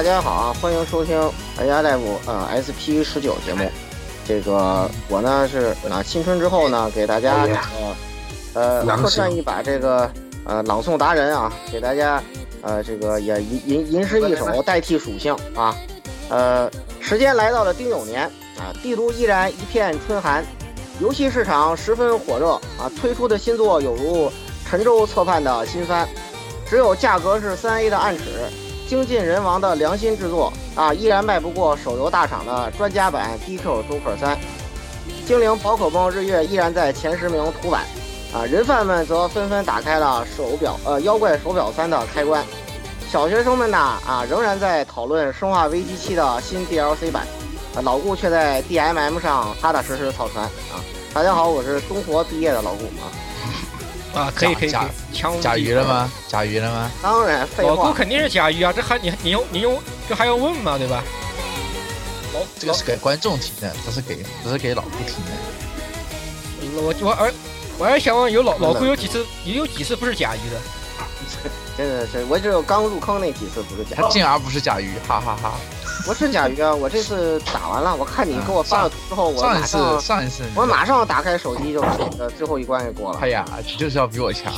大家好啊，欢迎收听 AI Live 呃 SP 十九节目。这个我呢是啊新春之后呢，给大家这个呃客串一把这个呃朗诵达人啊，给大家呃这个也吟吟吟诗一首，代替属性啊。呃，时间来到了丁酉年啊，帝都依然一片春寒，游戏市场十分火热啊，推出的新作有如沉舟侧畔的新番，只有价格是三 A 的暗尺，精尽人亡的良心制作啊，依然卖不过手游大厂的专家版 DQ 周克三，精灵宝可梦日月依然在前十名图版啊，人贩们则纷纷打开了手表呃妖怪手表三的开关。小学生们呢啊，仍然在讨论《生化危机七》的新 DLC 版，啊，老顾却在 DMM 上踏踏实实草船啊。大家好，我是东活毕业的老顾啊。啊，可以可以，甲枪甲鱼了吗？甲鱼了吗？当然，废话。老顾肯定是甲鱼啊，这还你你用你用这还用问吗？对吧？老这个是给观众听的，不是给不是给老顾听的。我我而我还想问，有老老顾有几次也有几次不是甲鱼的？真的是，我只有刚入坑那几次不是甲，他竟然不是甲鱼，哈哈哈！不是甲鱼啊，我这次打完了，我看你给我发了图之后，我马上上一次我马上打开手机就把那个最后一关给过了。哎呀，就是要比我强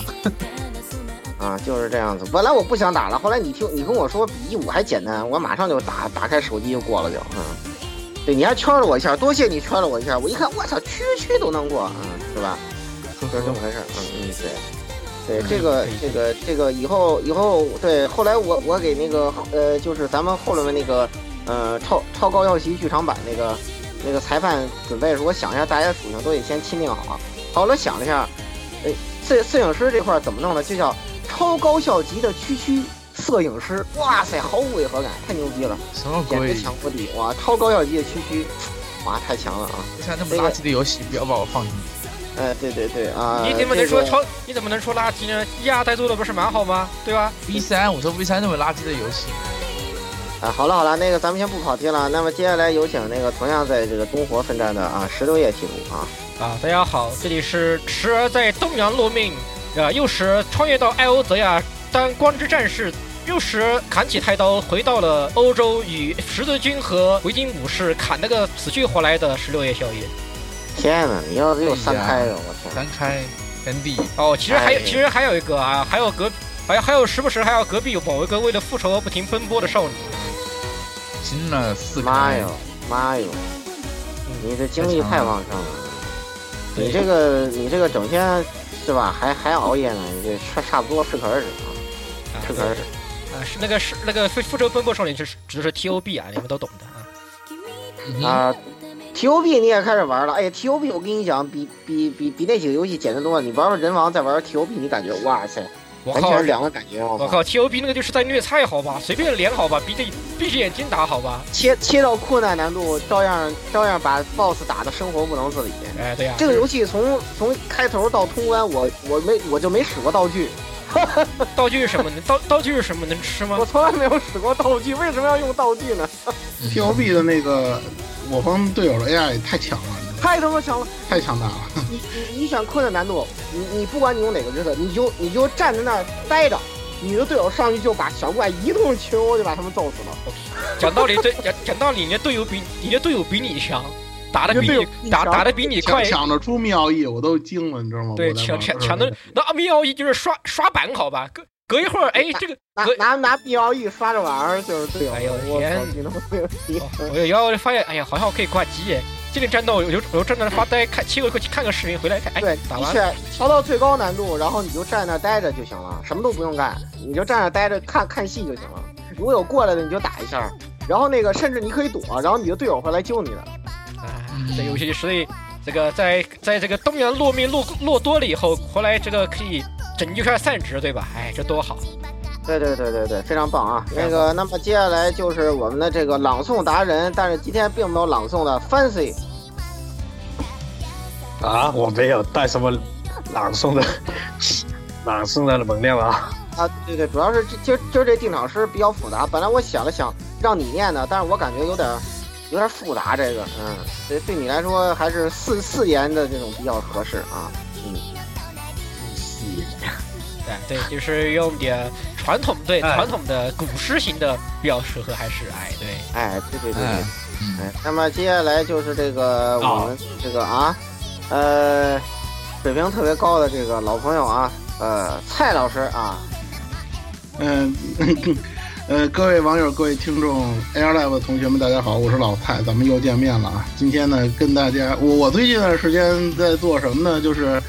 啊，就是这样子。本来我不想打了，后来你听你跟我说比一五还简单，我马上就打打开手机就过了就。嗯，对，你还圈了我一下，多谢你圈了我一下。我一看，我操，区区都能过，嗯，是吧？就是这么回事。嗯嗯，对。对这个这个这个以后以后对后来我我给那个呃就是咱们后面那个呃超超高校级剧场版那个那个裁判准备的时候，我想一下大家属性都得先钦定好。好了想了一下，呃摄摄影师这块怎么弄呢？就叫超高校级的区区摄影师。哇塞，毫无违和感，太牛逼了！什么简直强无敌！哇，超高校级的区区，哇，太强了啊！像这么垃圾的游戏，不要把我放进去。哎，对对对啊！你怎么能说超？你怎么能说垃圾呢？一二代做的不是蛮好吗？对吧？V 三，我说 V 三那么垃圾的游戏。啊，好了好了，那个咱们先不跑题了。那么接下来有请那个同样在这个东活奋战的啊石榴叶提督啊。啊，大家好，这里是时而在东洋落命，啊，又时穿越到艾欧泽亚当光之战士，又时砍起太刀回到了欧洲与十字军和维京武士砍那个死去活来的十六叶宵夜。天哪！你要是有三开的，我天！三开跟地哦，其实还有，其实还有一个啊，还有隔，还有还有时不时还有隔壁有某一个为了复仇而不停奔波的少女。行了，四妈哟妈哟！你这精力太旺盛了，你这个你这个整天是吧？还还熬夜呢？你这差差不多适可而止啊，适可而止。啊，是那个是那个复复仇奔波少女，就是指的是 T O B 啊，你们都懂的啊。啊。T O B 你也开始玩了，哎呀，T O B 我跟你讲，比比比比那几个游戏简单多了。你玩玩人王，再玩 T O B，你感觉哇塞，完全是两个感觉。我靠，T O B 那个就是在虐菜好吧，随便连好吧，闭着闭着眼睛打好吧，切切到困难难度，照样照样把 BOSS 打的生活不能自理。哎，对呀，这个游戏从从开头到通关，我我没我就没使过道具。道具是什么呢？道道具是什么？能吃吗？我从来没有使过道具，为什么要用道具呢？T O B 的那个我方队友的 AI 也太强了，太他妈强了，太强大了。你你你选困难难度，你你不管你用哪个角色，你就你就站在那儿待着，你的队友上去就把小怪一通群殴就把他们揍死了。讲道理，这讲讲道理，你的队友比你的队友比你强，打的比你的队友打打的比你快抢，抢着出妙义，我都惊了，你知道吗？对，抢抢抢的那阿米奥伊就是刷刷板好吧，隔隔一会儿，哎，这个拿拿拿 B L E 刷着玩儿就是队友。哎呦我天我有然后发现，哎呀，好像我可以挂机耶。这个战斗我就我就站在那发呆，看切过去看个视频，回来看，哎对，，打完调到最高难度，然后你就站那儿待着就行了，什么都不用干，你就站那儿待着看看戏就行了。如果有过来的，你就打一下，然后那个甚至你可以躲，然后你的队友会来救你的。哎，这游戏所以这个在在这个东阳落命落落多了以后，回来这个可以拯救一下散值，对吧？哎，这多好！对对对对对，非常棒啊！那个，那么接下来就是我们的这个朗诵达人，但是今天并没有朗诵的 Fancy。啊，我没有带什么朗诵的朗诵的能量啊。啊，对对，主要是这今儿今儿这定场诗比较复杂，本来我想了想让你念的，但是我感觉有点有点复杂，这个，嗯，所以，对你来说还是四四言的这种比较合适啊，嗯，哎，对，就是用点传统对哎传统的古诗型的比较适合，还是哎对。哎，对对对对，哎，哎，那么接下来就是这个我哦们这个啊，呃，水平特别高的这个老朋友啊，呃，蔡老师啊，嗯，呃，各位网友、各位听众，Air Live 的同学们，大家好，我是老蔡，咱们又见面了啊！今天呢，跟大家，我我最近一段时间在做什么呢？就是，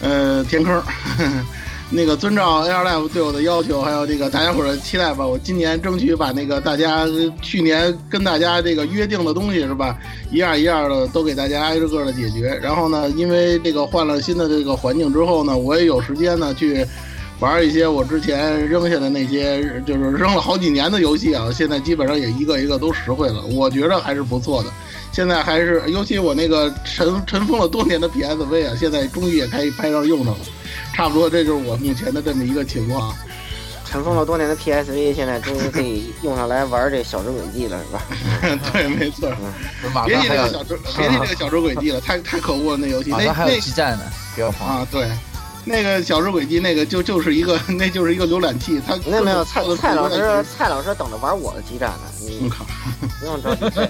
呃，填坑。那个遵照 Air Live 对我的要求，还有这个大家伙的期待吧，我今年争取把那个大家去年跟大家这个约定的东西是吧，一样一样的都给大家挨着个的解决。然后呢，因为这个换了新的这个环境之后呢，我也有时间呢去玩一些我之前扔下的那些，就是扔了好几年的游戏啊，现在基本上也一个一个都实惠了，我觉得还是不错的。现在还是，尤其我那个尘尘封了多年的 PSV 啊，现在终于也可以派上用场了。差不多，这就是我目前的这么一个情况。尘封了多年的 PSV 现在终于可以用上来玩这小猪轨迹了，是吧？对，没错。马别提这个小猪，别提这个小猪轨迹了，太太可恶了，那游戏。那马上还有那基站呢，不要慌。啊，对，那个小时轨迹那个就就是一个，那就是一个浏览器，他没有没有，蔡蔡老师蔡老师等着玩我的基站呢，你我靠，不用着急。对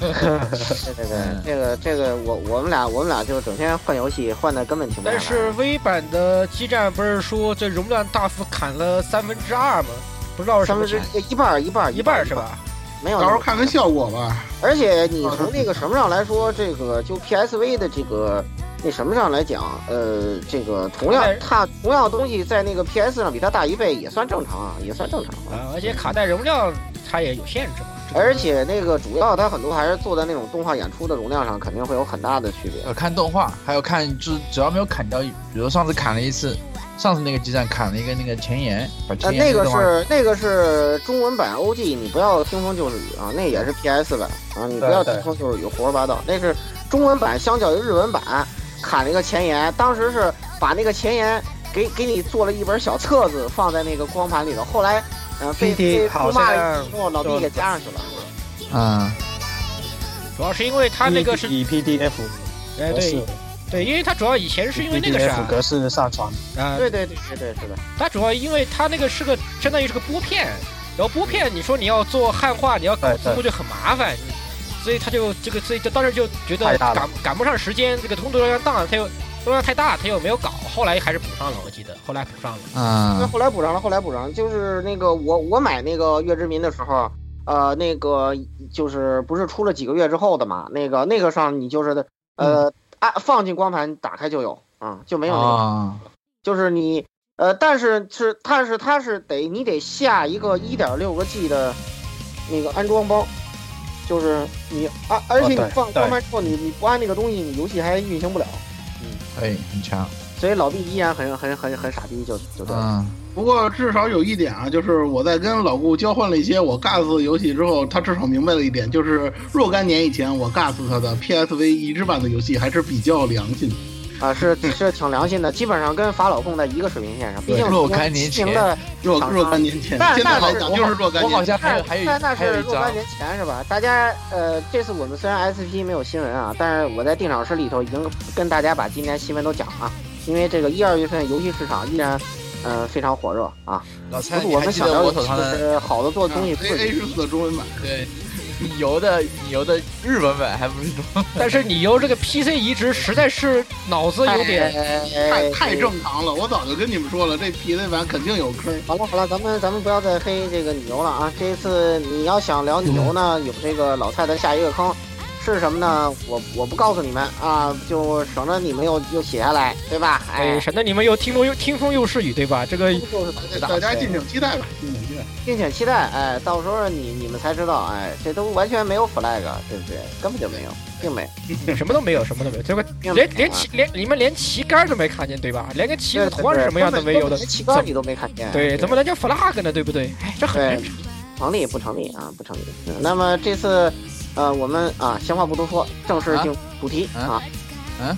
对对，这个这个我我们俩我们俩就整天换游戏，换的根本停不下来。但是微版的基站不是说这容量大幅砍了三分之二吗？不知道是什三分之一半儿一半儿一半儿是？吧？没有到时候看看效果吧。而且你从那个什么上来说，这个就 PSV 的这个那什么上来讲，呃，这个同样它同样的东西在那个 PS 上比它大一倍，也算正常啊，也算正常啊。啊，而且卡带容量它也有限制嘛。而且那个主要它很多还是做在那种动画演出的容量上，肯定会有很大的区别。呃看动画，还有看就是只要没有砍掉，比如上次砍了一次，上次那个基站砍了一个那个前沿，把呃，前沿那个是那个是中文版 OG，你不要听风就是雨啊，那也是 PS 版啊，你不要听风就是雨，胡说八道。那是中文版相较于日文版砍了一个前沿，当时是把那个前沿给给你做了一本小册子放在那个光盘里头，后来呃被被骂了像以后，老弟给加上去了。嗯，主要是因为他那个是以 PDF 哎对格式，对，因为它主要以前是因为那个啥格式上传，啊，对对对对对，是的。它主要因为它那个是个相当于是个拨片，然后拨片你说你要做汉化，你要搞字幕就很麻烦，所以他就这个所以就当时就觉得赶赶不上时间，这个工作量大，他又工作量太大，他又没有搞，后来还是补上了，我记得后来补上了。那嗯，后来补上了，后来补上，就是那个我我买那个月之民的时候，呃，那个就是不是出了几个月之后的嘛？那个那个上你就是呃按放进光盘打开就有啊、就没有那个，啊，就是你呃，但是是但是它是得你得下一个一点六个 G 的那个安装包。就是你，而而且你对放对光盘之后，你你不按那个东西，你游戏还运行不了。嗯，哎很强，所以老毕依然很很很很傻逼，就就对了。嗯，不过至少有一点啊，就是我在跟老顾交换了一些我 GAS 的游戏之后，他至少明白了一点，就是若干年以前我 GAS 他的 PSV 移植版的游戏还是比较良心的。啊，是 是挺良心的，基本上跟法老控在一个水平线上。毕竟若干年前知名的若厂商若干年前，那现在那是来讲就是若干我好年前。像还有还那那还有一张是若干，年前是吧？大家呃，这次我们虽然 SP 没有新闻啊，但是我在定场诗里头已经跟大家把今年新闻都讲了，因为这个一二月份游戏市场依然呃非常火热啊。老蔡，我们想聊的是好的做的东西不 A 是 A 十四的中文版，对你游的你游的日文版还不是中 但是你游这个 PC 移植实在是脑子有点，太太太正常了。我早就跟你们说了，这 PC 版肯定有坑。好了好了，咱们咱们不要再黑这个你游了啊！这一次你要想聊你游呢，有这个老蔡的下一个坑是什么呢？我我不告诉你们啊，就省得你们又又写下来，对吧？哎，哎，省得你们又听风又听风又是雨，对吧？这个就是大家敬请期待吧，敬请期待。敬请期待，哎，到时候你你们才知道，哎，这都完全没有 flag，对不对？根本就没有，并没有。什么都没有，什么都没有，这个连连旗连你们连旗杆都没看见，对吧？连个旗子图案是什么样都没有的连，旗杆你都没看见，对，怎么能叫 flag 呢？对不对？哎，这很正常。成立不成立啊？不成立。嗯那么这次，呃，我们啊，闲话不多说，正式进入主题啊啊。嗯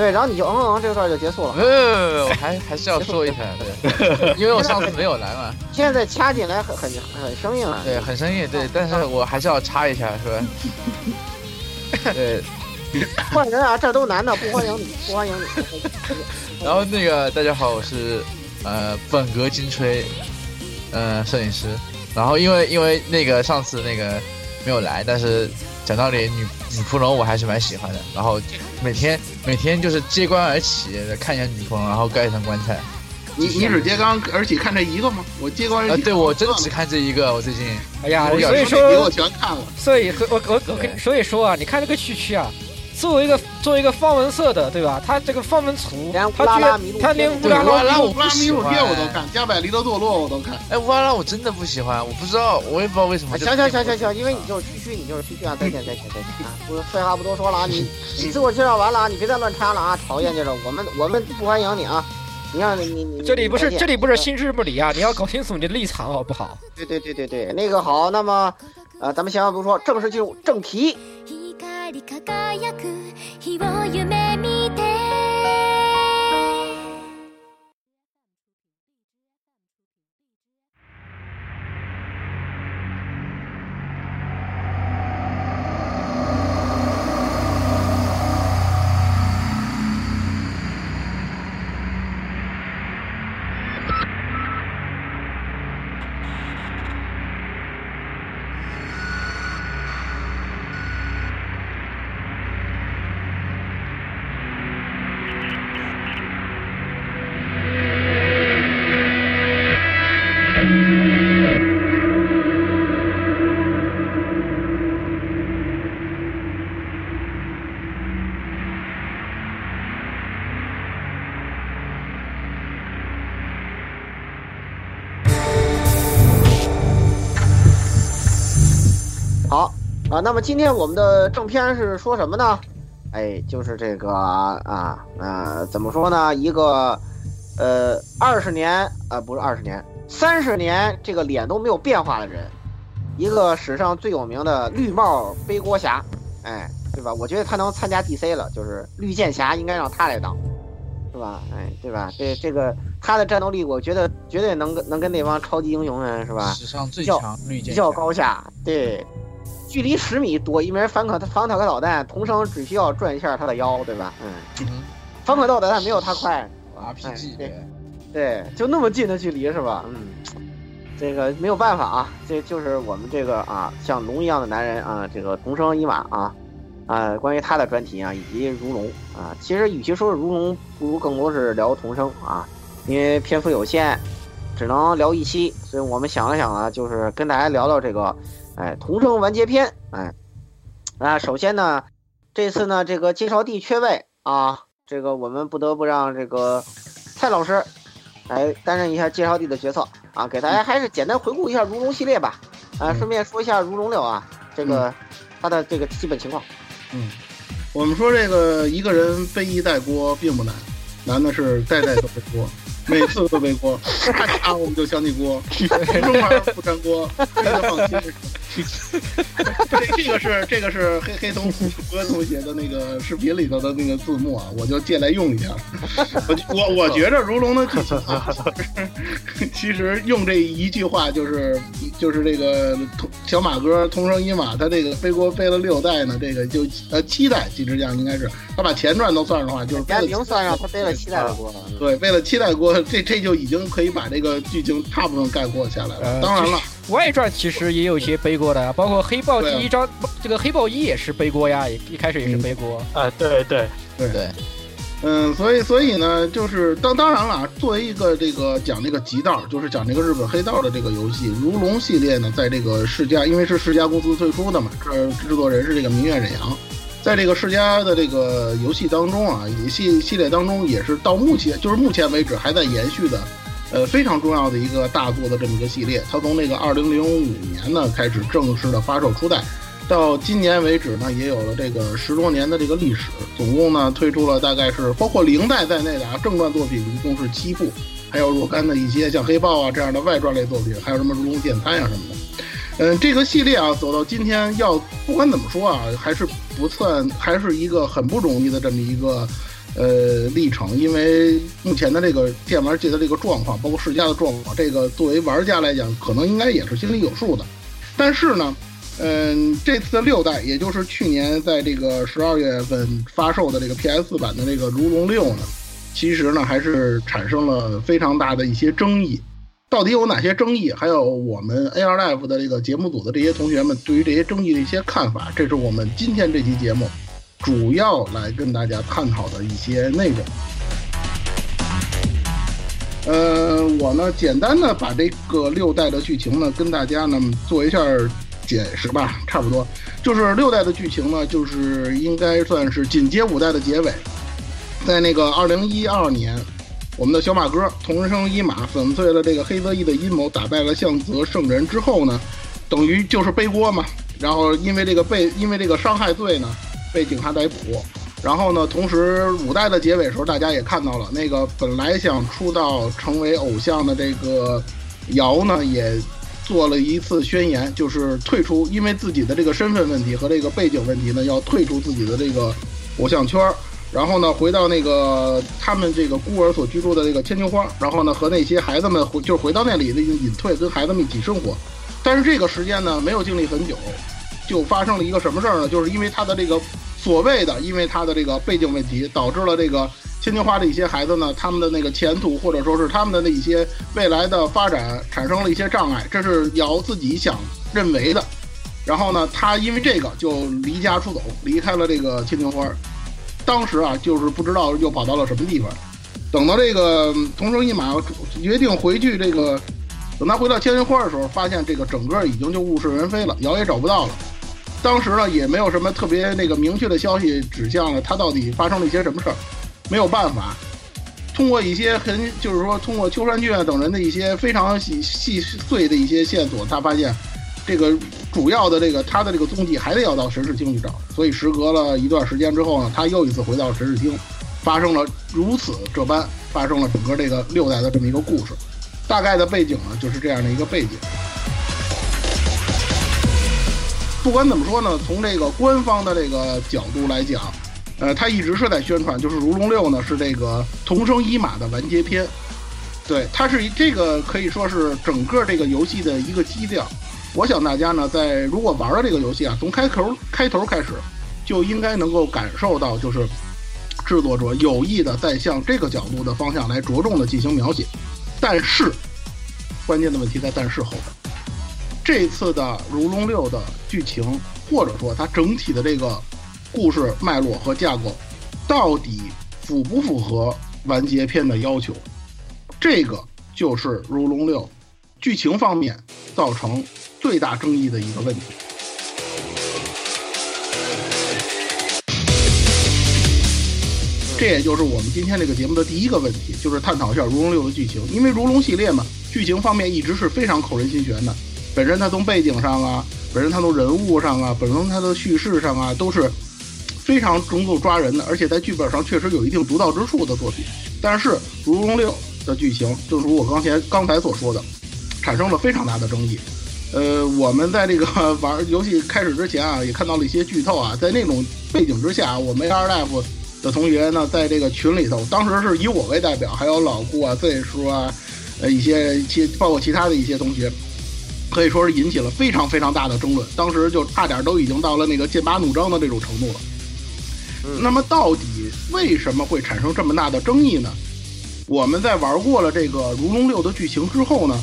对，然后你就嗯嗯嗯这段就结束了。没有没有没有，我还还是要说一下，对，因为我上次没有来嘛，现在掐进来很很很生硬啊。对，很生硬，对，但是我还是要插一下，是吧？对，换人啊，这都男的，不欢迎你，不欢迎你。然后那个大家好，我是呃本格金吹，呃摄影师。然后因为因为那个上次那个没有来，但是讲道理女女仆龙我还是蛮喜欢的。然后每天每天就是揭竿而起看一下女仆龙，然后盖上棺材。你你只揭竿而起看这一个吗？我揭竿而啊，起，对我真只看这一个，我最近哎呀，我所以说我说，全看了。所以我我我跟所以说啊，你看这个区区啊，作为一个作为一个方文色的，对吧？他这个方文图，连乌它居然拉拉麋鹿它连贴乌拉拉拉乌拉米鲁不喜欢街我都看，加百利的堕落我都看。哎，乌拉拉我真的不喜欢，我不知道，我也不知道为什么。啊行行行行行，因为你就是区区，你就是区区啊！再见再见再见啊！不废话不多说了啊，你你自我介绍完了啊，你别再乱插了啊！讨厌这种，我们我们不欢迎你啊！你看你你你这里不是再见这里不是新日不里啊！你要搞清楚你的立场好不好？对对对对对，那个好，那么呃，咱们闲话不说，正式进入正题。光り輝く日を夢見啊，那么今天我们的正片是说什么呢？哎，就是这个啊呃，怎么说呢？一个呃二十年啊、不是二十年，三十年这个脸都没有变化的人，一个史上最有名的绿帽背锅侠，哎，对吧？我觉得他能参加 DC 了，就是绿箭侠应该让他来当，是吧？哎，对吧？这这个他的战斗力，我觉得绝对能跟能跟那帮超级英雄们是吧？史上最较强绿箭比较高下，对，距离十米躲一枚反可反坦克导弹，同生只需要转一下他的腰，对吧？嗯，嗯反可导弹没有他快，RPG 哎对，对，就那么近的距离是吧？嗯，这个没有办法啊，这就是我们这个啊，像龙一样的男人啊，这个同生一马啊。啊，关于他的专题啊，以及如龙啊，其实与其说是如龙，不如更多是聊同生啊，因为篇幅有限，只能聊一期，所以我们想了想啊，就是跟大家聊聊这个，哎，同生完结篇，哎，啊，首先呢，这次呢，这个介绍地缺位啊，这个我们不得不让这个蔡老师来担任一下介绍地的角色啊，给大家还是简单回顾一下如龙系列吧，啊，顺便说一下如龙六啊，这个它的这个基本情况。嗯，我们说这个一个人背一代锅并不难，难的是代代都背锅，每次都背锅，看他我们就想起锅，中华不粘锅，这个放心。这这个是这个是黑黑同哥同学的那个视频里头的那个字幕啊，我就借来用一下。我我我觉着如龙的剧情啊，其实用这一句话就是就是这个同小马哥同生一马，他这个背锅背了六代呢，这个就呃七代，其实这样应该是他把前传都算上的话，就是背家了庭算上他背了七代的锅了。对，背了七代锅，这这就已经可以把这个剧情大部分概括下来了。呃当然了，外传其实也有一些背锅的，包括黑豹第一章，这个黑豹一也是背锅呀，也一开始也是背锅。啊，对对，对对，嗯，所以所以呢，就是当当然了啊，作为一个这个讲这个极道，就是讲这个日本黑道的这个游戏，如龙系列呢，在这个世嘉，因为是世嘉公司推出的嘛，这制作人是这个明月忍阳，在这个世嘉的这个游戏当中啊，也系系列当中也是到目前就是目前为止还在延续的，呃非常重要的一个大作的这么一个系列。它从那个二零零五年呢开始正式的发售初代，到今年为止呢，也有了这个十多年的这个历史，总共呢推出了大概是包括零代在内的啊正传作品一共是七部，还有若干的一些像黑豹啊这样的外传类作品，还有什么如龙剑参啊什么的。嗯，这个系列啊，走到今天要不管怎么说啊，还是不算，还是一个很不容易的这么一个呃历程，因为目前的这个电玩界的这个状况，包括世嘉的状况，这个作为玩家来讲，可能应该也是心里有数的。但是呢，嗯，这次的六代，也就是去年在这个十二月份发售的这个 PS 版的这个《如龙六》呢，其实呢还是产生了非常大的一些争议。到底有哪些争议？还有我们 AR Live 的这个节目组的这些同学们对于这些争议的一些看法，这是我们今天这期节目主要来跟大家探讨的一些内容。呃，我呢简单的把这个六代的剧情呢跟大家呢做一下解释吧，差不多就是六代的剧情呢，就是应该算是紧接五代的结尾，在那个二零一二年，我们的小马哥同生一马粉碎了这个黑泽一的阴谋，打败了向泽圣人之后呢，等于就是背锅嘛。然后因为这个被因为这个伤害罪呢，被警察逮捕。然后呢，同时五代的结尾的时候，大家也看到了，那个本来想出道成为偶像的这个瑶呢，也做了一次宣言，就是退出，因为自己的这个身份问题和这个背景问题呢，要退出自己的这个偶像圈儿。然后呢，回到那个他们这个孤儿所居住的这个千秋花，然后呢，和那些孩子们回就是回到那里的隐退，跟孩子们一起生活。但是这个时间呢，没有经历很久，就发生了一个什么事儿呢？就是因为他的这个所谓的，因为他的这个背景问题，导致了这个千秋花的一些孩子呢，他们的那个前途或者说是他们的那一些未来的发展产生了一些障碍，这是瑶自己想认为的。然后呢，他因为这个就离家出走，离开了这个千秋花。当时啊，就是不知道又跑到了什么地方。等到这个同生一马决定回去，这个等他回到千秋花的时候，发现这个整个已经就物是人非了，瑶也找不到了。当时呢，也没有什么特别那个明确的消息指向了他到底发生了一些什么事儿，没有办法。通过一些很，就是说通过秋山俊啊等人的一些非常细细碎的一些线索，他发现这个主要的这个他的这个踪迹还得要到神室厅去找。所以时隔了一段时间之后呢，他又一次回到神室厅，发生了如此这般发生了整个这个六代的这么一个故事。大概的背景呢，就是这样的一个背景。不管怎么说呢，从这个官方的这个角度来讲，呃，他一直是在宣传，就是《如龙六》呢是这个同生一马的完结篇，对，它是这个可以说是整个这个游戏的一个基调。我想大家呢，在如果玩了这个游戏啊，从开头开头开始，就应该能够感受到，就是制作者有意的在向这个角度的方向来着重的进行描写。但是，关键的问题在但是后边。这次的《如龙六》的剧情，或者说它整体的这个故事脉络和架构，到底符不符合完结篇的要求？这个就是《如龙六》剧情方面造成最大争议的一个问题。这也就是我们今天这个节目的第一个问题，就是探讨一下《如龙六》的剧情。因为《如龙》系列嘛，剧情方面一直是非常扣人心弦的。本身它从背景上啊，本身它从人物上啊，本身它的叙事上啊，都是非常能够抓人的，而且在剧本上确实有一定独到之处的作品。但是《如龙六》的剧情，就如我刚才刚才所说的，产生了非常大的争议。呃，我们在这个 玩游戏开始之前啊，也看到了一些剧透啊，在那种背景之下，我们 AR Life 的同学呢，在这个群里头，当时是以我为代表，还有老顾啊、Z 叔啊，呃，一些其包括其他的一些同学，可以说是引起了非常非常大的争论，当时就差点都已经到了那个剑拔弩张的这种程度了。那么到底为什么会产生这么大的争议呢？我们在玩过了这个《如龙六》的剧情之后呢，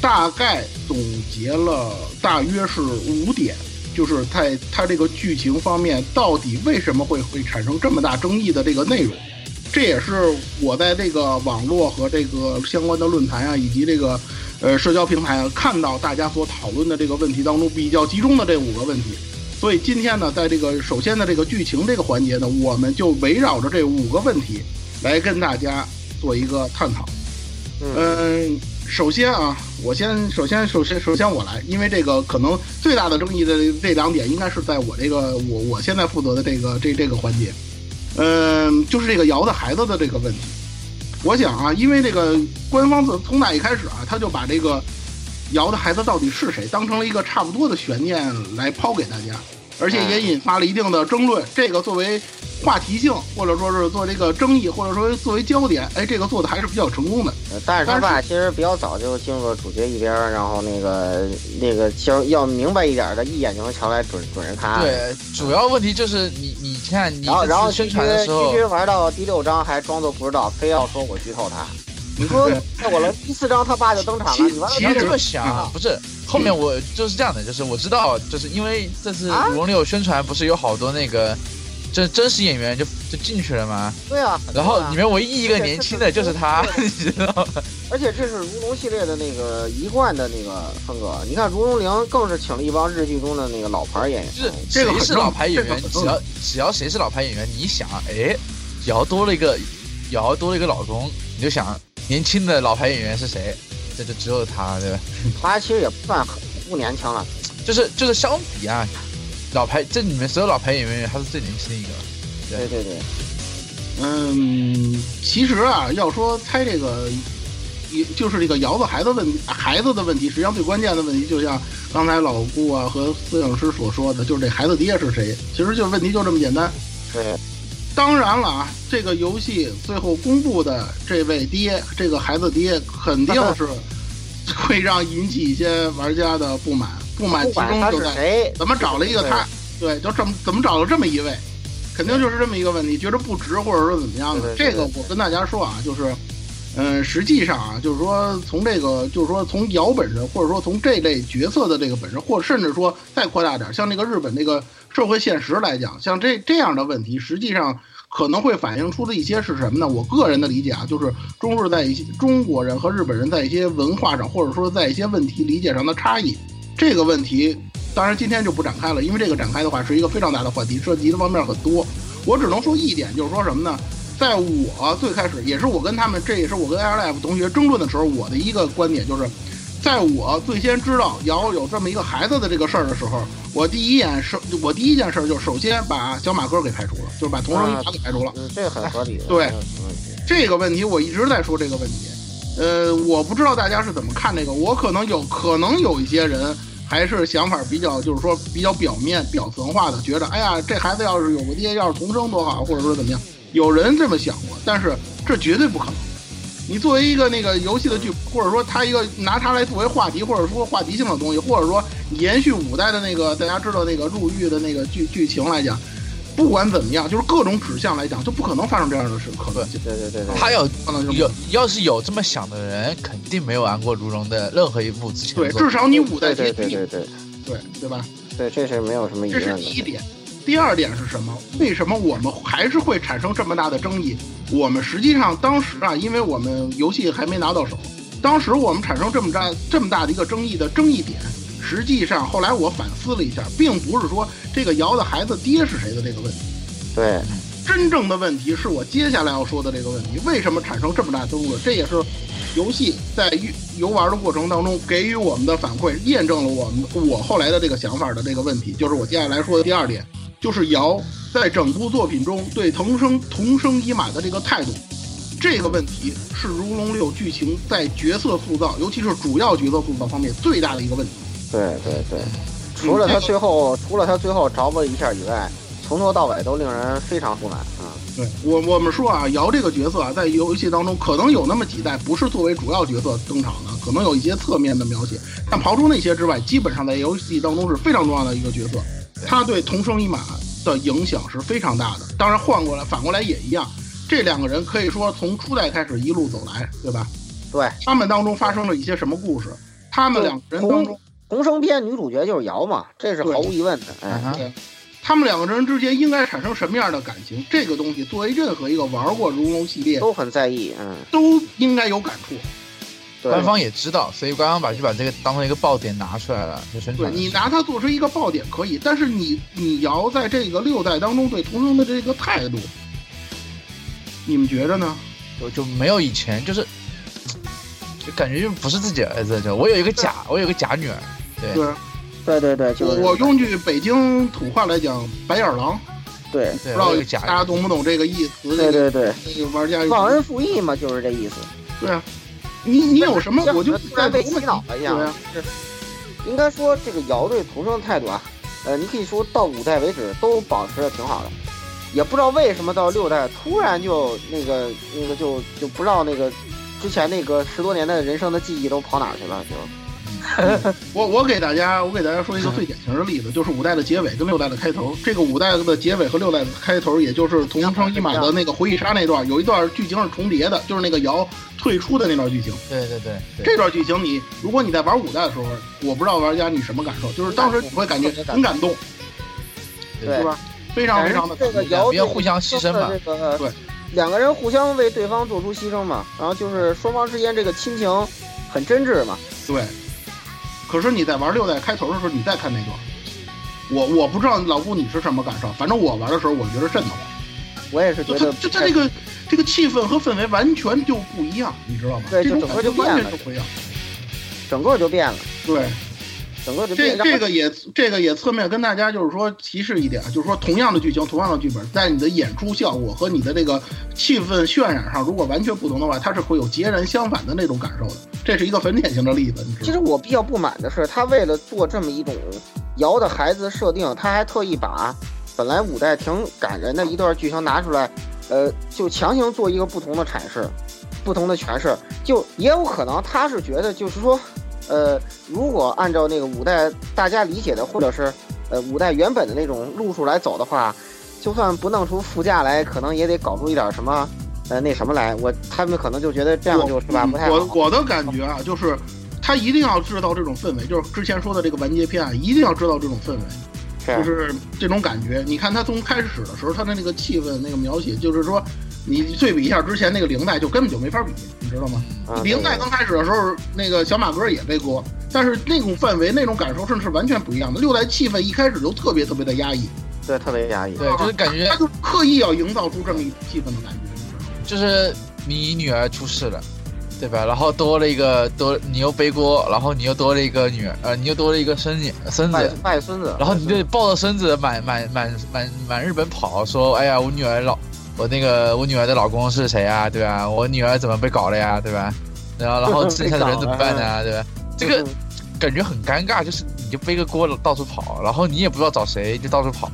大概总结了大约是五点，就是在它这个剧情方面到底为什么会会产生这么大争议的这个内容。这也是我在这个网络和这个相关的论坛啊，以及这个呃社交平台啊，看到大家所讨论的这个问题当中比较集中的这五个问题。所以今天呢，在这个首先的这个剧情这个环节呢，我们就围绕着这五个问题来跟大家做一个探讨。嗯，首先啊，我先首先首先首先我来，因为这个可能最大的争议的这两点，应该是在我这个我我现在负责的这个这这个环节。嗯，就是这个瑶的孩子的这个问题。我想啊，因为这个官方从从哪一开始啊，他就把这个瑶的孩子到底是谁当成了一个差不多的悬念来抛给大家，而且也引发了一定的争论。这个作为话题性，或者说是做这个争议，或者说作为焦点，哎，这个做的还是比较成功的。呃但是他爸其实比较早就进入了主角一边，然后那个那个其实要明白一点的，一眼就能瞧来准准是他。对，主要问题就是你你看你然后然后宣传的时候玩到第六章还装作不知道，非要说我剧透他。你说 在我了第四章他爸就登场了，你完了其实这么想啊，不是后面我就是这样的，就是我知道，就是因为这次啊《如龙六》宣传不是有好多那个真真实演员就就进去了吗？对啊，然后里面唯一一一个年轻的就是他，你知道吗？而且这是如龙系列的那个一贯的那个风格。你看如龙零更是请了一帮日剧中的那个老牌演员，就是这个很谁是老牌演员，只要只要谁是老牌演员，你一想，哎，瑶多了一个瑶多了一个老公，你就想年轻的老牌演员是谁？这就只有他，对吧？他其实也不算很不年轻了。就是就是相比啊，老牌这里面所有老牌演员，他是最年轻的一个。对对对，嗯，其实啊，要说猜这个，也就是这个瑶子孩子问孩子的问题，实际上最关键的问题，就像刚才老顾啊和摄影师所说的，就是这孩子爹是谁？其实就问题就这么简单。对，当然了啊，这个游戏最后公布的这位爹，这个孩子爹肯定 是会让引起一些玩家的不满，不满其中就是在谁，怎么找了一个他，对，就这么怎么找了这么一位，肯定就是这么一个问题，觉得不值或者说怎么样的。这个我跟大家说啊，就是，嗯、实际上啊，就是说从这个，就是说从瑶本身，或者说从这类角色的这个本身，或甚至说再扩大点，像那个日本那个社会现实来讲，像这这样的问题，实际上。可能会反映出的一些是什么呢？我个人的理解啊，就是中日在一些中国人和日本人在一些文化上，或者说在一些问题理解上的差异。这个问题当然今天就不展开了，因为这个展开的话是一个非常大的话题，涉及的方面很多。我只能说一点，就是说什么呢？在我最开始，也是我跟他们，这也是我跟 Air Life 同学争论的时候，我的一个观点就是，在我最先知道瑶有这么一个孩子的这个事儿的时候，我第一眼是，我第一件事就首先把小马哥给排除了，就是把同生一排除了。嗯，这个很合理的。对这个问题我一直在说这个问题，呃，我不知道大家是怎么看这个，我可能有可能有一些人还是想法比较，就是说比较表面、表层化的，觉得哎呀，这孩子要是有个爹，要是同生多好，或者说怎么样，有人这么想过，但是这绝对不可能。你作为一个那个游戏的剧，或者说它一个拿它来作为话题，或者说话题性的东西，或者说延续五代的那个大家知道那个入狱的那个剧剧情来讲，不管怎么样，就是各种指向来讲，就不可能发生这样的事，可能。对对对对，他有可能性有要是有这么想的人，肯定没有玩过如龙的任何一部之前对，至少你五代对对对对对对对吧？对，这是没有什么疑这问的。是第一点。第二点是什么？为什么我们还是会产生这么大的争议？我们实际上当时啊，因为我们游戏还没拿到手，当时我们产生这么大这么大的一个争议的争议点，实际上后来我反思了一下，并不是说这个瑶的孩子爹是谁的这个问题，对，真正的问题是我接下来要说的这个问题，为什么产生这么大争论？这也是游戏在游游玩的过程当中给予我们的反馈，验证了我们我后来的这个想法的这个问题，就是我接下来说的第二点，就是瑶在整部作品中对藤生同生一马的这个态度。这个问题是《如龙六》剧情在角色塑造，尤其是主要角色塑造方面最大的一个问题。对对对，除了他最后，除了他最后着吧一下以外，从头到尾都令人非常不满啊。对我我们说啊，瑶这个角色啊，在游戏当中可能有那么几代不是作为主要角色登场的，可能有一些侧面的描写，但刨出那些之外，基本上在游戏当中是非常重要的一个角色。他对同生一马的影响是非常大的。当然换过来反过来也一样，这两个人可以说从初代开始一路走来，对吧？对，他们当中发生了一些什么故事？他们两个人当中，同生篇女主角就是瑶嘛，这是毫无疑问的。哎，对，他们两个人之间应该产生什么样的感情？这个东西作为任何一个玩过如龙系列都很在意，嗯，都应该有感触。官方也知道，所以官方把就把这个当成一个爆点拿出来了，就宣传。对你拿它做出一个爆点可以，但是你你瑶在这个六代当中对同生的这个态度，你们觉着呢？就就没有以前，就是就感觉就不是自己儿子。就我有一个假，我有个假女儿。对对对对，就是我用句北京土话来讲，白眼狼。对，不知道大家懂不懂这个意思？对对对，那个玩家忘恩负义嘛，就是这意思。对啊。你你有什么我就突然被洗脑了一样。是，应该说这个姚对重生的态度啊，呃，你可以说到五代为止都保持的挺好的，也不知道为什么到六代突然就那个那个就就不知道那个之前那个十多年的人生的记忆都跑哪去了就。我我给大家我给大家说一个最典型的例子，就是五代的结尾跟六代的开头。这个五代的结尾和六代的开头，也就是同生一马的那个回忆杀那段，有一段剧情是重叠的，就是那个瑶退出的那段剧情。对对对，这段剧情你如果你在玩五代的时候，我不知道玩家你什么感受，就是当时你会感觉很感动，对吧？非常非常的这个瑶别互相牺牲吧，对，两个人互相为对方做出牺牲嘛，然后就是双方之间这个亲情很真挚嘛，对。可是你在玩六代开头的时候，你再看那段，我我不知道老顾你是什么感受，反正我玩的时候我觉得瘆得慌。我也是觉得，就他这个这个气氛和氛围完全就不一样，你知道吗？对，就整个就变了，不一样，整个就变了。对，整个这这个也这个也侧面跟大家就是说提示一点，就是说同样的剧情，同样的剧本，在你的演出效果和你的这个气氛渲染上，如果完全不同的话，它是会有截然相反的那种感受的。这是一个很典型的例子。其实我比较不满的是，他为了做这么一种瑶的孩子设定，他还特意把本来五代挺感人的一段剧情拿出来，呃，就强行做一个不同的阐释，不同的诠释。就也有可能他是觉得，就是说，呃，如果按照那个五代大家理解的，或者是呃五代原本的那种路数来走的话，就算不弄出副驾来，可能也得搞出一点什么。呃，那什么来，我他们可能就觉得这样就是吧，不太我我的感觉啊，就是他一定要制造这种氛围，就是之前说的这个完结篇啊，一定要制造这种氛围，就是这种感觉。你看他从开始的时候，他的那个气氛那个描写，就是说你对比一下之前那个零代，就根本就没法比，你知道吗？零代刚开始的时候，那个小马哥也背锅，但是那种氛围、那种感受，甚至是完全不一样的。六代气氛一开始就特别特别的压抑，对，特别压抑，对，就是感觉他就刻意要营造出这么一气氛的感觉。就是你女儿出事了，对吧？然后多了一个多，你又背锅，然后你又多了一个女儿，呃，你又多了一个孙女孙子，带孙子，然后你就抱着孙子满满满满满日本跑，说，哎呀，我女儿老，我那个我女儿的老公是谁啊？对吧？我女儿怎么被搞了呀？对吧？然后然后剩下的人怎么办 呢？对吧？这个感觉很尴尬，就是你就背个锅到处跑，然后你也不知道找谁，就到处跑。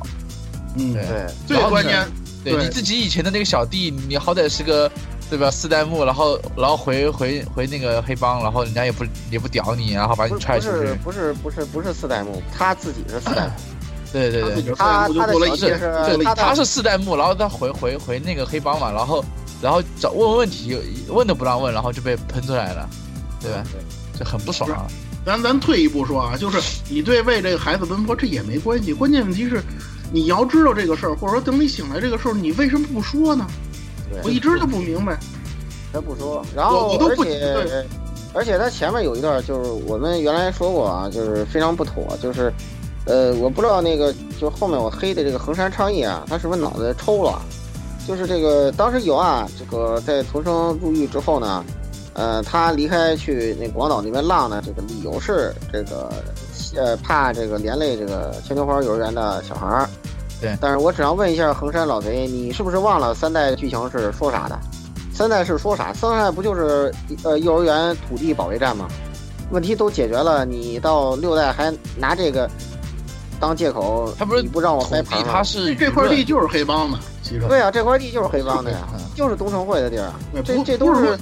嗯，对，最关键。对你自己以前的那个小弟，你好歹是个，对吧？四代目，然后然后回回回那个黑帮，然后人家也不也不屌你，然后把你踹出去。不是不是不是不是四代目，他自己是四代目。对对对，他他的角色是他是四代目，然后他回回回那个黑帮嘛，然后然后找问问题，问都不让问，然后就被喷出来了，对吧？这很不爽啊。咱咱退一步说啊，就是你对为这个孩子奔波，这也没关系，关键问题是。你要知道这个事儿，或者说等你醒来这个事儿，你为什么不说呢？我一直就不明白。他不说，然后而且而且他前面有一段就是我们原来说过啊，就是非常不妥，就是呃，我不知道那个就后面我黑的这个横山昌义啊，他是不是脑子抽了？就是这个当时有啊，这个在重生入狱之后呢，呃，他离开去那广岛那边浪呢，这个理由是这个呃怕这个连累这个牵牛花幼儿园的小孩儿。对，但是我只要问一下衡山老贼，你是不是忘了三代剧情是说啥的？三代是说啥？三代不就是呃幼儿园土地保卫战吗？问题都解决了，你到六代还拿这个当借口，他不是你不让我土地，掰盘吗？它是这这块地就是黑帮的，对啊，这块地就是黑帮的呀嗯，就是东城会的地儿，这这都是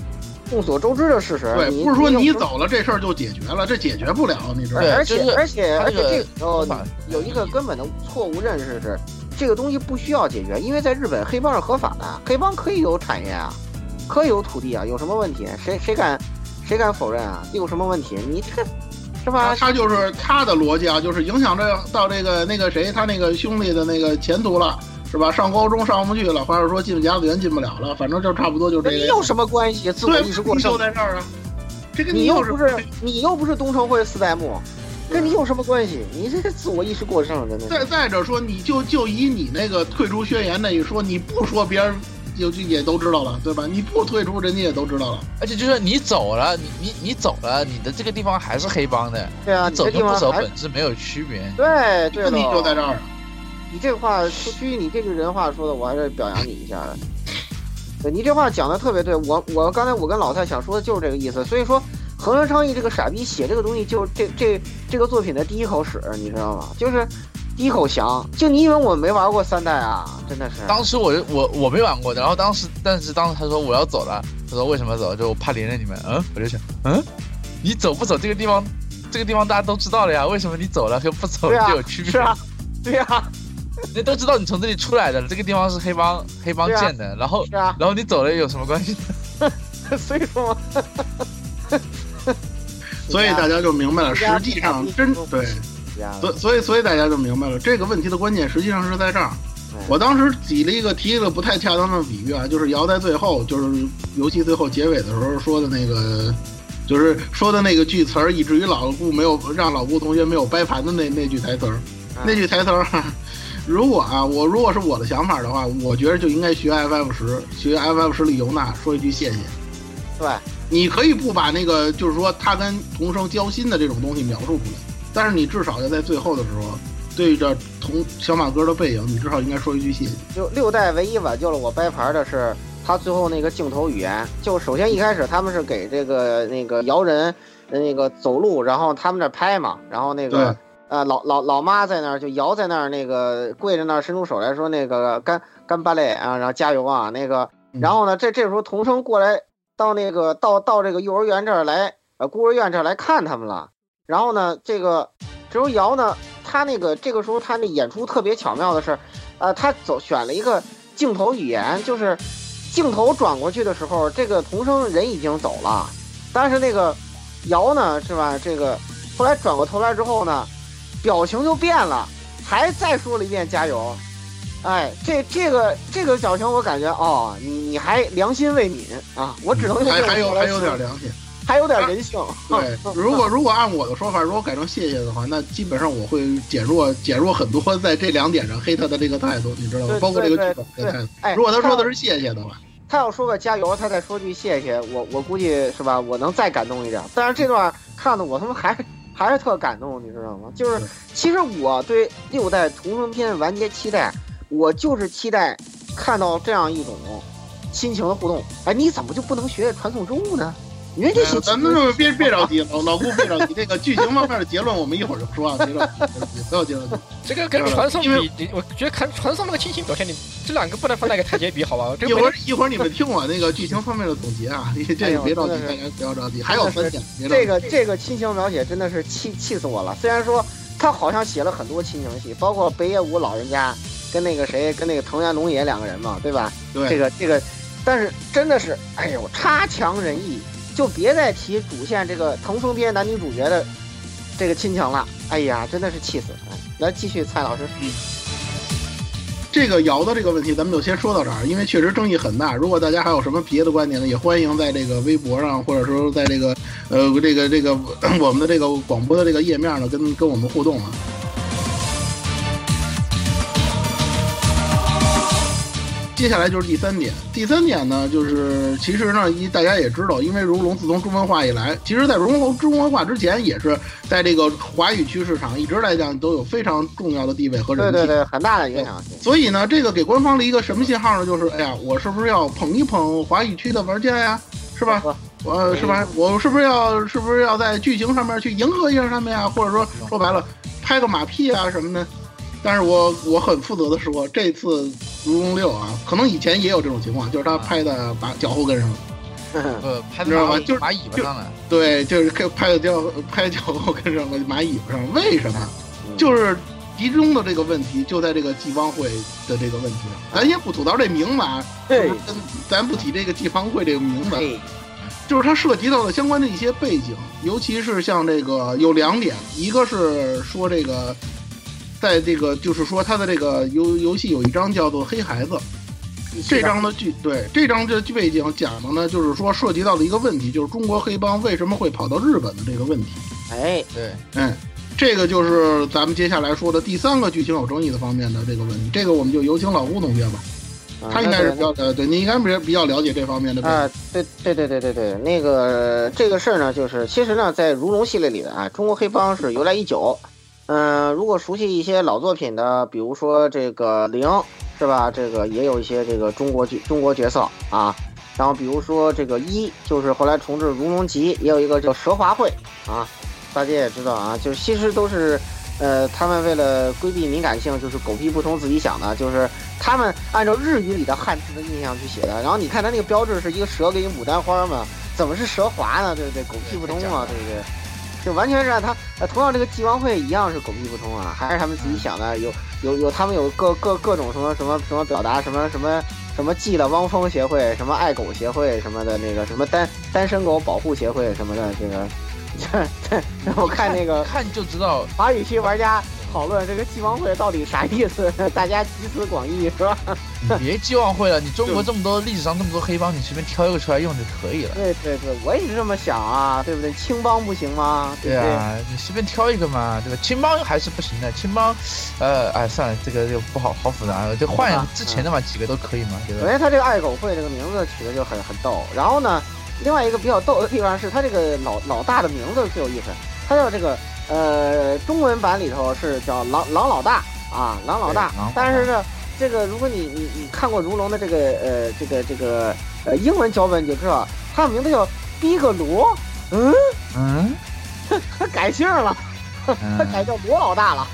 众所周知的事实。对，不是说你走了这事儿就解决了，这解决不了，你知道吗？而且而且而且这个时候有一个根本的错误认识是，这个东西不需要解决，因为在日本黑帮是合法的，黑帮可以有产业啊，可以有土地啊，有什么问题？谁谁敢谁敢否认啊？有什么问题？你这个是他吧？他就是他的逻辑啊，就是影响这到这个那个谁，他那个兄弟的那个前途了，是吧？上高中上不去了，或者说进甲子园进不了了，反正就差不多就这个。你有什么关系？自我对，意识过剩就，在这儿啊，这个你又又不是你又不是东城会四代目，跟你有什么关系？你这个自我意识过剩，真的。再再者说，你就就以你那个退出宣言那一说，你不说别人就就也都知道了，对吧？你不退出，人家也都知道了。而且就是你走了，你你你走了，你的这个地方还是黑帮的，对啊，你走跟不走本质没有区别。对对问题就在。这儿。你这话出于你这句人话说的，我还是表扬你一下的。对你这话讲的特别对，我我刚才我跟老蔡想说的就是这个意思。所以说，横川昌义这个傻逼写这个东西，就是这这这个作品的第一口屎，你知道吗？就是第一口翔。就你以为我没玩过三代啊？真的是。当时我就我我没玩过的，然后当时但是当时他说我要走了，他说为什么走？就我怕连累你们。嗯，我就想，嗯，你走不走这个地方，这个地方大家都知道了呀，为什么你走了和不走就有区别？是啊，对啊，人都知道你从这里出来的，这个地方是黑帮黑帮建的，然后啊。然后你走了有什么关系？所以说，所以大家就明白了，实际上真对，所所以所以大家就明白了这个问题的关键，实际上是在这儿。我当时举了一个提了不太恰当的比喻啊，就是姚在最后，就是游戏最后结尾的时候说的那个，就是说的那个句词儿，以至于老顾没有让老顾同学没有掰盘的那那句台词儿，那句台词儿。如果啊，我如果是我的想法的话，我觉得就应该学 FF 十，学 FF 十里尤娜说一句谢谢。对，你可以不把那个就是说他跟童生交心的这种东西描述出来，但是你至少要在最后的时候，对着童小马哥的背影，你至少应该说一句谢谢。就六代唯一挽救了我掰盘的是他最后那个镜头语言。就首先一开始他们是给这个那个摇人呃那个走路，然后他们那拍嘛，然后那个呃老老老妈在那儿就摇在那儿那个跪着那儿伸出手来说那个干干巴累啊，然后加油啊那个，然后呢这这时候童生过来到那个到到这个幼儿园这儿来呃孤儿院这儿来看他们了，然后呢这个这时候瑶呢他那个这个时候他那演出特别巧妙的是。呃，他走选了一个镜头语言，就是镜头转过去的时候，这个童生人已经走了，但是那个瑶呢，是吧？这个后来转过头来之后呢，表情就变了，还再说了一遍加油。哎，这这个这个表情，我感觉哦，你你还良心未泯啊！我只能用还有还有点良心。还有点人性。对，如果如果按我的说法，如果改成谢谢的话，那基本上我会减弱减弱很多在这两点上黑他的这个态度，你知道吗？包括这个剧本的态度。哎，如果他说的是谢谢的话，他要说个加油，他再说句谢谢，我我估计是吧？我能再感动一点。但是这段看的我他妈还 还是特感动，你知道吗？就是其实我对六代同人篇完结期待，我就是期待看到这样一种亲情的互动。哎，你怎么就不能学传送之物呢？因为这些咱们就别别着急，老老顾别着急，这个剧情方面的结论我们一会儿就说啊，别着急，不要急着急。这个跟传送比，你我觉得看传送那个亲情表现，你这两个不能放在一个台阶比，好吧？这一会儿一会儿你们听我那个剧情方面的总结啊，你这个别着急，大家不要着急，还有分享。这个这个亲情描写真的是气气死我了。虽然说他好像写了很多亲情戏，包括北野武老人家跟那个谁跟那个藤原龙也两个人嘛，对吧？对，这个这个，但是真的是，哎呦，差强人意。就别再提主线这个藤生篇男女主角的这个亲情了，哎呀，真的是气死了！来继续，蔡老师。嗯，这个瑶的这个问题，咱们就先说到这儿，因为确实争议很大。如果大家还有什么别的观点呢，也欢迎在这个微博上，或者说在这个呃这个这个 我们的这个广播的这个页面呢，跟跟我们互动啊。接下来就是第三点，第三点呢，就是其实呢，一大家也知道，因为如龙自从中文化以来，其实在如龙中文化之前，也是在这个华语区市场一直来讲都有非常重要的地位和人气，对对对，很大的影响性。所以呢，这个给官方了一个什么信号呢？就是哎呀，我是不是要捧一捧华语区的玩家呀？是吧？我是吧？我是不是要是不是要在剧情上面去迎合一下他们呀？或者说说白了，拍个马屁啊什么的？但是我我很负责的说，这次《如龙六》啊，可能以前也有这种情况，就是他拍的把脚后跟上了。呃，拍知道吗？就是马尾巴上了，对，就是开拍的脚拍脚后跟上了，马尾巴上，为什么？就是集中的这个问题就在这个季方会的这个问题上，咱先不吐槽这名字啊，咱不提这个季方会这个名字，就是它涉及到的相关的一些背景，尤其是像这个有两点，一个是说这个，在这个就是说他的这个游游戏有一章叫做《黑孩子》，这章的剧对这章的剧背景讲的呢，就是说涉及到的一个问题，就是中国黑帮为什么会跑到日本的这个问题。哎，对，嗯，这个就是咱们接下来说的第三个剧情有争议的方面的这个问题。这个我们就有请老吴同学吧，啊他应该是比较呃，对你应该比较比较了解这方面的。啊，对对对对对对，那个这个事儿呢，就是其实呢，在如龙系列里的啊，中国黑帮是由来已久。嗯、如果熟悉一些老作品的，比如说这个零，是吧？这个也有一些这个中国角中国角色啊。然后比如说这个一，就是后来重置如龙集，也有一个叫蛇华会啊，大家也知道啊，就是其实都是。呃，他们为了规避敏感性，就是狗屁不通自己想的，就是他们按照日语里的汉字的印象去写的。然后你看他那个标志是一个蛇给你牡丹花嘛，怎么是蛇华呢？对不对？狗屁不通嘛，对不对？就完全是按他呃，同样这个季王会一样是狗屁不通啊，还是他们自己想的，有有有他们有各各各种什么什么什么表达，什么什么什么记了汪峰协会，什么爱狗协会什么的那个什么单单身狗保护协会什么的 这个。我看那个看就知道，华语区玩家讨论这个季王会到底啥意思，大家集思广益是吧？你别寄望会了，你中国这么多历史上这么多黑帮，你随便挑一个出来用就可以了。对对对，我也是这么想啊，对不对？青帮不行吗？对啊，你随便挑一个嘛，对吧？青帮还是不行的，青帮，呃，哎，算了，这个就不好好复杂了，就换之前的嘛，几个都可以嘛，对吧？首先，他这个爱狗会这个名字取的就很很逗。然后呢，另外一个比较逗的地方是他这个老老大的名字最有意思，他叫这个呃中文版里头是叫狼狼老大啊，狼老大。但是呢，这个如果你你你看过如龙的这个呃这个这个呃英文脚本，你就知道他的名字叫逼格罗，嗯，嗯他 改姓了，他改嗯，叫罗老大了。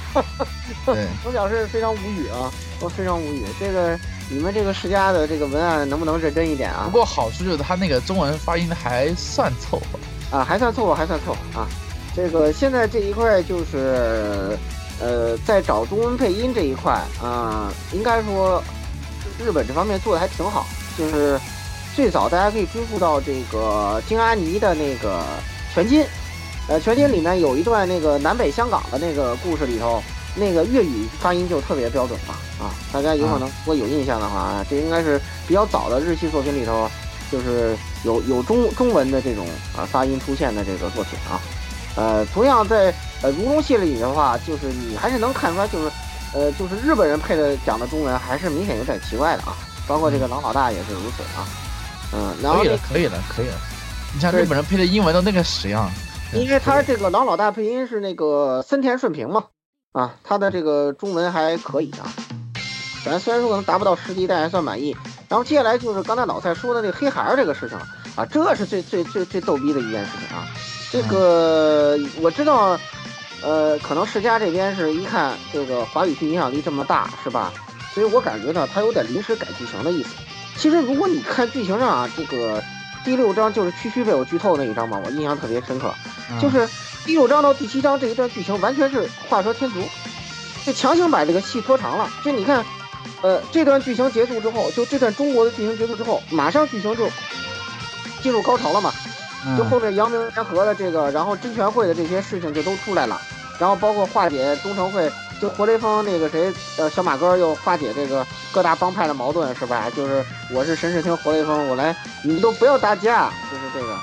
对，我表示非常无语啊，我非常无语。这个你们这个世家的这个文案能不能认真一点啊不？过好处就是他那个中文发音还算凑合。啊，还算凑合，还算凑合啊。这个现在这一块就是，呃，在找中文配音这一块啊、应该说日本这方面做的还挺好。就是最早大家可以追溯到这个金阿尼的那个全金，呃，全金里面有一段那个南北香港的那个故事里头，那个粤语发音就特别标准嘛啊，大家有可能如果有印象的话啊，这应该是比较早的日系作品里头。就是有有中中文的这种啊发音出现的这个作品啊，呃，同样在呃如龙系列里的话，就是你还是能看出来，就是呃就是日本人配的讲的中文还是明显有点奇怪的啊，包括这个狼老大也是如此啊，嗯，然后可以了，可以了，可以了。你像日本人配的英文都那个屎样，因为他这个狼老大配音是那个森田顺平嘛，啊，他的这个中文还可以啊，咱虽然说可能达不到十级，但还算满意。然后接下来就是刚才老蔡说的这个黑孩儿这个事情了啊，这是最最最最逗逼的一件事情啊。这个我知道，呃，可能世嘉这边是一看这个华语区影响力这么大，是吧？所以我感觉呢，他有点临时改剧情的意思。其实如果你看剧情上啊，这个第六章就是区区被我剧透那一章嘛，我印象特别深刻。嗯就是第六章到第七章这一段剧情完全是画蛇添足，就强行把这个戏拖长了。就你看，呃，这段剧情结束之后，就这段中国的剧情结束之后，马上剧情就进入高潮了嘛。就后面阳明联合的这个，然后真权会的这些事情就都出来了，然后包括化解东城会，就活雷锋那个谁，呃，小马哥又化解这个各大帮派的矛盾，是吧？就是我是神视厅活雷锋，我来，你们都不要打架，就是这个。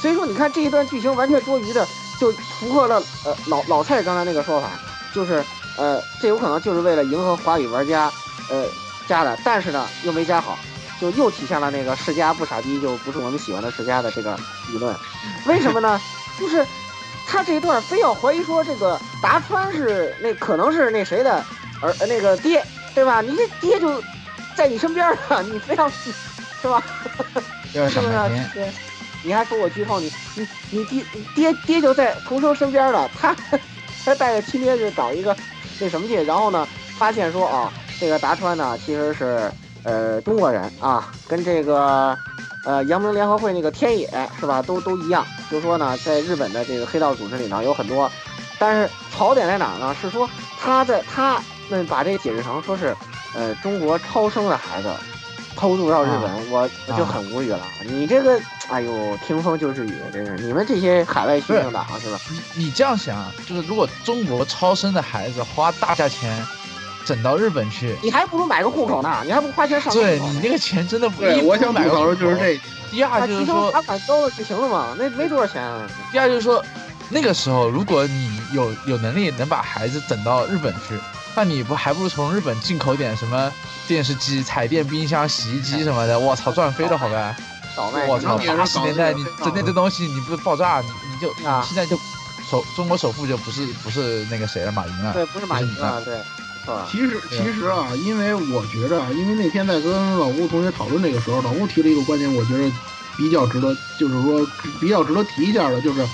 所以说，你看这一段剧情完全多余的，就符合了呃老老蔡刚才那个说法，就是呃这有可能就是为了迎合华语玩家，呃加的，但是呢又没加好，就又体现了那个世家不傻逼就不是我们喜欢的世家的这个理论。为什么呢？就是他这一段非要怀疑说这个达川是那可能是那谁的儿呃那个爹，对吧？你这爹就在你身边呢，你非要是吧？要 是不是？对，你还说我剧透，你你你爹你爹爹就在童生身边了，他他带着亲爹去找一个那什么去，然后呢发现说啊，这个达川呢其实是呃中国人啊，跟这个呃阳明联合会那个天野是吧，都都一样，就说呢在日本的这个黑道组织里呢有很多，但是槽点在哪儿呢？是说他在他们把这个解释成说是呃中国超生的孩子。偷渡到日本，我我就很无语了。你这个，哎呦，听风就是雨，真是你们这些海外学生党是吧？你你这样想，就是如果中国超生的孩子花大价钱整到日本去，你还不如买个户口呢，你还不花钱上。对你那个钱真的不对，我想买个户口就是这。第二就是说，把款交了就行了嘛，那没多少钱。第二就是说，那个时候如果你有有能力能把孩子整到日本去，那你不还不如从日本进口点什么电视机、彩电、冰箱、洗衣机什么的？我操，赚飞了，好呗！我操，八十年代你整那这东西，你不爆炸，你你就你现在就首中国首富就不是不是那个谁了，马云了？对，不是马云了，对。其实其实啊，因为我觉着，因为那天在跟老吴同学讨论这个时候，老吴提了一个观点，我觉得比较值得，就是说比较值得提一下的，就是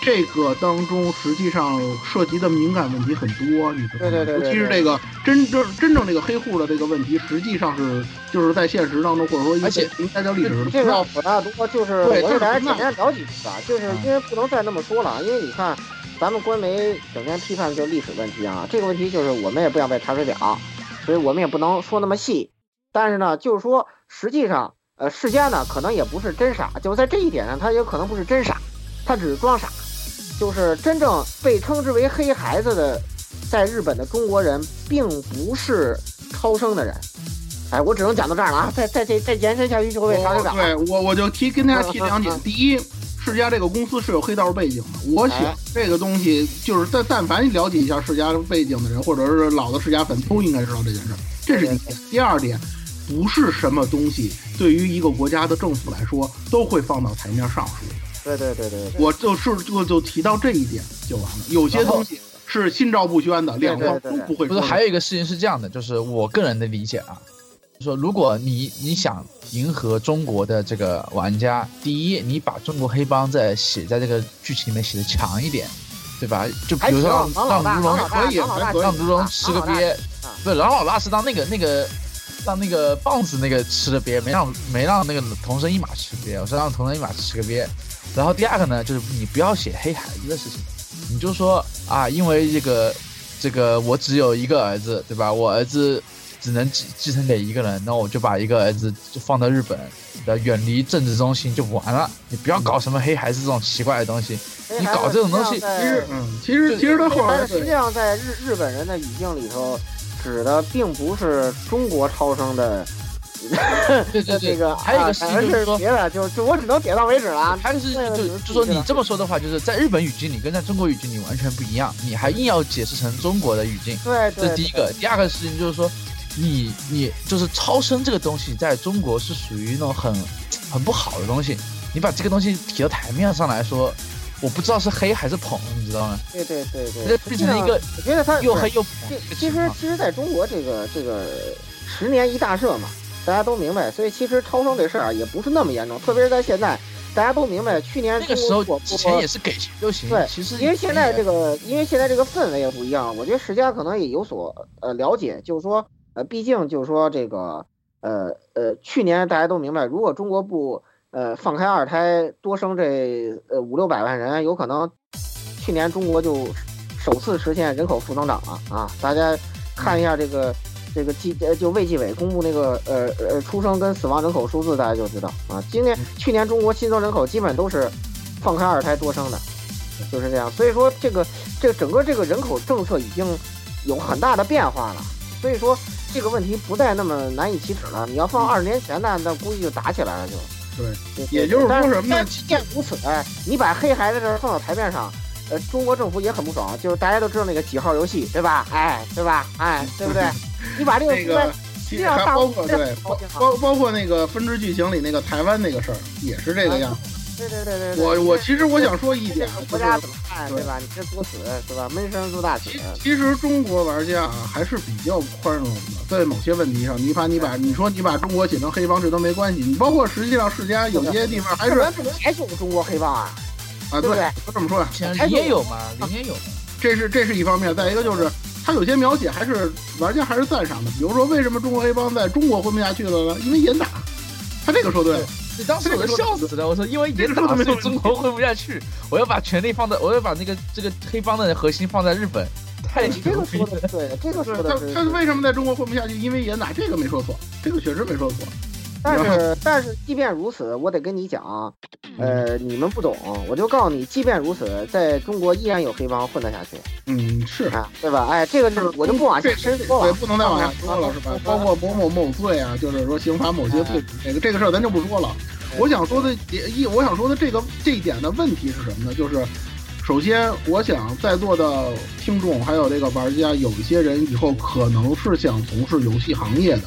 这个当中实际上涉及的敏感问题很多，你知道吗？对对对。尤其是这个真正真正这个黑户的这个问题，实际上是就是在现实当中，或者说而且应该叫历史这个复大多，就是对，我给大家简单聊几句吧，就是因为不能再那么说了，因为你看。咱们官媒整天批判就历史问题啊，这个问题就是我们也不想被查水表，所以我们也不能说那么细。但是呢，就是说实际上，呃，世家呢可能也不是真傻，就在这一点上，他也可能不是真傻，他只是装傻。就是真正被称之为黑孩子的，在日本的中国人，并不是超生的人。哎，我只能讲到这儿了啊！再再再再延伸下去就会被查水表。对我我就提跟大家提两点，第一。世嘉这个公司是有黑道背景的，我想这个东西就是但但凡了解一下世嘉背景的人，或者是老的世嘉粉，都应该知道这件事。这是第一点。第二点，不是什么东西对于一个国家的政府来说都会放到台面上说。对对对对，我就是就就提到这一点就完了。有些东西是心照不宣的，两方都不会。不是，还有一个事情是这样的，就是我个人的理解啊。说，如果你你想迎合中国的这个玩家，第一，你把中国黑帮在写在这个剧情里面写的强一点，对吧？就比如说让让卢龙可以，让卢龙吃个鳖，不是郎老大是让那个那个让那个棒子那个吃的鳖，没让没让那个童生一马吃鳖，我是让童生一马吃个鳖。然后第二个呢，就是你不要写黑孩子的事情，你就说啊，因为这个这个我只有一个儿子，对吧？我儿子。只能继继承给一个人，那我就把一个儿子就放到日本，的远离政治中心就完了。你不要搞什么黑孩子这种奇怪的东西，你搞这种东西，其实，嗯，其实其实他后来实际上在日日本人的语境里头，指的并不是中国超生的，对对 这个，还有一个事情就是说别的，就就我只能点到为止了。还有是就就说你这么说的话，就是在日本语境里跟在中国语境里完全不一样，你还硬要解释成中国的语境，对，这是第一个。第二个事情就是说。你你就是超生这个东西，在中国是属于那种很很不好的东西。你把这个东西提到台面上来说，我不知道是黑还是捧，你知道吗？对对对对，变成了一个我觉得他又黑又捧。其实其实在中国这个这个十年一大赦嘛，大家都明白，所以其实超生这事儿啊也不是那么严重，特别是在现在，大家都明白，去年那个时候之前也是给钱就行。对，其实因为现在这个因为现在这个氛围也不一样，我觉得石家可能也有所呃了解，就是说。呃，毕竟就是说这个，呃呃，去年大家都明白，如果中国不呃放开二胎多生这呃五六百万人，有可能去年中国就首次实现人口负增长了啊！大家看一下这个这个纪呃就卫计委公布那个呃呃出生跟死亡人口数字，大家就知道啊。今年去年中国新增人口基本都是放开二胎多生的，就是这样。所以说这个这个整个这个人口政策已经有很大的变化了，所以说。这个问题不再那么难以启齿了。你要放二十年前呢，那估计就打起来了，就。对，也就是说什么呢？即便如此，哎，你把黑孩子这放到台面上，呃，中国政府也很不爽。就是大家都知道那个几号游戏，对吧？哎，对吧？哎，对不对？你把这个那个，还包括对包包包括那个分支剧情里那个台湾那个事儿，也是这个样。对对对对对。我我其实我想说一点，啊国家怎么办，对吧？你这作死是吧？闷声做大死。其实中国玩家啊还是比较宽容的，在某些问题上，你把你把你说你把中国写成黑帮，这都没关系。你包括实际上世家有些地方还是不能还是有中国黑帮啊。啊，对，就这么说呀。零也有嘛，零也有。这是这是一方面，再一个就是他有些描写还是玩家还是赞赏的，比如说为什么中国黑帮在中国混不下去了呢？因为严打。他这个说对了。你当时我都笑死了，我说因为严打，所以中国混不下去。我要把权力放在，我要把那个这个黑帮的核心放在日本。太牛逼了对，这个说的他他为什么在中国混不下去？因为严打，这个没说错，这个确实没说错。但是但是，即便如此，我得跟你讲，呃，你们不懂，我就告诉你，即便如此，在中国依然有黑帮混得下去。嗯，是啊，对吧？哎，这个是我就不往下深说了，对，不能再往下说了，是吧？包括某某某罪啊，就是说刑罚某些罪，这个这个事儿咱就不说了。我想说的一，我想说的这个这一点的问题是什么呢？就是首先，我想在座的听众还有这个玩家，有一些人以后可能是想从事游戏行业的。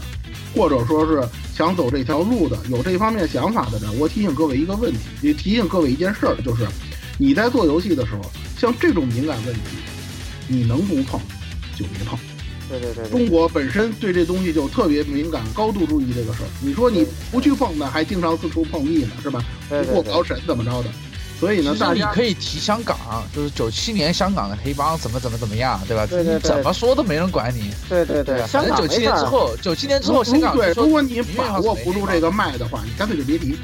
或者说是想走这条路的，有这方面想法的人，我提醒各位一个问题，也提醒各位一件事儿，就是你在做游戏的时候，像这种敏感问题，你能不碰就别碰。对对对。中国本身对这东西就特别敏感，高度注意这个事儿。你说你不去碰呢，还经常四处碰壁呢，是吧？过高审怎么着的？所以呢，大家可以提香港，就是九七年香港的黑帮怎么怎么怎么样，对吧？对对对，怎么说都没人管你。对对对，反正九七年之后，九七年之后香港对，如果你把握不住这个脉的话，你干脆就别提，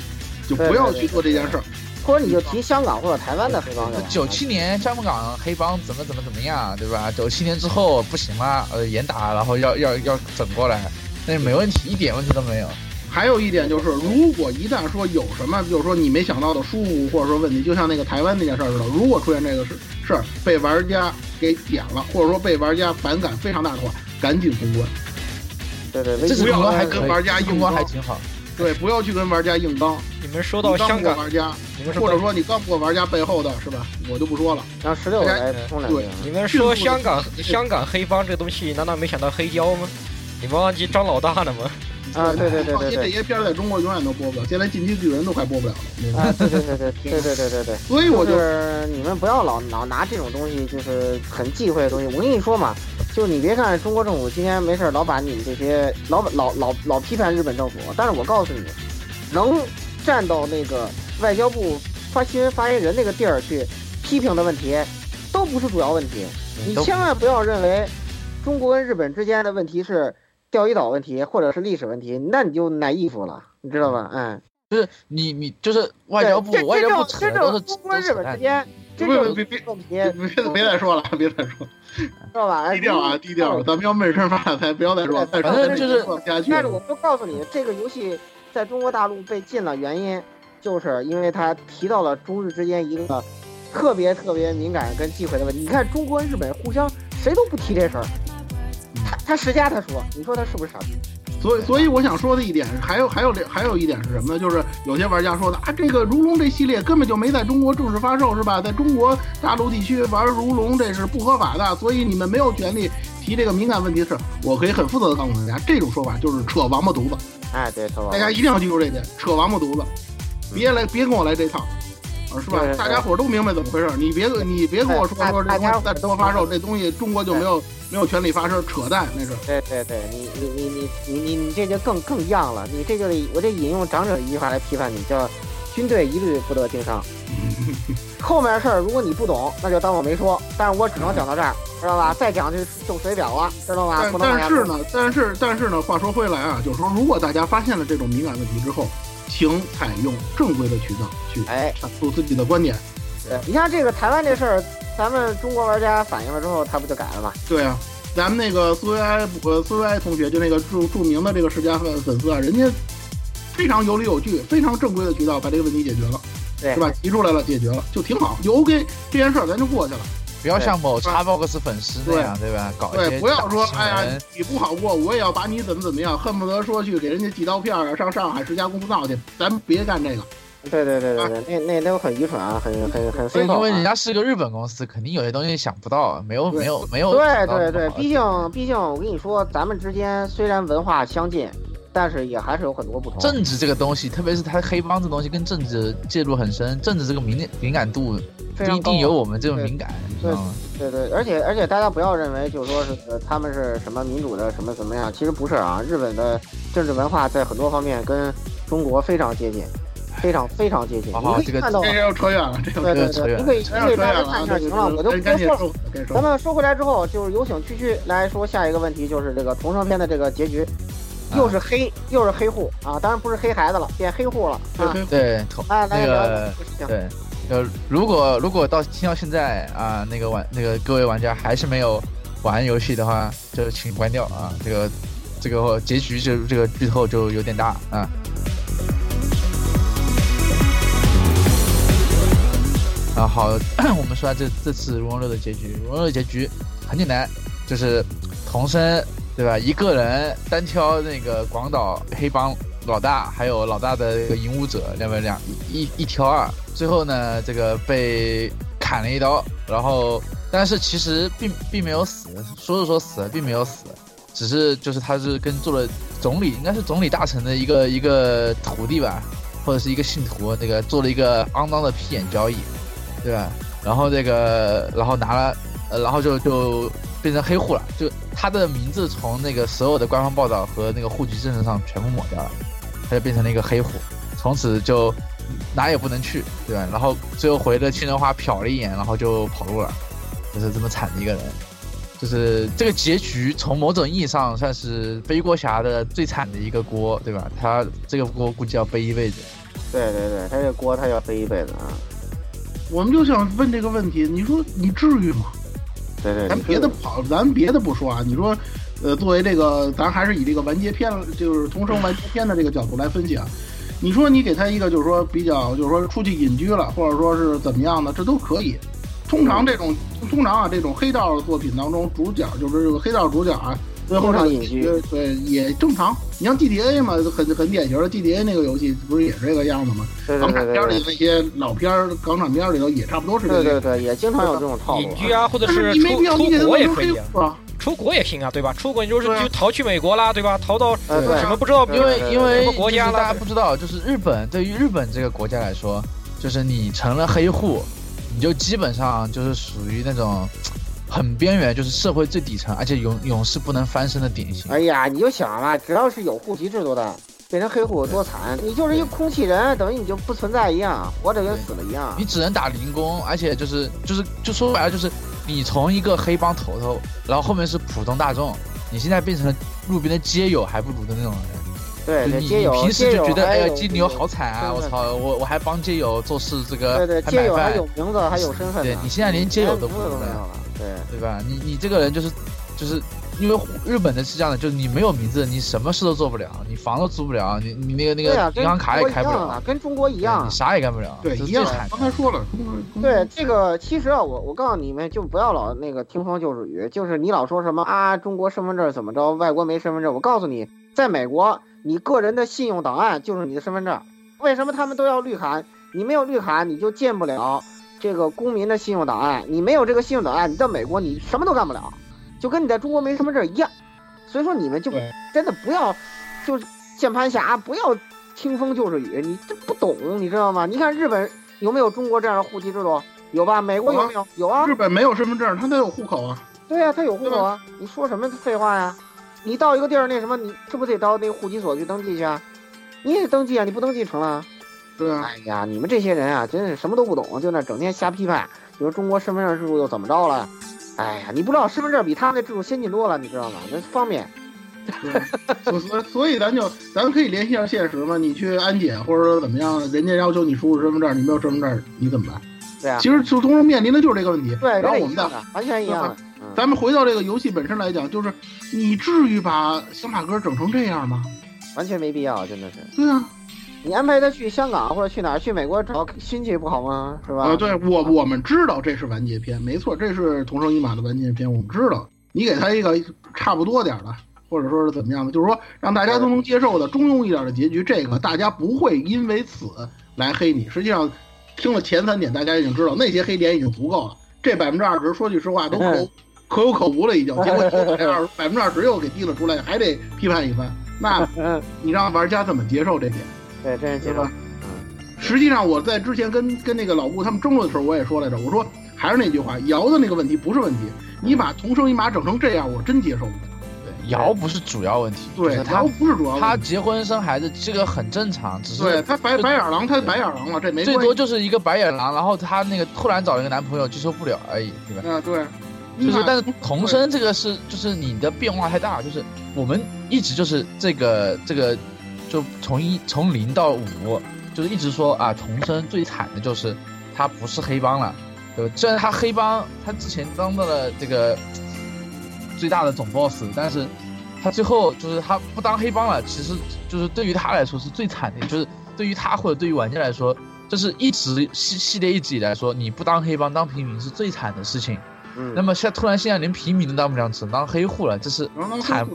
就不要去做这件事儿。或者你就提香港或者台湾的黑帮。九七年香港黑帮怎么怎么怎么样，对吧？九七年之后不行了，呃，严打，然后要要要整过来，那没问题，一点问题都没有。还有一点就是，如果一旦说有什么，就是说你没想到的疏忽或者说问题，就像那个台湾那件事似的，如果出现这个事事儿被玩家给点了，或者说被玩家反感非常大的话，赶紧公关。对对，这不要还跟玩家硬刚，还挺好。对，不要去跟玩家硬刚。你们说到香港玩家，或者说你刚过玩家背后的是吧？我就不说了。让十六来冲两句。你们说香港 香港黑帮这个东西，难道没想到黑胶吗？你们忘记张老大了吗？啊，对对对对对，这些片在中国永远都播不了，现在《进击巨人》都快播不了了。啊，对对对对对对对对对。所以我就是你们不要老老拿这种东西，就是很忌讳的东西。我跟你说嘛，就你别看中国政府今天没事老把你们这些老老老老批判日本政府，但是我告诉你，能站到那个外交部发新闻发言人那个地儿去批评的问题，都不是主要问题。你千万不要认为中国跟日本之间的问题是。钓鱼岛问题或者是历史问题，那你就拿衣服了，你知道吧？嗯，就是你你就是外交部外交部扯都是中国日本之间，别别别别别别再说了，别再说，知道吧？低调啊，低调，咱们要闷声发大财，不要再说，反正就是。但是我就告诉你，这个游戏在中国大陆被禁了，原因就是因为他提到了中日之间一个特别特别敏感跟忌讳的问题。你看中国日本互相谁都不提这事儿。他他十佳他说，你说他是不是傻逼？所以所以我想说的一点，还有还有这还有一点是什么呢？就是有些玩家说的啊，这个如龙这系列根本就没在中国正式发售，是吧？在中国大陆地区玩如龙这是不合法的，所以你们没有权利提这个敏感问题。是，我可以很负责的告诉大家，这种说法就是扯王八犊子。哎，对，扯王八。大家一定要记住这点，扯王八犊子，别来别跟我来这套。是吧？大家伙都明白怎么回事你别你别跟我说说这东西在中国发售，这东西中国就没有没有权利发声，扯淡那是。对对对，你你你你你你你这就更更样了。你这就我这引用长者一句话来批判你，叫军队一律不得经商。后面的事儿如果你不懂，那就当我没说。但是我只能讲到这儿，知道吧？再讲就就水表了，知道吧？但但是呢，但是但是呢，话说回来啊，就是说，如果大家发现了这种敏感问题之后。请采用正规的渠道去哎阐述自己的观点。对，你像这个台湾这事儿，咱们中国玩家反映了之后，他不就改了吗？对啊，咱们那个苏维埃呃苏维埃同学，就那个著著名的这个世家粉粉丝啊，人家非常有理有据，非常正规的渠道把这个问题解决了，对是吧？提出来了，解决了，就挺好，就 OK，这件事儿咱就过去了。不要像某叉 box 粉丝那样，对吧？搞对，不要说哎呀，你不好过，我也要把你怎么怎么样，恨不得说去给人家寄刀片啊，上上海十家公司闹去。咱别干这个。对对对对对，那那都很愚蠢啊，很很很非因为人家是个日本公司，肯定有些东西想不到，没有没有没有。对对对，毕竟毕竟我跟你说，咱们之间虽然文化相近，但是也还是有很多不同。政治这个东西，特别是他黑帮这东西，跟政治介入很深，政治这个敏敏感度不一定有我们这种敏感，你知对道吗？对对，而且而且大家不要认为就是说是呃他们是什么民主的什么怎么样，其实不是啊。日本的政治文化在很多方面跟中国非常接近，非常非常接近。好好这个你可以看到，这个要扯远了，这个对对对，你可以你可以大家看一下行了，我就不说了。说，咱。们说回来之后，就是有请区区来说下一个问题，就是这个同生篇的这个结局，又是黑又是黑户啊，当然不是黑孩子了，变黑户了啊。对，同来来那个。对，呃，如果如果到听到现在啊，那个玩那个各位玩家还是没有玩游戏的话，就请关掉啊，这个这个结局就这个剧透就有点大啊。啊，好，我们说下这这次《如龙六》的结局，《如龙六》的结局很简单，就是童生对吧？一个人单挑那个广岛黑帮老大，还有老大的这个影武者，两个两一一一挑二，最后呢，这个被砍了一刀，然后但是其实并并没有死，说是说死了，并没有死，只是就是他是跟做了总理，应该是总理大臣的一个一个徒弟吧，或者是一个信徒，那个做了一个肮脏的屁眼交易，对吧？然后这个，然后拿了，呃，然后就就变成黑户了，就他的名字从那个所有的官方报道和那个户籍证上全部抹掉了，他就变成了一个黑户，从此就哪也不能去，对吧？然后最后回了青莲花瞟了一眼，然后就跑路了，就是这么惨的一个人。就是这个结局，从某种意义上算是背锅侠的最惨的一个锅，对吧？他这个锅估计要背一辈子。对对对，他这锅他要背一辈子啊。我们就想问这个问题，你说你至于吗？对对，咱别的跑，咱别的不说啊，你说，呃，作为这个，咱还是以这个完结篇，就是同声完结篇的这个角度来分析啊。你说你给他一个，就是说比较，就是说出去隐居了，或者说是怎么样的，这都可以。通常这种，通常啊，这种黑道作品当中，主角就是这个黑道主角啊，最后这个经常隐居对对也正常。你像 GTA 嘛，很很典型的 GTA 那个游戏，不是也是这个样子吗？对对港产对对片里那些老片儿，港产片里头也差不多是这个样子。对对对，也经常有这种套路隐。居啊，或者但是是你没必要，出出国也可以啊。出国也行啊，对吧？出国你就是就逃去美国啦，对吧？逃到什么不知道因为因为什么国家大家不知道，就是日本对于日本这个国家来说，就是你成了黑户，你就基本上就是属于那种很边缘，就是社会最底层，而且永永世不能翻身的典型。哎呀，你就想吧，只要是有户籍制度的，变成黑户有多惨？你就是一个空气人，等于你就不存在一样，活着跟死了一样你。只能打零工，而且就是就是就说白了就是你从一个黑帮头头，然后后面是普通大众，你现在变成了路边的街友还不如的那种人。对你街友平时就觉得哎呀街金牛好惨啊，我操，我我还帮街友做事，这个对对，街友还有，名字，还有身份。对你现在连街友都不连名字都能了没有了。对对吧？你你这个人就是就是因为日本的是这样的，就是你没有名字，你什么事都做不了，你房都租不了，你你那个那个银行卡也开不了，跟中国一样你。啥也干不了，对，一样。刚才说了，中国对这个，其实啊，我我告诉你们，就不要老那个听风就是雨，就是你老说什么啊，中国身份证怎么着，外国没身份证。我告诉你，在美国，你个人的信用档案就是你的身份证。为什么他们都要绿卡？你没有绿卡，你就建不了这个公民的信用档案。你没有这个信用档案，你到美国你什么都干不了，就跟你在中国没身份证一样。所以说你们就真的不要，就是键盘侠，不要听风就是雨，你这不懂，你知道吗？你看日本有没有中国这样的户籍制度？有吧？美国有没有？有啊。日本没有身份证，他得有户口啊。对呀、他有户口啊。你说什么废话呀？你到一个地儿那什么，你是不是得到那个户籍所去登记去啊？你也得登记啊，你不登记成了。对啊，哎呀，你们这些人啊，真是什么都不懂，就那整天瞎批判。比如中国身份证制度又怎么着了？哎呀，你不知道身份证比他们那制度先进多了，你知道吗？那方便。所所所以咱就咱可以联系一下现实嘛。你去安检或者说怎么样，人家要求你出示身份证，你没有身份证，你怎么办？对啊，其实就同时面临的就是这个问题。对，然后我们再完全一样咱们回到这个游戏本身来讲，就是你至于把小马哥整成这样吗？完全没必要，真的是。对啊，你安排他去香港或者去哪儿？去美国找亲戚不好吗？是吧？啊，对我我们知道这是完结篇，没错，这是同生一马的完结篇，我们知道。你给他一个差不多点的，或者说是怎么样的，就是说让大家都能接受的中庸一点的结局，这个大家不会因为此来黑你。实际上，听了前三点，大家已经知道那些黑点已经足够了。这百分之二十，说句实话，都可可有可无了，已经。结果这二百分之二十又给提了出来，还得批判一番。那 你让玩家怎么接受这点？对，真是接受嗯。实际上我在之前跟跟那个老顾他们争论的时候，我也说来着，我说还是那句话，瑶的那个问题不是问题，你把同生一马整成这样，我真接受不了。对，瑶不是主要问题，对就是，他瑶不是主要问题，他结婚生孩子这个很正常，只是对他白白眼狼，他白眼狼了，这没最。多就是一个白眼狼，然后他那个突然找一个男朋友接受不了而已，对吧？啊，对，就是，但是你童生这个是，就是你的变化太大，就是我们一直就是这个这个，就从一从零到五，就是一直说啊，童生最惨的就是他不是黑帮了，对吧？虽然他黑帮，他之前当到了这个最大的总 boss，但是他最后就是他不当黑帮了，其实就是对于他来说是最惨的，就是对于他或者对于玩家来说，就是一直系系列一直以来说，你不当黑帮当平民是最惨的事情。嗯，那么现在突然现在连平民都当不了，只能当黑户了，这是惨，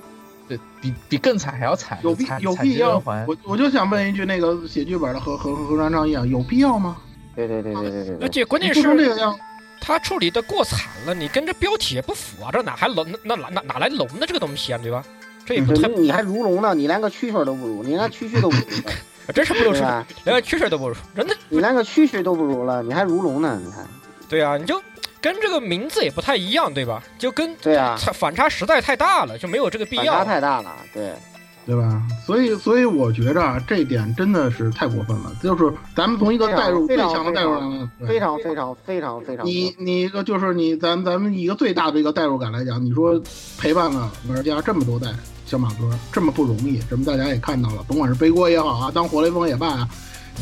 对比比更惨还要惨，有必有必要？我我就想问一句，那个写剧本的和和和和张张一样，有必要吗？对对对对对对而，且关键是个样，他处理的过惨了，你跟这标题也不符啊，这哪还龙那哪哪哪来龙的这个东西啊，对吧？这也不太，你你还如龙呢？你连个蛐蛐都不如，你连蛐蛐都不如，真是不如是，吧？连个蛐蛐都不如，真的。你连个蛐蛐都不如了，你还如龙呢？你看，对啊，你就跟这个名字也不太一样，对吧？就跟对啊，反差实在太大了，就没有这个必要反差。太大了，对，对吧？所以所以我觉着啊，这一点真的是太过分了。就是咱们从一个代入最强的代入感，对非常非常非常非常。你你一个就是你咱咱们一个最大的一个代入感来讲，你说陪伴了玩家这么多代小马哥，这么不容易，这么大家也看到了，甭管是背锅也好啊，当活雷锋也罢啊，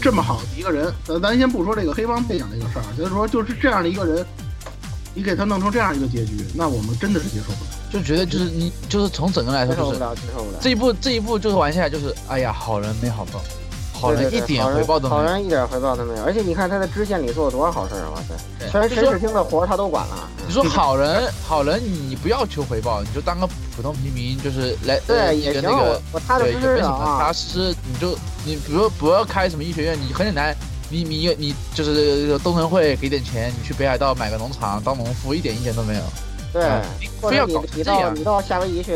这么好的一个人，咱咱先不说这个黑帮背景这个事儿，就是说就是这样的一个人，你给他弄成这样一个结局，那我们真的是接受不了。就觉得就是你就是从整个来说就是接受不了，接受不了。这一步这一步就是玩下来就是哎呀好人没好报，好人一点回报都没有。好人一点回报都没有，而且你看他在支线里做了多少好事儿啊！哇塞，全就说神使厅的活儿他都管了。你说好人好人你不要求回报，你就当个普通平民，就是来呃对，也行，一个那个我我踏踏对，实实的啊踏。实实，你就你比如不要开什么医学院，你很简单，你你你就是东城会给点钱，你去北海道买个农场当农夫，一点意见都没有。对非要搞你到这样你到夏威夷去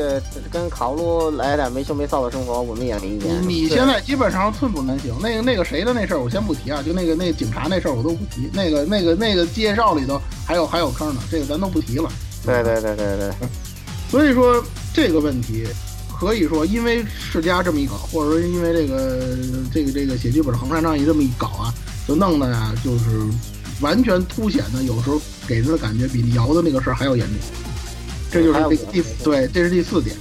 跟卡路来点没羞没臊的生活，我们也没意见。你现在基本上寸步难行。那个那个谁的那事儿我先不提啊，就那个那个警察那事儿我都不提。那个那个那个介绍里头还有还有坑呢，这个咱都不提了。对对对对对，所以说这个问题，可以说因为世嘉这么一搞，或者说因为这个这个这个写剧本的横山仗义这么一搞啊，就弄的呀，就是完全凸显的，有时候给人的感觉比瑶的那个事儿还要严重。这就是这个第对，这是第四点。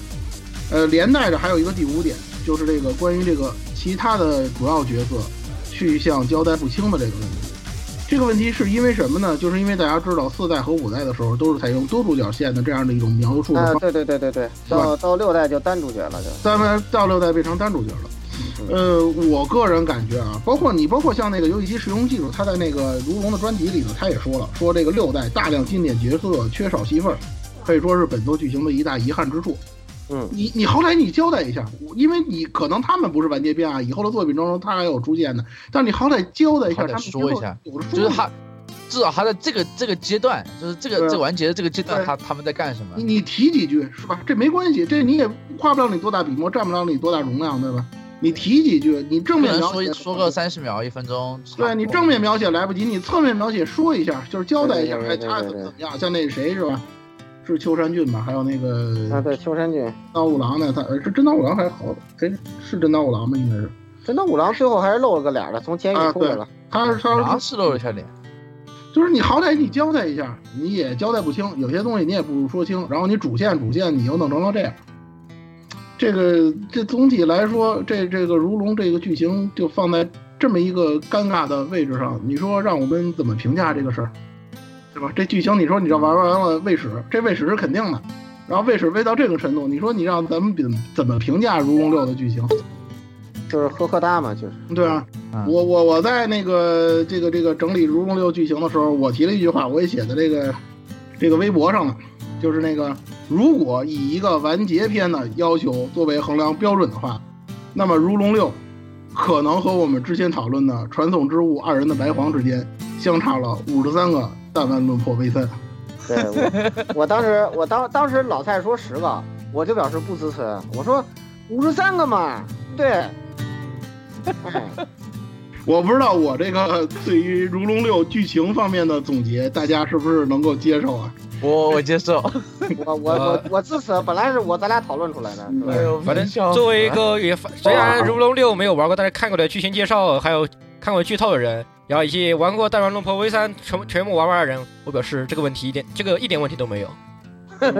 呃，连带着还有一个第五点，就是这个关于这个其他的主要角色去向交代不清的这个问题。这个问题是因为什么呢？就是因为大家知道四代和五代的时候都是采用多主角线的这样的一种描述对对对对对，到到六代就单主角了就。咱们到六代变成单主角了。呃，我个人感觉啊，包括你，包括像那个游戏机使用技术，他在那个如龙的专辑里头，他也说了，说这个六代大量经典角色缺少戏份，可以说是本作剧情的一大遗憾之处。嗯，你你好歹你交代一下，因为你可能他们不是完结篇啊，以后的作品当中他还有出现的，但是你好歹交代一下，他们说一下有的就是他至少他在这个这个阶段，就是这个这个完结的这个阶段，他他们在干什么你？你提几句是吧？这没关系，这你也花不了你多大笔墨，占不了你多大容量，对吧？你提几句，你正面描写说说个三十秒一分钟。对你正面描写来不及，你侧面描写说一下，就是交代一下，哎，他怎么怎么样？像那个谁是吧？是秋山俊吧？还有那啊，个对，秋山俊，刀五郎呢？他呃是真刀五郎还是好？真是真刀五郎吗？应该是。真刀五郎最后还是露了个脸的，从监狱出来了。他是他然是露了一下脸，就是你好歹你交代一下，你也交代不清，有些东西你也不说清，然后你主线主线你又弄成了这样。这个这总体来说，这这个如龙这个剧情就放在这么一个尴尬的位置上，你说让我们怎么评价这个事儿，对吧？这剧情你说你这玩完了卫史，这卫史是肯定的，然后卫史微到这个程度，你说你让咱们怎么怎么评价如龙六的剧情？就是呵呵哒嘛，就是。对啊，嗯我我我在那个这个这个整理《如龙六》剧情的时候，我提了一句话，我也写在这个这个微博上了，就是那个如果以一个完结篇的要求作为衡量标准的话，那么《如龙六》可能和我们之前讨论的《传送之物二人的白黄》之间相差了五十三个弹丸论破 V 三。对我，我当时我当当时老蔡说十个，我就表示不支持。我说五十三个嘛，对。哎，我不知道我这个对于《如龙六》剧情方面的总结，大家是不是能够接受啊？我我接受。我我我我支持，本来是我咱俩讨论出来的，哎？呦，反正笑作为一个也虽然《如龙六》没有玩过，但是看过的剧情介绍，还有看过剧透的人，然后以及玩过《大乱龙破 V 三》全全部玩完的人，我表示这个问题一点这个一点问题都没有。嘿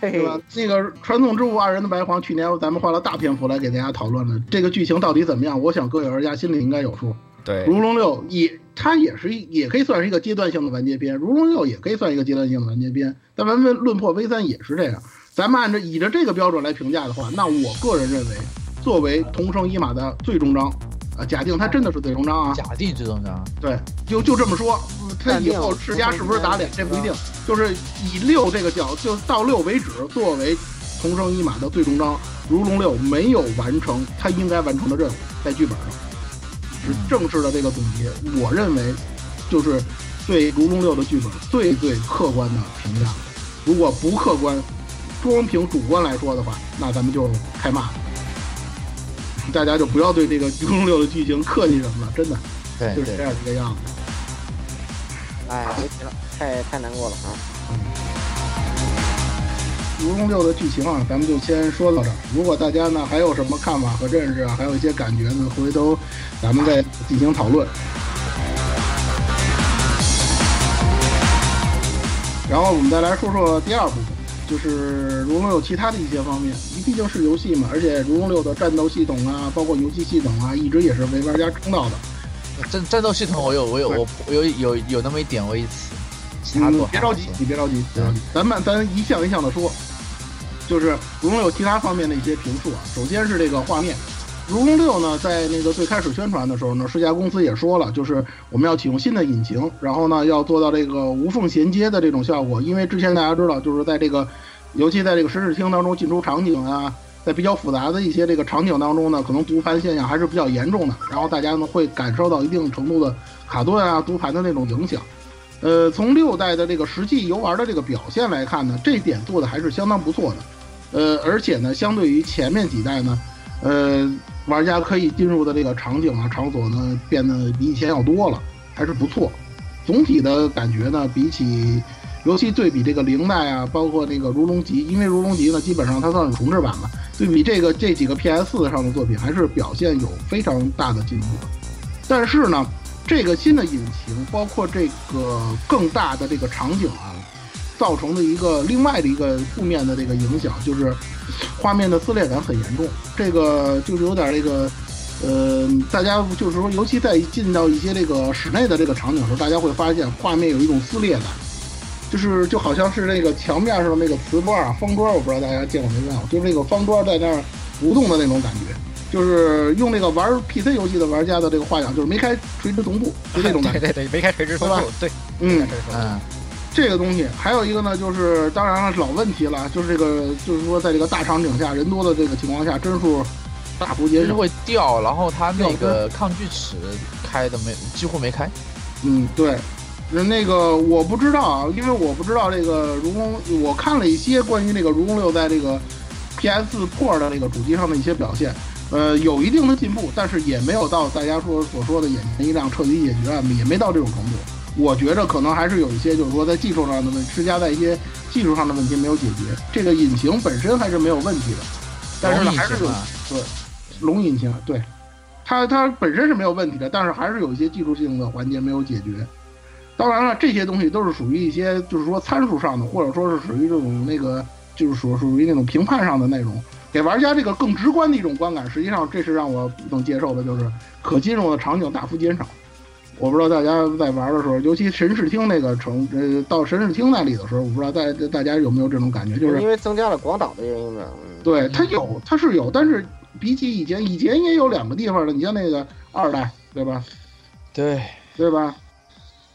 对吧？这个传统之物二人的白黄，去年咱们花了大篇幅来给大家讨论了这个剧情到底怎么样。我想各位玩家心里应该有数。对，如龙六也，它也是也可以算是一个阶段性的完结篇，如龙六也可以算一个阶段性的完结篇。但咱们论破 V 三也是这样。咱们按照以着这个标准来评价的话，那我个人认为，作为同生一马的最终章，啊，假定他真的是最终章啊，假定最终章，对，就就这么说，他以后世家是不是打脸，这不一定，就是以六这个角，就到六为止，作为同生一马的最终章，如龙六没有完成他应该完成的任务，在剧本上是正式的这个总结，我认为就是对如龙六的剧本最最客观的评价。如果不客观，光凭主观来说的话，那咱们就开骂了。大家就不要对这个《如龙六》的剧情客气什么了，真的对对就是这样一个样子。哎，别提了，太太难过了啊！《如龙六》的剧情啊，咱们就先说到这儿。如果大家呢还有什么看法和认识啊，还有一些感觉呢，回头咱们再进行讨论。然后我们再来说说第二部分，就是《如龙六》其他的一些方面。毕竟是游戏嘛，而且《如龙六》的战斗系统啊，包括游戏系统啊，一直也是为玩家争到的。战战斗系统我有我有我我有有有那么一点我一次，其他别着急，你别着急，别着急，咱慢咱一项一项的说，就是《如龙六》其他方面的一些评述啊。首先是这个画面，《如龙六》呢，在那个最开始宣传的时候呢，世嘉公司也说了，就是我们要启用新的引擎，然后呢要做到这个无缝衔接的这种效果。因为之前大家知道，就是在这个，尤其在这个神视厅当中进出场景啊，在比较复杂的一些这个场景当中呢，可能读盘现象还是比较严重的，然后大家呢会感受到一定程度的卡顿啊、读盘的那种影响。呃，从六代的这个实际游玩的这个表现来看呢，这点做的还是相当不错的。呃，而且呢，相对于前面几代呢，呃，玩家可以进入的这个场景啊、场所呢，变得比以前要多了，还是不错。总体的感觉呢，比起，尤其对比这个零代啊，包括那个如龙集，因为如龙集呢，基本上它算是重置版嘛，对比这个这几个 PS 4上的作品，还是表现有非常大的进步。但是呢，这个新的引擎，包括这个更大的这个场景啊，造成的一个另外的一个负面的这个影响，就是画面的撕裂感很严重。这个就是有点这个，呃，大家就是说，尤其在进到一些这个室内的这个场景的时候，大家会发现画面有一种撕裂感，就是就好像是那个墙面上的那个瓷砖啊、方砖，我不知道大家见过没见过，就是那个方砖在那儿浮动的那种感觉。就是用那个玩 PC 游戏的玩家的这个话讲，就是没开垂直同步，就这种感觉。对对对，没开垂直同步，对，嗯嗯，这个东西还有一个呢，就是当然了，老问题了，就是这个，就是说在这个大场景下、人多的这个情况下，帧数大幅减少。就是会掉，然后它那个抗锯齿开的没几乎没开，嗯，对。那那个我不知道啊，因为我不知道这个如宫，我看了一些关于那个如宫六在这个 PS Pro 的那个主机上的一些表现，呃，有一定的进步，但是也没有到大家说所说的眼前一亮、彻底解决啊，也没到这种程度。我觉着可能还是有一些，就是说在技术上的问，施加在一些技术上的问题没有解决。这个引擎本身还是没有问题的，但是呢，还是有对龙引擎，对它它本身是没有问题的，但是还是有一些技术性的环节没有解决。当然了，这些东西都是属于一些就是说参数上的，或者说是属于这种那个就是属属于那种评判上的内容，给玩家这个更直观的一种观感。实际上，这是让我不能接受的，就是可进入的场景大幅减少。我不知道大家在玩的时候，尤其神视厅那个城，呃，到神视厅那里的时候，我不知道大大家有没有这种感觉，就是因为增加了广岛的原因吧。嗯对它有，它是有，但是比起以前，以前也有两个地方的，你像那个二代，对吧？对，对吧？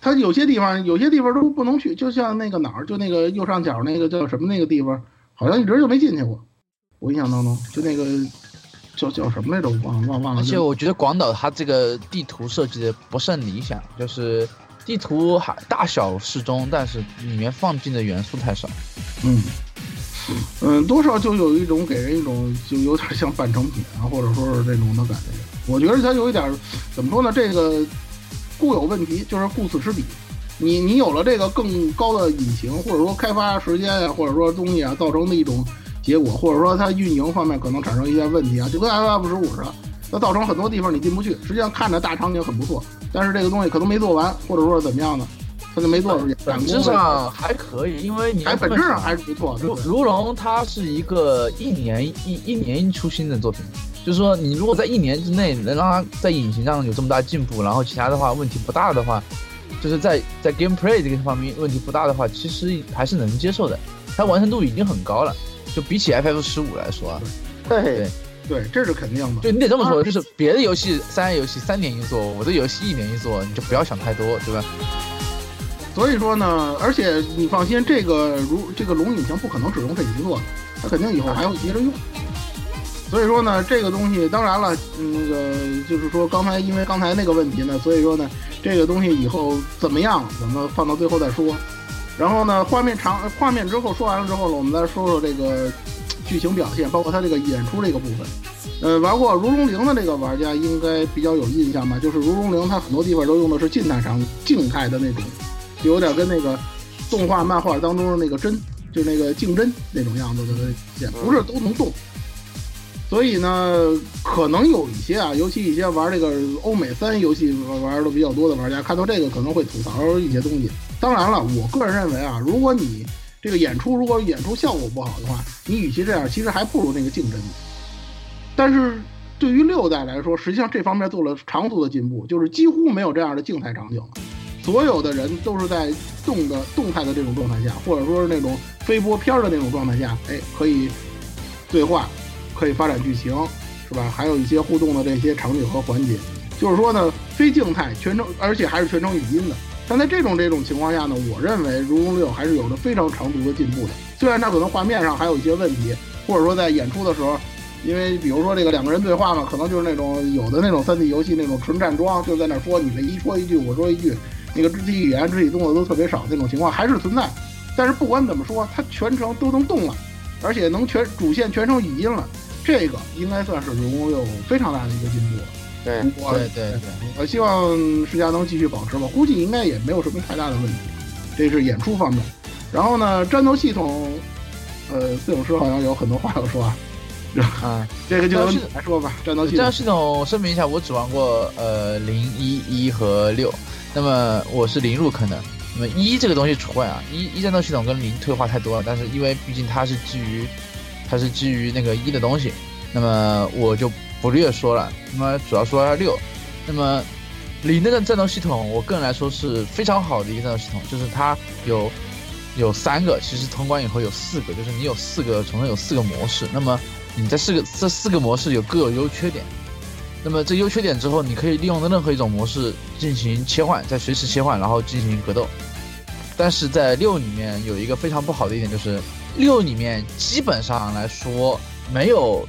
它有些地方，有些地方都不能去，就像那个哪儿，就那个右上角那个叫什么那个地方，好像一直就没进去过。我印象当中，就那个叫叫什么来着，我忘了忘忘了。而且我觉得广岛它这个地图设计的不甚理想，就是地图还大小适中，但是里面放进的元素太少。嗯，嗯，多少就有一种给人一种就有点像半成品啊，或者说是这种的感觉。我觉得它有一点怎么说呢？这个固有问题就是顾此失彼。你你有了这个更高的引擎，或者说开发时间啊，或者说东西啊，造成的一种结果，或者说它运营方面可能产生一些问题啊，就跟 F F 十五似的，它造成很多地方你进不去。实际上看着大场景很不错，但是这个东西可能没做完，或者说怎么样呢，它就没做出去。本质上还可以，因为你还本质上还是不错。如如龙它是一个一年一一年出新的作品，就是说你如果在一年之内能让它在引擎上有这么大进步，然后其他的话问题不大的话。就是在在 gameplay 这个方面问题不大的话，其实还是能接受的。它完成度已经很高了，就比起 FF 十五来说啊，对对对，这是肯定的。就你得这么说，就是别的游戏三 A 游戏三年一做，我的游戏一年一做，你就不要想太多，对吧？所以说呢，而且你放心，这个如这个龙引擎不可能只用这一座，它肯定以后还会接着用。所以说呢，这个东西当然了，那个就是说刚才因为刚才那个问题呢，所以说呢，这个东西以后怎么样，咱们放到最后再说。然后呢，画面长画面之后说完了之后呢，我们再说说这个剧情表现，包括它这个演出这个部分。呃，玩过《如龙零》的这个玩家应该比较有印象吧？就是《如龙零》，它很多地方都用的是静态场静态的那种，有点跟那个动画漫画当中的那个针，就那个静针那种样子的线，不是都能动。所以呢，可能有一些啊，尤其一些玩这个欧美三游戏玩的比较多的玩家，看到这个可能会吐槽一些东西。当然了，我个人认为啊，如果你这个演出如果演出效果不好的话，你与其这样，其实还不如那个竞争。但是对于六代来说，实际上这方面做了长足的进步，就是几乎没有这样的静态场景了，所有的人都是在动的动态的这种状态下，或者说是那种飞波片的那种状态下，哎，可以对话。可以发展剧情，是吧？还有一些互动的这些场景和环节，就是说呢，非静态全程，而且还是全程语音的。但在这种这种情况下呢，我认为《如龙六》还是有着非常长足的进步的。虽然它可能画面上还有一些问题，或者说在演出的时候，因为比如说这个两个人对话嘛，可能就是那种有的那种三 D 游戏那种纯站桩，就在那说你们一说一句我说一句，那个肢体语言、肢体动作都特别少，那种情况还是存在。但是不管怎么说，它全程都能动了，而且能全主线全程语音了。这个应该算是如龙六非常大的一个进步了。对对对对，我希望世嘉能继续保持吧，估计应该也没有什么太大的问题。这是演出方面，然后呢，战斗系统，呃，四勇师好像有很多话要说啊。啊，这个就来说吧。战斗系战斗系统声明一下，我只玩过呃零一一和六，那么我是零入坑的。那么一这个东西除外啊，一一战斗系统跟零退化太多了，但是因为毕竟它是基于。它是基于那个一的东西，那么我就我略说了。那么主要说下六，那么零的战斗系统，我个人来说是非常好的一个战斗系统，就是它有有三个，其实通关以后有四个，就是你有四个，总共有四个模式。那么你在四个这四个模式有各有优缺点。那么这优缺点之后，你可以利用的任何一种模式进行切换，再随时切换，然后进行格斗。但是在六里面有一个非常不好的一点就是。六里面基本上来说没有，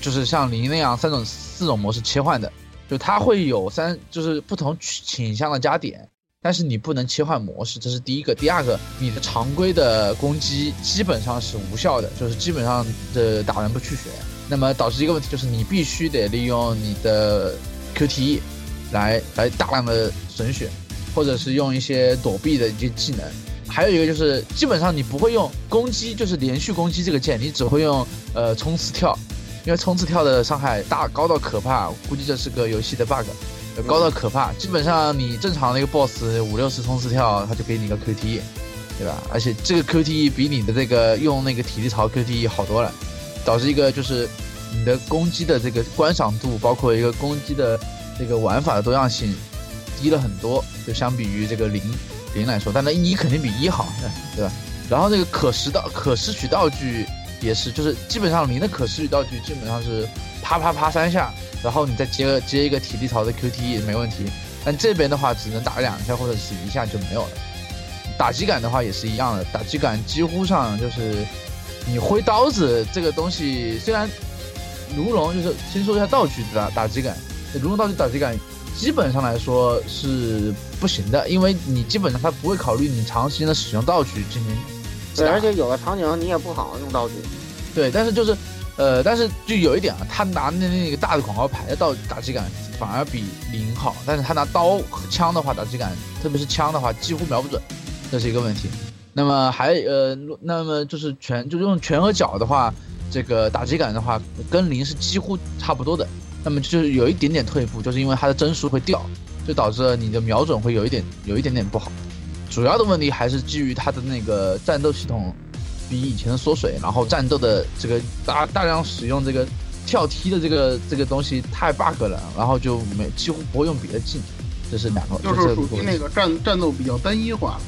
就是像零那样三种四种模式切换的，就它会有三就是不同倾向的加点，但是你不能切换模式，这是第一个。第二个，你的常规的攻击基本上是无效的，就是基本上的打人不去血，那么导致一个问题就是你必须得利用你的 QTE 来来大量的损血，或者是用一些躲避的一些技能。还有一个就是，基本上你不会用攻击，就是连续攻击这个键，你只会用呃冲刺跳，因为冲刺跳的伤害大高到可怕，估计这是个游戏的 bug，高到可怕。基本上你正常的一个 boss 五六十冲刺跳，他就给你个 QTE，对吧？而且这个 QTE 比你的这个用那个体力槽 QTE 好多了，导致一个就是你的攻击的这个观赏度，包括一个攻击的这个玩法的多样性低了很多，就相比于这个零。零来说，但那一肯定比一好，对吧？然后那个可拾道、可拾取道具也是，就是基本上零的可拾取道具基本上是啪啪啪三下，然后你再接个接一个体力槽的 QTE 没问题。但这边的话只能打两下或者是一下就没有了。打击感的话也是一样的，打击感几乎上就是你挥刀子这个东西，虽然卢龙就是先说一下道具打打击感，卢龙道具打击感。基本上来说是不行的，因为你基本上他不会考虑你长时间的使用道具进行对，而且有的场景你也不好用道具。对，但是就是，呃，但是就有一点啊，他拿那那个大的广告牌的道打击感反而比零好，但是他拿刀和枪的话，打击感，特别是枪的话，几乎瞄不准，这是一个问题。那么还呃，那么就是拳，就用拳和脚的话，这个打击感的话，跟零是几乎差不多的。那么就是有一点点退步，就是因为它的帧数会掉，就导致你的瞄准会有一点有一点点不好。主要的问题还是基于它的那个战斗系统比以前的缩水，然后战斗的这个大大量使用这个跳踢的这个这个东西太 bug 了，然后就没几乎不会用别的技能，这是两个，就是属于那个战战斗比较单一化了，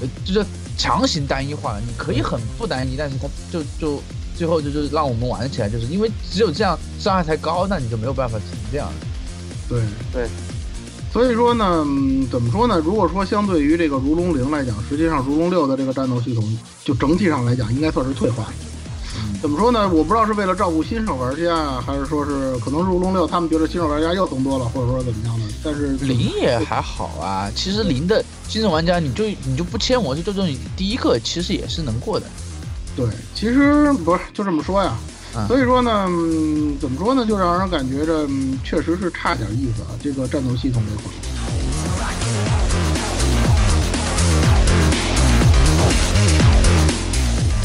呃，就是强行单一化了。你可以很不单一，但是它就就最后就是让我们玩起来，就是因为只有这样伤害才高，那你就没有办法成这样。对对。所以说呢，嗯怎么说呢？如果说相对于这个如龙零来讲，实际上如龙六的这个战斗系统，就整体上来讲，应该算是退化的。怎么说呢？我不知道是为了照顾新手玩家，还是说是可能如龙六他们觉得新手玩家又增多了，或者说怎么样的？但是零也还好啊，其实零的新手玩家，你就你就不切模式，就这种第一个，其实也是能过的。对，其实不是就这么说呀。所以说呢，嗯怎么说呢？就让人感觉着嗯确实是差点意思啊。这个战斗系统这块。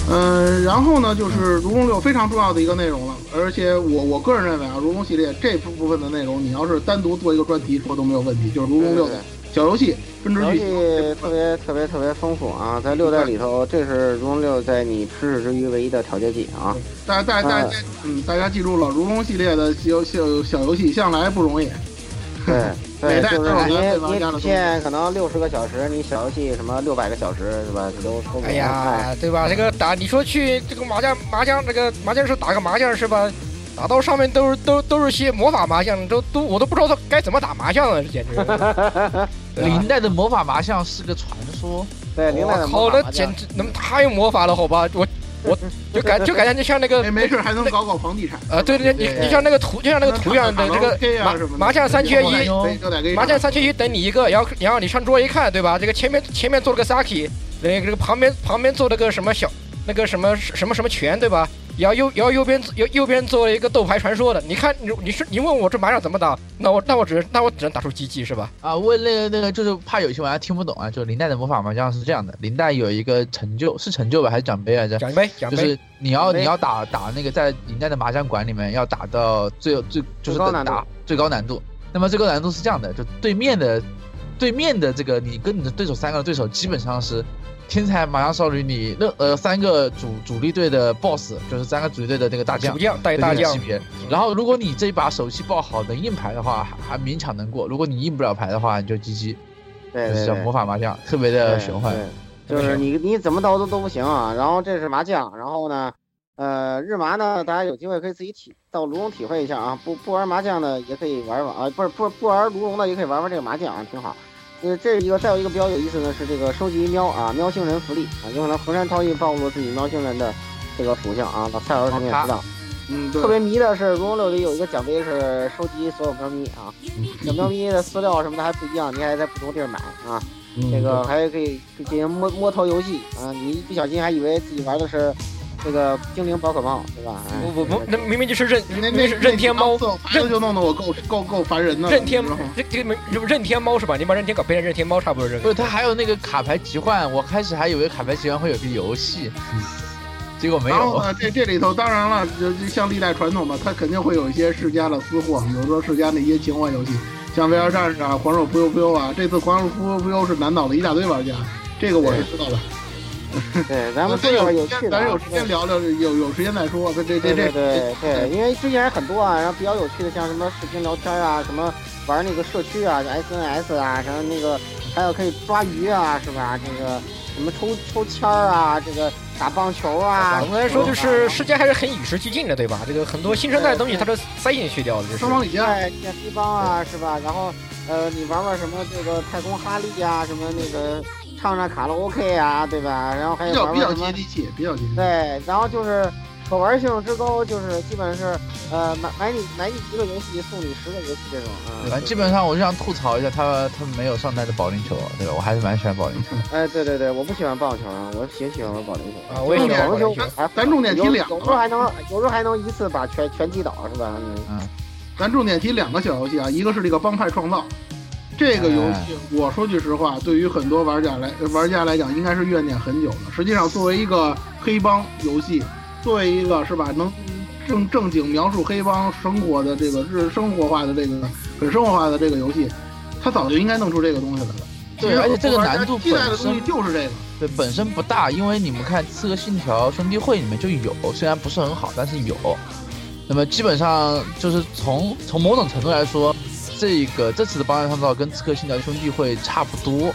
嗯，然后呢，就是如龙六非常重要的一个内容了，而且我我个人认为啊，如龙系列这部部分的内容，你要是单独做一个专题说都没有问题，就是如龙六的小游戏、分支游戏特别特别特别丰富啊，在六代里头，这是如龙六在你吃屎之余唯一的调节剂啊。大家大家大家嗯，大家记住了，如龙系列的小小小游戏向来不容易。对对，就是你你主线可能六十个小时，你小游戏什么六百个小时是吧？这都说不哎完。呀，对吧？这个打，你说去这个麻将麻将这个麻将室打个麻将是吧？打到上面都是都都是些魔法麻将，都都我都不知道他该怎么打麻将了，这简直。对吧零代的魔法麻将是个传说，对，林代的我靠，那魔法麻将简直能太魔法了，好吧？我我就感就感觉就像那个哎，没事还能搞搞房地产。呃，对对，你你像那个图，就像那个图一样的这个麻麻将三缺一，麻将三缺一等你一个，然后然后你上桌一看，对吧？这个前面前面坐了个 saki，那个这个旁边旁边坐了个什么小那个什么什么什么拳，对吧？然后右然后右边右右边做了一个斗牌传说的，你看你你是你问我这麻将怎么打，那我那我只能那我只能打出 GG 是吧？啊，为那个那个就是怕有些玩家听不懂啊，就林黛的魔法麻将是这样的，林黛有一个成就是成就吧，还是奖杯来着？奖杯奖杯就是你要你要打打那个在林黛的麻将馆里面要打到最最就是最高难度等打最高难度。那么最高难度是这样的，就对面的对面的这个你跟你的对手三个对手基本上是天才麻将少女里那呃三个主主力队的 BOSS，就是三个主力队的那个大将主。将带大将。然后如果你这一把手气爆好，能硬牌的话，还还勉强能过；如果你硬不了牌的话，你就 GG，对对对就是叫魔。法麻将，特别的玄幻。对，就是你你怎么刀都都不行啊。然后这是麻将，然后呢，呃，日麻呢，大家有机会可以自己体到卢龙体会一下啊。不不玩麻将的也可以玩玩啊，不是不不玩卢龙的也可以玩玩这个麻将啊，挺好。呃，这一个再有一个比较有意思的是这个收集喵啊喵星人福利啊，有可能横山涛一暴露自己喵星人的这个属性啊，老蔡老师肯定也知道。嗯，对特别迷的是如龙六里有一个奖杯是收集所有喵咪啊，小喵咪的饲料什么的还不一样，你还在不同地儿买啊。嗯这个还可以进行摸摸头游戏啊！你一不小心还以为自己玩的是这个精灵宝可梦，对吧？哎不不不，那明明就是任那那是任天猫，这就弄得我够够够烦人的了。任天这这个没任天猫是吧？你把任天搞变成任天猫，差不多这个。不是，它还有那个卡牌集换，我开始还以为卡牌集换会有个游戏，结果没有。然后呢，这这里头当然了，就就像历代传统吧，它肯定会有一些世家的私货，比如说世家那些情怀游戏，像 VR 战士啊、黄手扑悠扑悠啊，这次黄手扑悠扑悠是难倒了一大堆玩家，这个我是知道的。对，咱们说咱有点有趣的啊。咱有时间聊聊，有有时间再说。这这这这对对对对，因为最近还很多啊，然后比较有趣的，像什么视频聊天啊，什么玩那个社区啊，SNS 啊，什么那个还有可以抓鱼啊，是吧？这个什么抽抽签儿啊，这个打棒球啊。总的来说，就是世界还是很与时俱进的，对吧？这个很多新生代的东西，它都塞进去掉了，就是双。方里家对，像黑帮啊，是吧？然后呃，你玩玩什么这个太空哈利啊，什么那个唱唱卡拉 OK 啊，对吧？然后还有比较比较接地气，比较接地气。对，然后就是可玩性之高，就是基本是呃买买你买你一个游戏送你十个游戏这种啊。反正基本上我就想吐槽一下他他没有上代的保龄球，对吧？我还是蛮喜欢保龄球。哎，对对对，我不喜欢棒球啊，我挺喜欢玩保龄球啊我也喜欢保龄球保龄球还咱重点提两个有时候还能有时候还能一次把全全击倒是吧？嗯咱重点提两个小游戏啊，一个是这个帮派创造，这个游戏我说句实话，对于很多玩家来玩家来讲，应该是怨念很久的。实际上，作为一个黑帮游戏，作为一个是吧，能正正经描述黑帮生活的这个日生活化的这个很生活化的这个游戏，它早就应该弄出这个东西来了。对而且这个难度期待的本身东西就是这个。对，本身不大，因为你们看《刺客信条：兄弟会》里面就有，虽然不是很好，但是有。那么基本上就是从从某种程度来说，这个这次的帮派创造跟《刺客信条：兄弟会》差不多，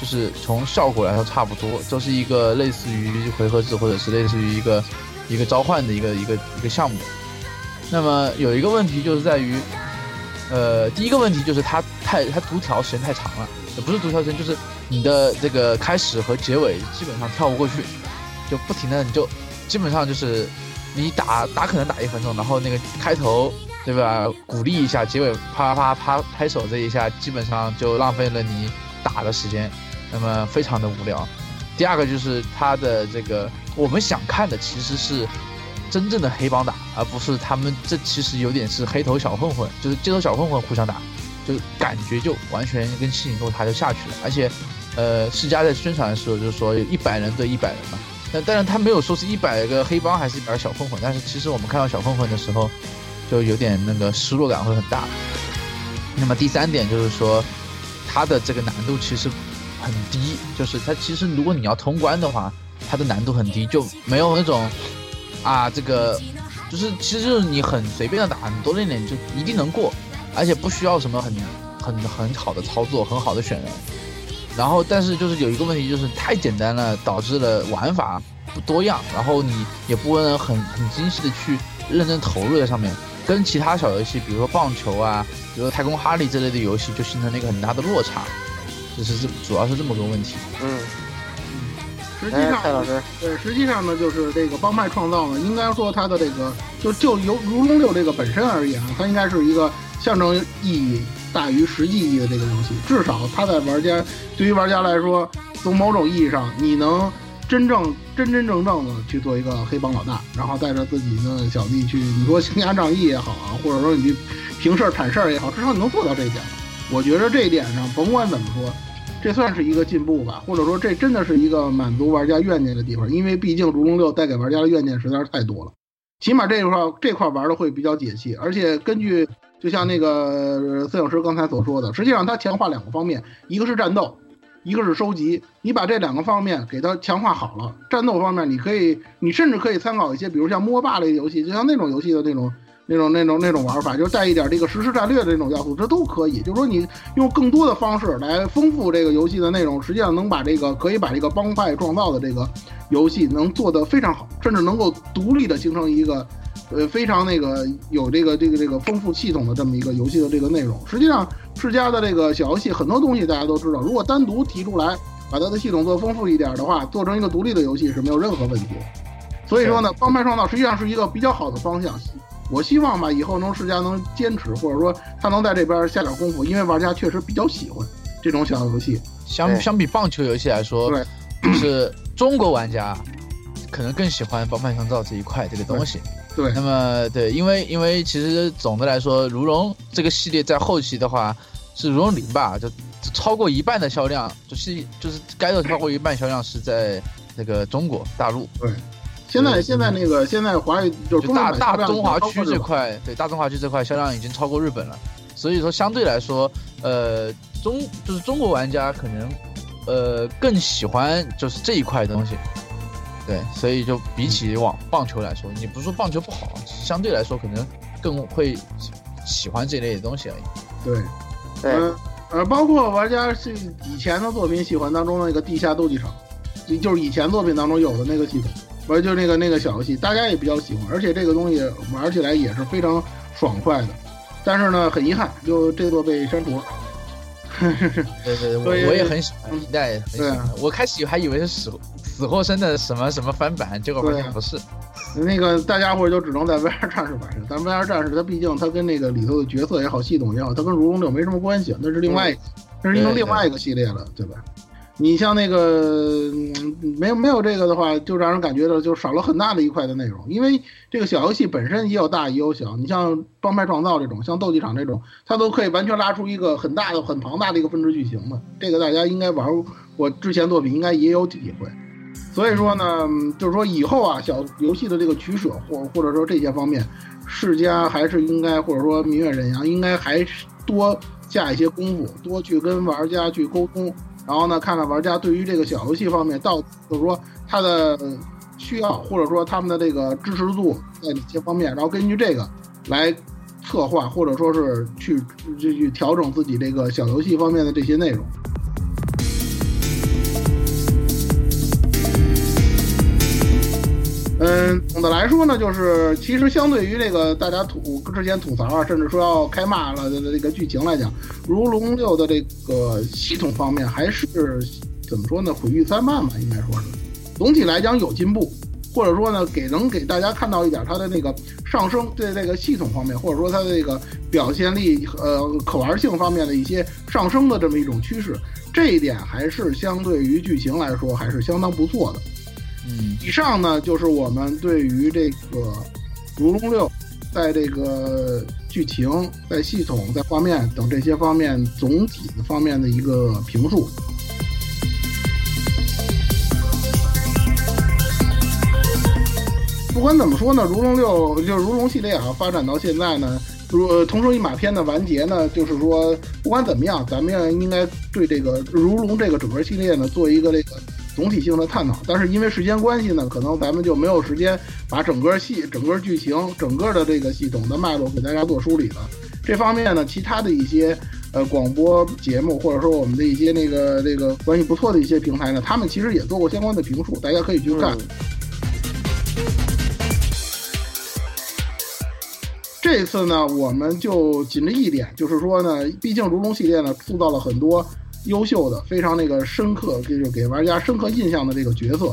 就是从效果来说差不多，就是一个类似于回合制或者是类似于一个一个召唤的一个一个一个项目。那么有一个问题就是在于，呃，第一个问题就是它太它读条时间太长了，不是读条时间，就是你的这个开始和结尾基本上跳不过去，就不停的你就基本上就是你打打可能打一分钟，然后那个开头对吧鼓励一下，结尾啪啪啪拍手这一下，基本上就浪费了你打的时间，那么非常的无聊。第二个就是他的这个我们想看的其实是真正的黑帮打，而不是他们这其实有点是黑头小混混，就是街头小混混互相打，就感觉就完全跟七零落他就下去了。而且，呃，世嘉在宣传的时候就是说有 一百人对一百人嘛，但但是他没有说是一百个黑帮还是一百个小混混，但是其实我们看到小混混的时候，就有点那个失落感会很大。那么第三点就是说，它的这个难度其实很低，就是它其实如果你要通关的话，它的难度很低，就没有那种啊这个就是其实就是你很随便的打，你多练练就一定能过，而且不需要什么很很很好的操作，很好的选人。然后但是就是有一个问题，就是太简单了，导致了玩法不多样，然后你也不能很很精细的去认真投入在上面，跟其他小游戏，比如说棒球啊，比如说太空哈利这类的游戏，就形成了一个很大的落差。就是这主要是这么个问题。嗯，实际哎，上蔡老师，对，实际上呢，就是这个帮派创造呢，应该说它的这个就就由如龙六这个本身而言啊，它应该是一个象征意义大于实际意义的这个游戏。至少它在玩家对于玩家来说，从某种意义上，你能真正真真正正的去做一个黑帮老大，然后带着自己的小弟去，你说行侠仗义也好啊，或者说你去平事儿铲事儿也好，至少你能做到这一点。我觉得这一点上，甭管怎么说，这算是一个进步吧，或者说这真的是一个满足玩家怨念的地方，因为毕竟《如龙六》带给玩家的怨念实在是太多了。起码这块这块玩的会比较解气，而且根据就像那个摄影师刚才所说的，实际上它强化两个方面，一个是战斗，一个是收集。你把这两个方面给它强化好了，战斗方面你可以，你甚至可以参考一些，比如像摸霸类游戏，就像那种游戏的那种。那种、那种、那种玩法，就带一点这个实时战略的这种要素，这都可以。就是说，你用更多的方式来丰富这个游戏的内容，实际上能把这个可以把这个帮派创造的这个游戏能做得非常好，甚至能够独立的形成一个呃非常那个有这个这个这个丰富系统的这么一个游戏的这个内容。实际上，世嘉的这个小游戏很多东西大家都知道，如果单独提出来，把它的系统做丰富一点的话，做成一个独立的游戏是没有任何问题的。所以说呢，帮派创造实际上是一个比较好的方向。我希望吧，以后能世嘉能坚持，或者说他能在这边下点功夫，因为玩家确实比较喜欢这种小游戏。相相比棒球游戏来说，对，就是中国玩家可能更喜欢帮派创造这一块这个东西。对。那么对，因为因为其实总的来说，如龙这个系列在后期的话是如龙零吧，就就超过一半的销量，就是就是该有超过一半销量是在那个中国大陆，对。现在现在那个现在华语就大大中华区这块，对大中华区这块销量已经超过日本了，所以说相对来说，呃，中就是中国玩家可能，呃，更喜欢就是这一块东西，对，所以就比起网棒球来说，你不是说棒球不好，相对来说可能更会喜欢这类的东西而已。对，对，呃呃，包括玩家是以前的作品喜欢当中的那个地下斗技场，就就是以前作品当中有的那个系统，玩就是那个那个小游戏，大家也比较喜欢，而且这个东西玩起来也是非常爽快的。但是呢，很遗憾，就这座被删除了。对对，我我也很喜欢，一代很喜欢啊。我开始还以为是死死后生的什么什么翻版，结果发现对啊不是。那个大家伙就只能在 VR 战士玩上，但 VR 战士它毕竟它跟那个里头的角色也好，系统也好，它跟如龙六没什么关系，那是另外一个，那是一个另外一个系列了，对吧？你像那个嗯没有没有这个的话，就让人感觉到就少了很大的一块的内容，因为这个小游戏本身也有大也有小，你像帮派创造这种，像斗技场这种，它都可以完全拉出一个很大的、很庞大的一个分支剧情嘛，这个大家应该玩过之前作品应该也有体会。所以说呢，就是说以后啊，小游戏的这个取舍或或者说这些方面，世嘉还是应该或者说明月忍阳应该还是多下一些功夫，多去跟玩家去沟通，然后呢，看看玩家对于这个小游戏方面到就是说他的需要或者说他们的这个支持度在哪些方面，然后根据这个来策划或者说是去去去调整自己这个小游戏方面的这些内容。嗯，总的来说呢，就是其实相对于这个大家吐之前吐槽啊，甚至说要开骂了的这个剧情来讲，《如龙六》的这个系统方面还是怎么说呢？毁誉参半吧，应该说是。总体来讲有进步，或者说呢，给能给大家看到一点它的那个上升，对这个系统方面，或者说它的这个表现力、呃可玩性方面的一些上升的这么一种趋势，这一点还是相对于剧情来说还是相当不错的。嗯，以上呢就是我们对于这个《如龙六》在这个剧情、在系统、在画面等这些方面总体的方面的一个评述。不管怎么说呢，《如龙六》就是《如龙》系列啊，发展到现在呢，如同生一马篇的完结呢，就是说不管怎么样，咱们要应该对这个《如龙》这个整个系列呢做一个这个总体性的探讨。但是因为时间关系呢，可能咱们就没有时间把整个戏、整个剧情、整个的这个系统的脉络给大家做梳理了。这方面呢，其他的一些呃广播节目，或者说我们的一些那个这个关系不错的一些平台呢，他们其实也做过相关的评述，大家可以去看。这次呢，我们就紧着一点，就是说呢，毕竟如龙系列呢塑造了很多优秀的、非常那个深刻，就是给玩家深刻印象的这个角色。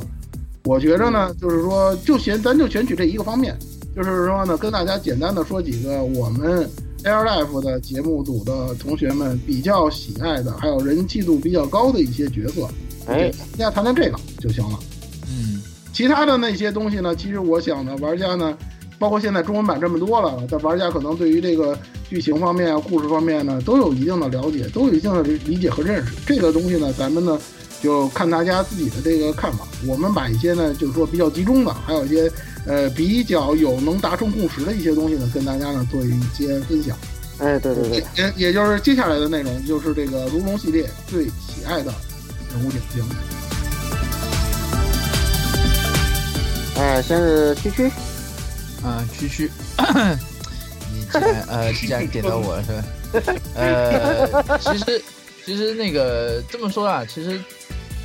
我觉着呢，就是说，就选咱就选取这一个方面，就是说呢，跟大家简单的说几个我们 Air Life 的节目组的同学们比较喜爱的，还有人气度比较高的一些角色，哎，大家谈谈这个就行了。嗯，其他的那些东西呢，其实我想呢，玩家呢。包括现在中文版这么多了，但玩家可能对于这个剧情方面啊、故事方面呢，都有一定的了解，都有一定的理解和认识。这个东西呢，咱们呢就看大家自己的这个看法。我们把一些呢，就是说比较集中的，还有一些呃比较有能达成共识的一些东西呢，跟大家呢做一些分享。哎，对对对，也也就是接下来的内容，就是这个如龙系列最喜爱的人物点评。哎，先是区区。嗯，区区，你既然呃既然点到我了是吧？呃，其实其实那个这么说啊，其实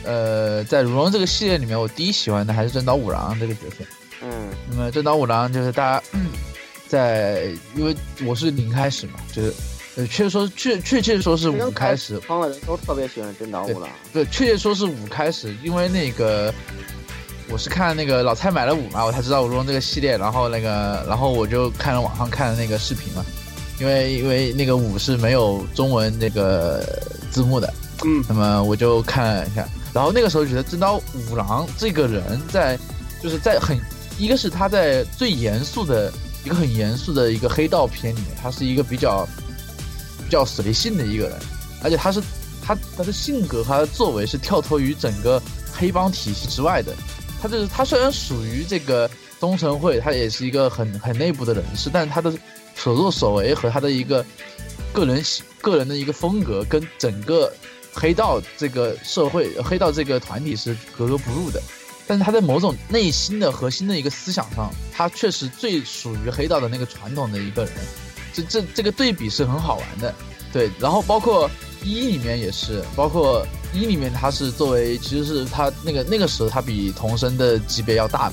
呃在如龙这个系列里面，我第一喜欢的还是真岛五郎这个角色。嗯，那么真岛五郎就是大家在，因为我是零开始嘛，就是呃确说确确切说是五开始，方的人都特别喜欢真岛五郎。对，确切说是五开始，因为那个。我是看那个老蔡买了五嘛，我才知道如龙这个系列，然后那个，然后我就看了网上看的那个视频嘛，因为因为那个五是没有中文那个字幕的，嗯，那么我就看了一下，然后那个时候觉得真刀五郎这个人在，就是在很，一个是他在最严肃的一个很严肃的一个黑道片里面，他是一个比较比较随性的一个人，而且他是他他的性格和他的作为是跳脱于整个黑帮体系之外的。他就是他虽然属于这个东城会，他也是一个很很内部的人士，但是他的所作所为和他的一个个人个人的一个风格，跟整个黑道这个社会、黑道这个团体是格格不入的。但是他在某种内心的核心的一个思想上，他确实最属于黑道的那个传统的一个人。这这这个对比是很好玩的，对。然后包括一里面也是，包括。一里面他是作为，其实是他那个那个时候他比童生的级别要大，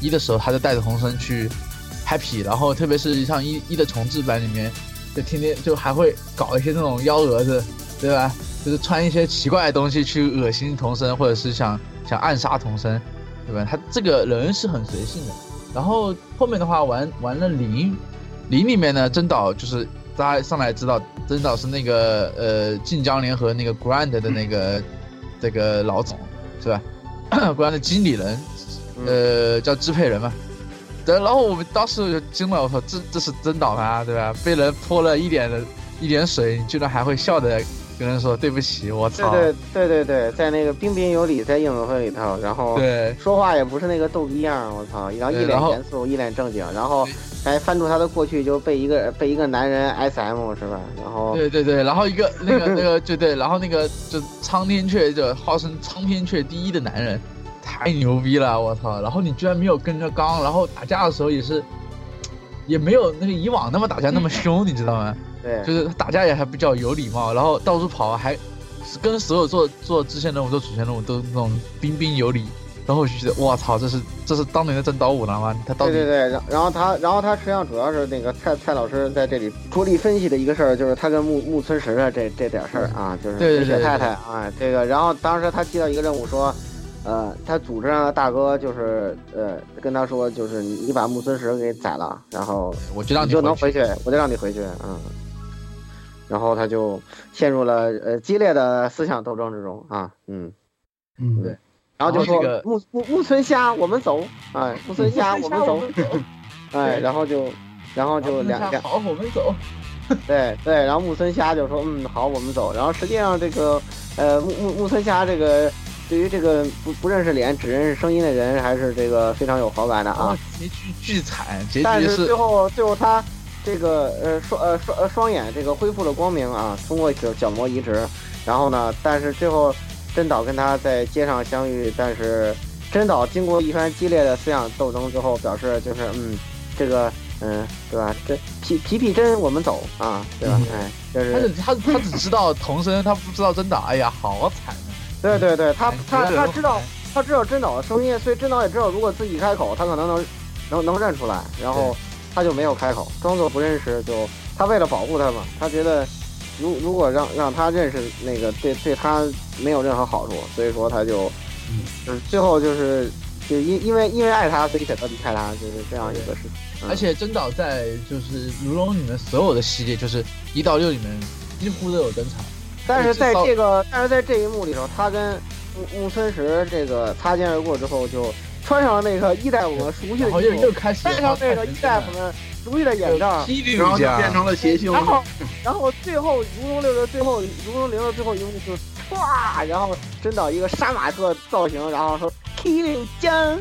一的时候他就带着童生去 happy，然后特别是像一一的重置版里面，就天天就还会搞一些那种幺蛾子，对吧？就是穿一些奇怪的东西去恶心童生，或者是想想暗杀童生，对吧？他这个人是很随性的，然后后面的话玩玩了零，零里面呢，真岛就是大家上来知道，真导是那个呃晋江联合那个 Grand 的那个这个老总是吧？Grand 的经理人，呃叫支配人嘛。对，然后我们当时就惊了，我说这这是真岛吗？对吧？被人泼了一点的一点水，你居然还会笑的跟人说对不起，我操！对对对对对，在那个彬彬有礼，在应援会里头，然后对说话也不是那个逗逼样，我操，然后一脸严肃，一脸正经，然后还翻出他的过去，就被一个被一个男人 SM 是吧？然后对对对，然后一个那个 那个对对，然后那个就苍天阙就号称苍天阙第一的男人，太牛逼了，我操！然后你居然没有跟着刚，然后打架的时候也是，也没有那个以往那么打架那么凶，你知道吗？对，就是打架也还比较有礼貌，然后到处跑，还跟所有做做支线任务、做主线任务都那种彬彬有礼。然后我就觉得，我操，这是这是当年的真刀五郎吗？他到底对对对，然然后他然后他实际上主要是那个蔡蔡老师在这里着力分析的一个事儿，就是他跟木木村实的这这点事儿啊，就是对对对雪太太对啊，这个然后当时他接到一个任务说。呃，他组织上的大哥就是呃跟他说，就是你你把木村石给宰了，然后我就让你就能回回去，我就让你回去，嗯。然后他就陷入了呃激烈的思想斗争之中啊，嗯，嗯，对。然后就说木木木村虾，我们走，哎，木村虾，我们走，哎，然后就 然后就两两好，我们走。对对，然后木村虾就说嗯好，我们走。然后实际上这个呃木木木村虾这个对于这个不不认识脸只认识声音的人，还是这个非常有好感的啊。结局巨惨，结但局是最后最后他这个呃双呃双呃双眼这个恢复了光明啊，通过角角膜移植，然后呢，但是最后真岛跟他在街上相遇，但是真岛经过一番激烈的思想斗争之后，表示就是嗯这个嗯对吧？这皮皮皮真我们走啊，对吧？哎，就是他他他只知道童声，他不知道真岛。哎呀，好惨啊！对对对，他他他知道他知道真岛的声音，所以真岛也知道如果自己开口，他可能能能能认出来，然后他就没有开口，装作不认识，就他为了保护他嘛，他觉得如如果让让他认识那个对对他没有任何好处，所以说他就就是最后就是就因因为因为爱他，所以选择离开他，就是这样一个事情。嗯而且真岛在就是如龙里面所有的系列，就是一到六里面几乎都有登场。但是在这个，但是在这一幕里头，他跟木木村实这个擦肩而过之后，就穿上了那个一代我们熟悉的衣服，又开始戴上那个一代我们熟悉的眼罩，然后就变成了谐星。然后，然后最后如龙六的最后，如龙零的最后一幕就是唰，然后真岛一个杀马特造型，然后说 Killing 江，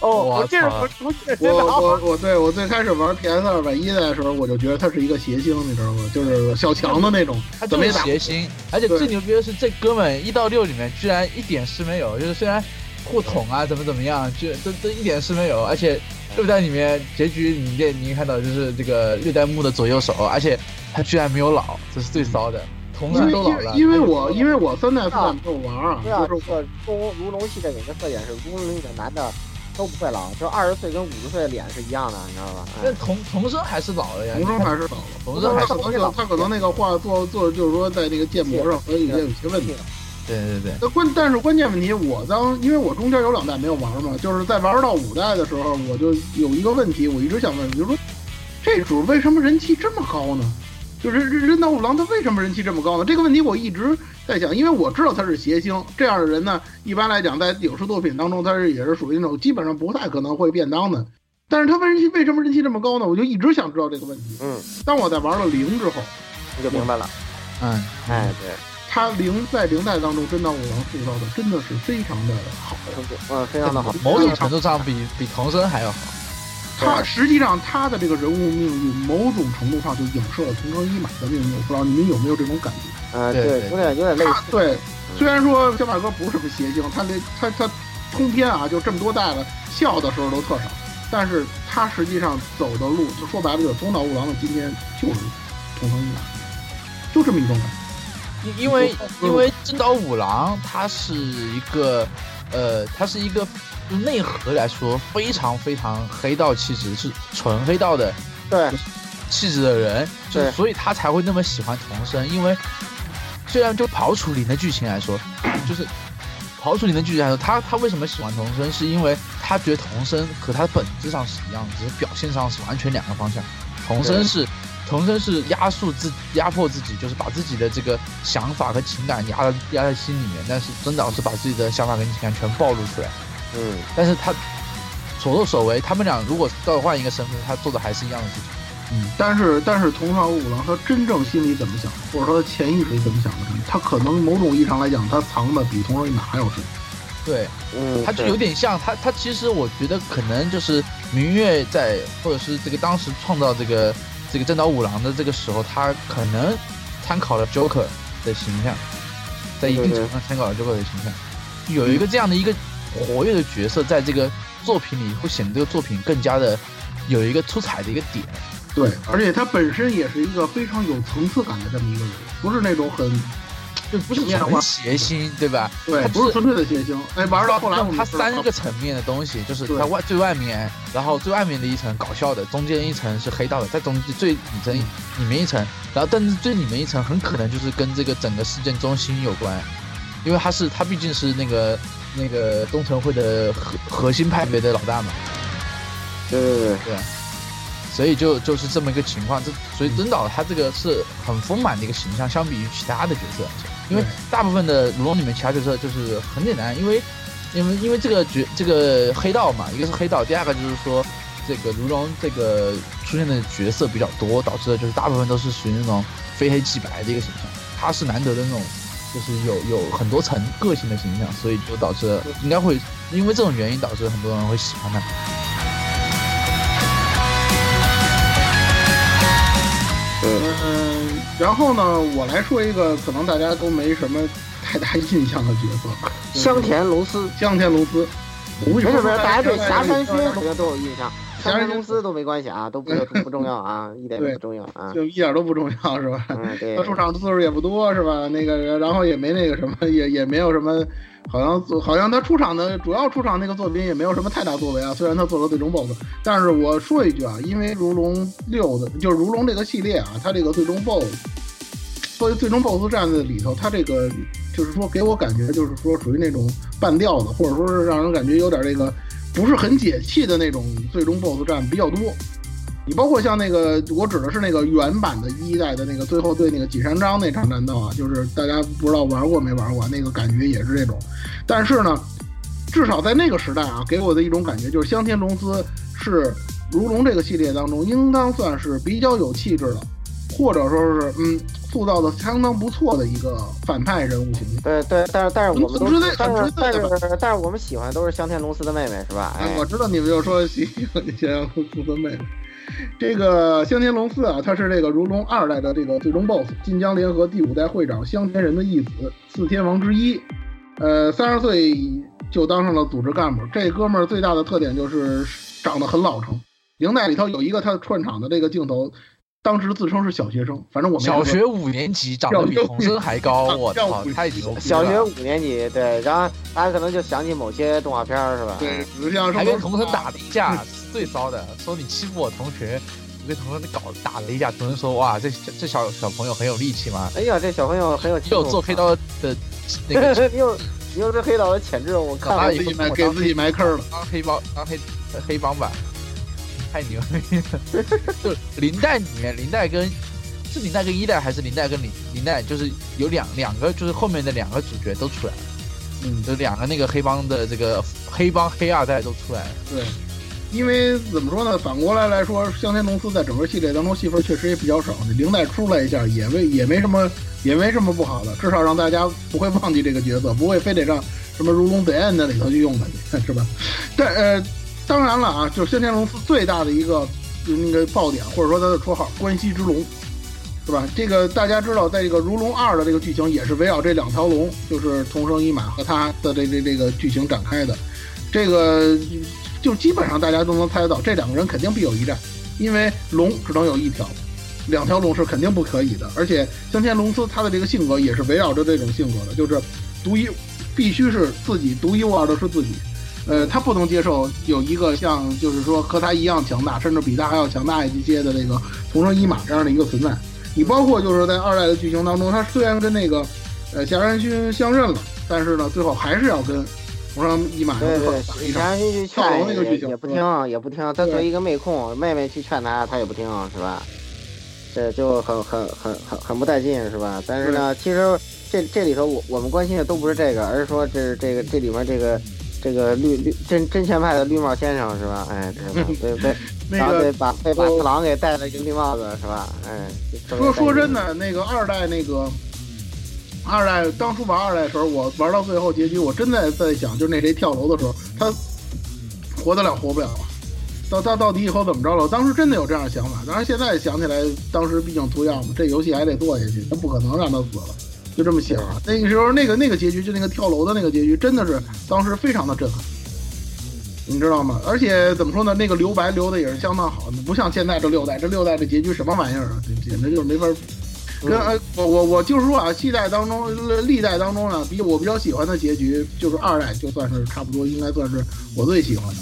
哦，我我这是不我熟悉的真我，我 我对我最开始玩 PS 二百一代的时候，我就觉得他是一个谐星，你知道吗？就是小强的那种，他就是怎么也打谐星，而且最牛逼的是这哥们一到六里面居然一点事没有，就是虽然互捅啊怎么怎么样，就都都一点事没有，而且六代里面结局你这你看到就是这个六代目的左右手，而且他居然没有老，这是最骚的，同因为事都老了，因为我因为我三代四代没有玩啊，对啊，就是这个如如龙系列有一个特点是，如龙里的男的都不会老，就二十岁跟五十岁的脸是一样的，你知道吧？那童童生还是老了呀，童生还是老了，童生还是他可能就他可能那个画做做就是说在那个建模上和有些有些问题。对对对，那关但是关键问题，我当因为我中间有两代没有玩嘛，就是在玩到五代的时候，我就有一个问题，我一直想问，就是说这主为什么人气这么高呢？就是人人岛五郎他为什么人气这么高呢？这个问题我一直在想，因为我知道他是谐星这样的人呢，一般来讲在影视作品当中，他是也是属于那种基本上不太可能会变当的。但是他为人气为什么人气这么高呢？我就一直想知道这个问题。嗯，当我在玩了零之后，你就明白了。嗯，哎，对，他零在零代当中真岛五郎塑造的真的是非常的好。嗯，非常的好。某种程度上比比唐僧还要好。他实际上他的这个人物命运，某种程度上就影射了桐生一马的命运。我不知道你们有没有这种感觉？呃，对对，有点有点类似。对，虽然说小马哥不是什么邪精，他那他他通篇啊，就这么多代了，笑的时候都特少，但是他实际上走的路，就说白了就是东岛五郎的今天就是桐生一马，就这么一种感觉。因因为 因为真岛五郎他是一个，呃，他是一个内核来说非常非常黑道气质，是纯黑道的对。气质的人，就所以他才会那么喜欢童生，因为虽然就刨除零的剧情来说，就是刨除零的剧情来说，他他为什么喜欢童生，是因为他觉得童生和他本质上是一样的，只是表现上是完全两个方向。童生是童生是压缩自压迫自己，就是把自己的这个想法和情感压在压在心里面，但是真岛是把自己的想法跟情感全暴露出来。嗯，但是他所作所为，他们俩如果倒换一个身份，他做的还是一样的事情。嗯，但是但是桐少五郎他真正心里怎么想，或者说他潜意识里怎么想的，他可能某种意义上来讲，他藏的比桐少一马还要深。对，嗯，他就有点像他，他其实我觉得可能就是明月在，或者是这个当时创造这个这个正岛五郎的这个时候，他可能参考了 Joker 的形象，在一定程度上参考了 Joker 的形象，有一个这样的一个活跃的角色，在这个作品里会显得这个作品更加的有一个出彩的一个点。对，而且他本身也是一个非常有层次感的这么一个人，不是那种很就不是纯谐星，对吧？对，他不是纯粹的谐星。哎，玩到后来他三个层面的东西，就是对。它外最外面，然后最外面的一层搞笑的，中间一层是黑道的，在中最里层里面一层，然后但是最里面一层很可能就是跟这个整个事件中心有关，因为他是他毕竟是那个那个东城会的核核心派别的老大嘛，对对对，对，所以就就是这么一个情况，这所以真岛他这个是很丰满的一个形象，相比于其他的角色来说，因为大部分的如龙里面其他角色就是很简单，因为因为因为这个角这个黑道嘛，一个是黑道，第二个就是说这个如龙这个出现的角色比较多，导致的就是大部分都是属于那种非黑即白的一个形象，他是难得的那种。就是有有很多层个性的形象，所以就导致应该会因为这种原因导致很多人会喜欢他。嗯，然后呢，我来说一个可能大家都没什么太大印象的角色，香田龙司，香田龙司。我为什么没事没事，大家对说霞山说勋好像都有印象，霞山龙司都没关系啊，都不不重要啊，一点都不重要啊。就一点都不重要是吧？嗯，对他，出场次数也不多是吧？那个，然后也没那个什么，也也没有什么，好像好像他出场的主要出场那个作品也没有什么太大作为啊。虽然他做了最终 BOSS，但是我说一句啊，因为如龙六的，就是如龙这个系列啊，它这个最终 BOSS，作为最终 BOSS 战的里头，它这个就是说给我感觉就是说属于那种半吊子，或者说是让人感觉有点这个不是很解气的那种最终 BOSS 战比较多。你包括像那个，我指的是那个原版的一代的那个最后对那个锦山章那场战斗啊，就是大家不知道玩过没玩过，那个感觉也是这种。但是呢，至少在那个时代啊，给我的一种感觉就是香天龙司是如龙这个系列当中应当算是比较有气质的，或者说是嗯塑造的相当不错的一个反派人物形象。对对，但是但是我们都很直接但是但是但是我们喜欢都是香天龙司的妹妹是吧？哎哎，，我知道你们又说喜欢香田龙司的妹妹。这个香田龙四啊，他是这个如龙二代的这个最终 BOSS，晋江联合第五代会长香田人的义子，四天王之一。呃，三十岁就当上了组织干部。这哥们儿最大的特点就是长得很老成。零代里头有一个他串场的这个镜头，当时自称是小学生，反正我们小学五年级长得比童生还高，我操，太牛！小学五年级，对，然后大家可能就想起某些动画片儿是吧？对，只像还跟童生打了一架，是最骚的，说你欺负我同学，我跟童生搞打了一架，童生说哇，这这小小朋友很有力气嘛，哎呀，这小朋友很有也有做黑刀的那个你有你有这黑刀的潜质，我看了他也自己埋给自己埋坑了。当黑帮当黑黑帮吧，太牛逼了！就零代里面，零代跟是零代跟一代还是零代跟零零代，就是有两两个，就是后面的两个主角都出来了，嗯，就两个那个黑帮的这个黑帮黑二代都出来了。对，因为怎么说呢？反过来来说，香田龙司在整个系列当中戏份确实也比较少。你零代出来一下也没也没什么也没什么不好的，至少让大家不会忘记这个角色，不会非得让什么如龙 The End 里头去用它去，是吧？但呃，当然了啊，就是香天龙司最大的一个那个爆点，或者说他的绰号“关西之龙”。是吧？这个大家知道，在这个《如龙二》的这个剧情也是围绕这两条龙，就是同生一马和他的这这这个剧情展开的。这个就基本上大家都能猜得到，这两个人肯定必有一战，因为龙只能有一条，两条龙是肯定不可以的。而且香天龙司他的这个性格也是围绕着这种性格的，就是独一，必须是自己独一无二的是自己。呃，他不能接受有一个像就是说和他一样强大，甚至比他还要强大一些的这个同生一马这样的一个存在。你包括就是在二代的剧情当中，他虽然跟那个呃夏山勋相认了，但是呢，最后还是要跟同生一马对对打，一以场，前去跳楼劝也那个剧情也不听，也不听。他作为一个妹控，妹妹去劝他，他也不听，是吧？这就很很很很很不带劲，是吧？但是呢，其实这这里头我我们关心的都不是这个，而是说这这个这里面这个这个绿绿真真前派的绿帽先生是吧？哎，对吧？被被那然后被个把被把次郎给戴了一个绿帽子是吧？哎，说说真的，那个二代那个二代当初玩二代的时候，我玩到最后结局，我真的在想，就是那谁跳楼的时候，他活得了活不了啊？到到到底以后怎么着了？我当时真的有这样的想法，当然现在想起来，当时毕竟图样嘛，这游戏还得做下去，那不可能让他死了，就这么写了。那个时候那个那个结局，就那个跳楼的那个结局，真的是当时非常的震撼。你知道吗？而且怎么说呢？那个留白留的也是相当好，不像现在这六代，这六代的结局什么玩意儿啊？简直就是没法跟呃，我我我就是说啊，系代当中、历代当中呢，比我比较喜欢的结局就是二代，就算是差不多，应该算是我最喜欢的。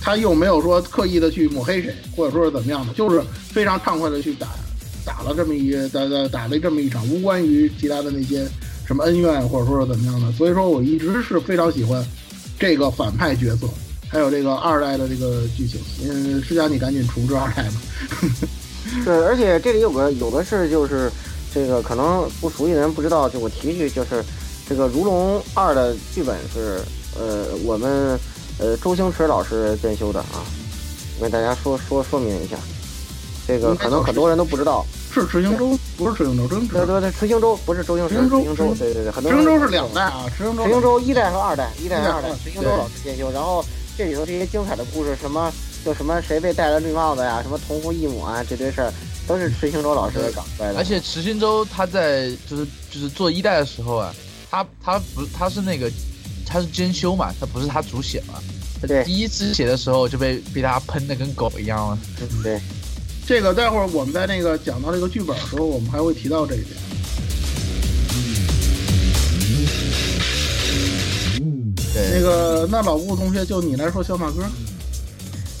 他又没有说刻意的去抹黑谁，或者说是怎么样的，就是非常畅快的去打打了这么一打打打了这么一场，无关于其他的那些什么恩怨，或者说是怎么样的。所以说我一直是非常喜欢这个反派角色，还有这个二代的这个剧情。嗯，施佳，你赶紧重置二代吧。对，而且这里有个有的是就是这个可能不熟悉的人不知道，就我提一句，就是这个《如龙二》的剧本是呃我们呃周星驰老师编修的啊，我给大家说说说明一下，这个可能很多人都不知道。是池星洲，不是池星洲，真对对对，池星洲不是周星驰，池星洲对对对，很多池人星洲是两代啊，池星洲池星洲一代和二代，一代和二代池星洲老师兼修，然后这里头这些精彩的故事，什么就什么谁被戴了绿帽子呀，什么同父异母啊，这堆事儿都是池星洲老师搞出来的。而且池新洲他在就是就是做一代的时候啊，他他不他是那个他是兼修嘛，他不是他主写嘛。对第一次写的时候就被被他喷的跟狗一样了。对，这个待会儿我们在那个讲到这个剧本的时候，我们还会提到这一点。那，个，那老吴同学，就你来说小马哥。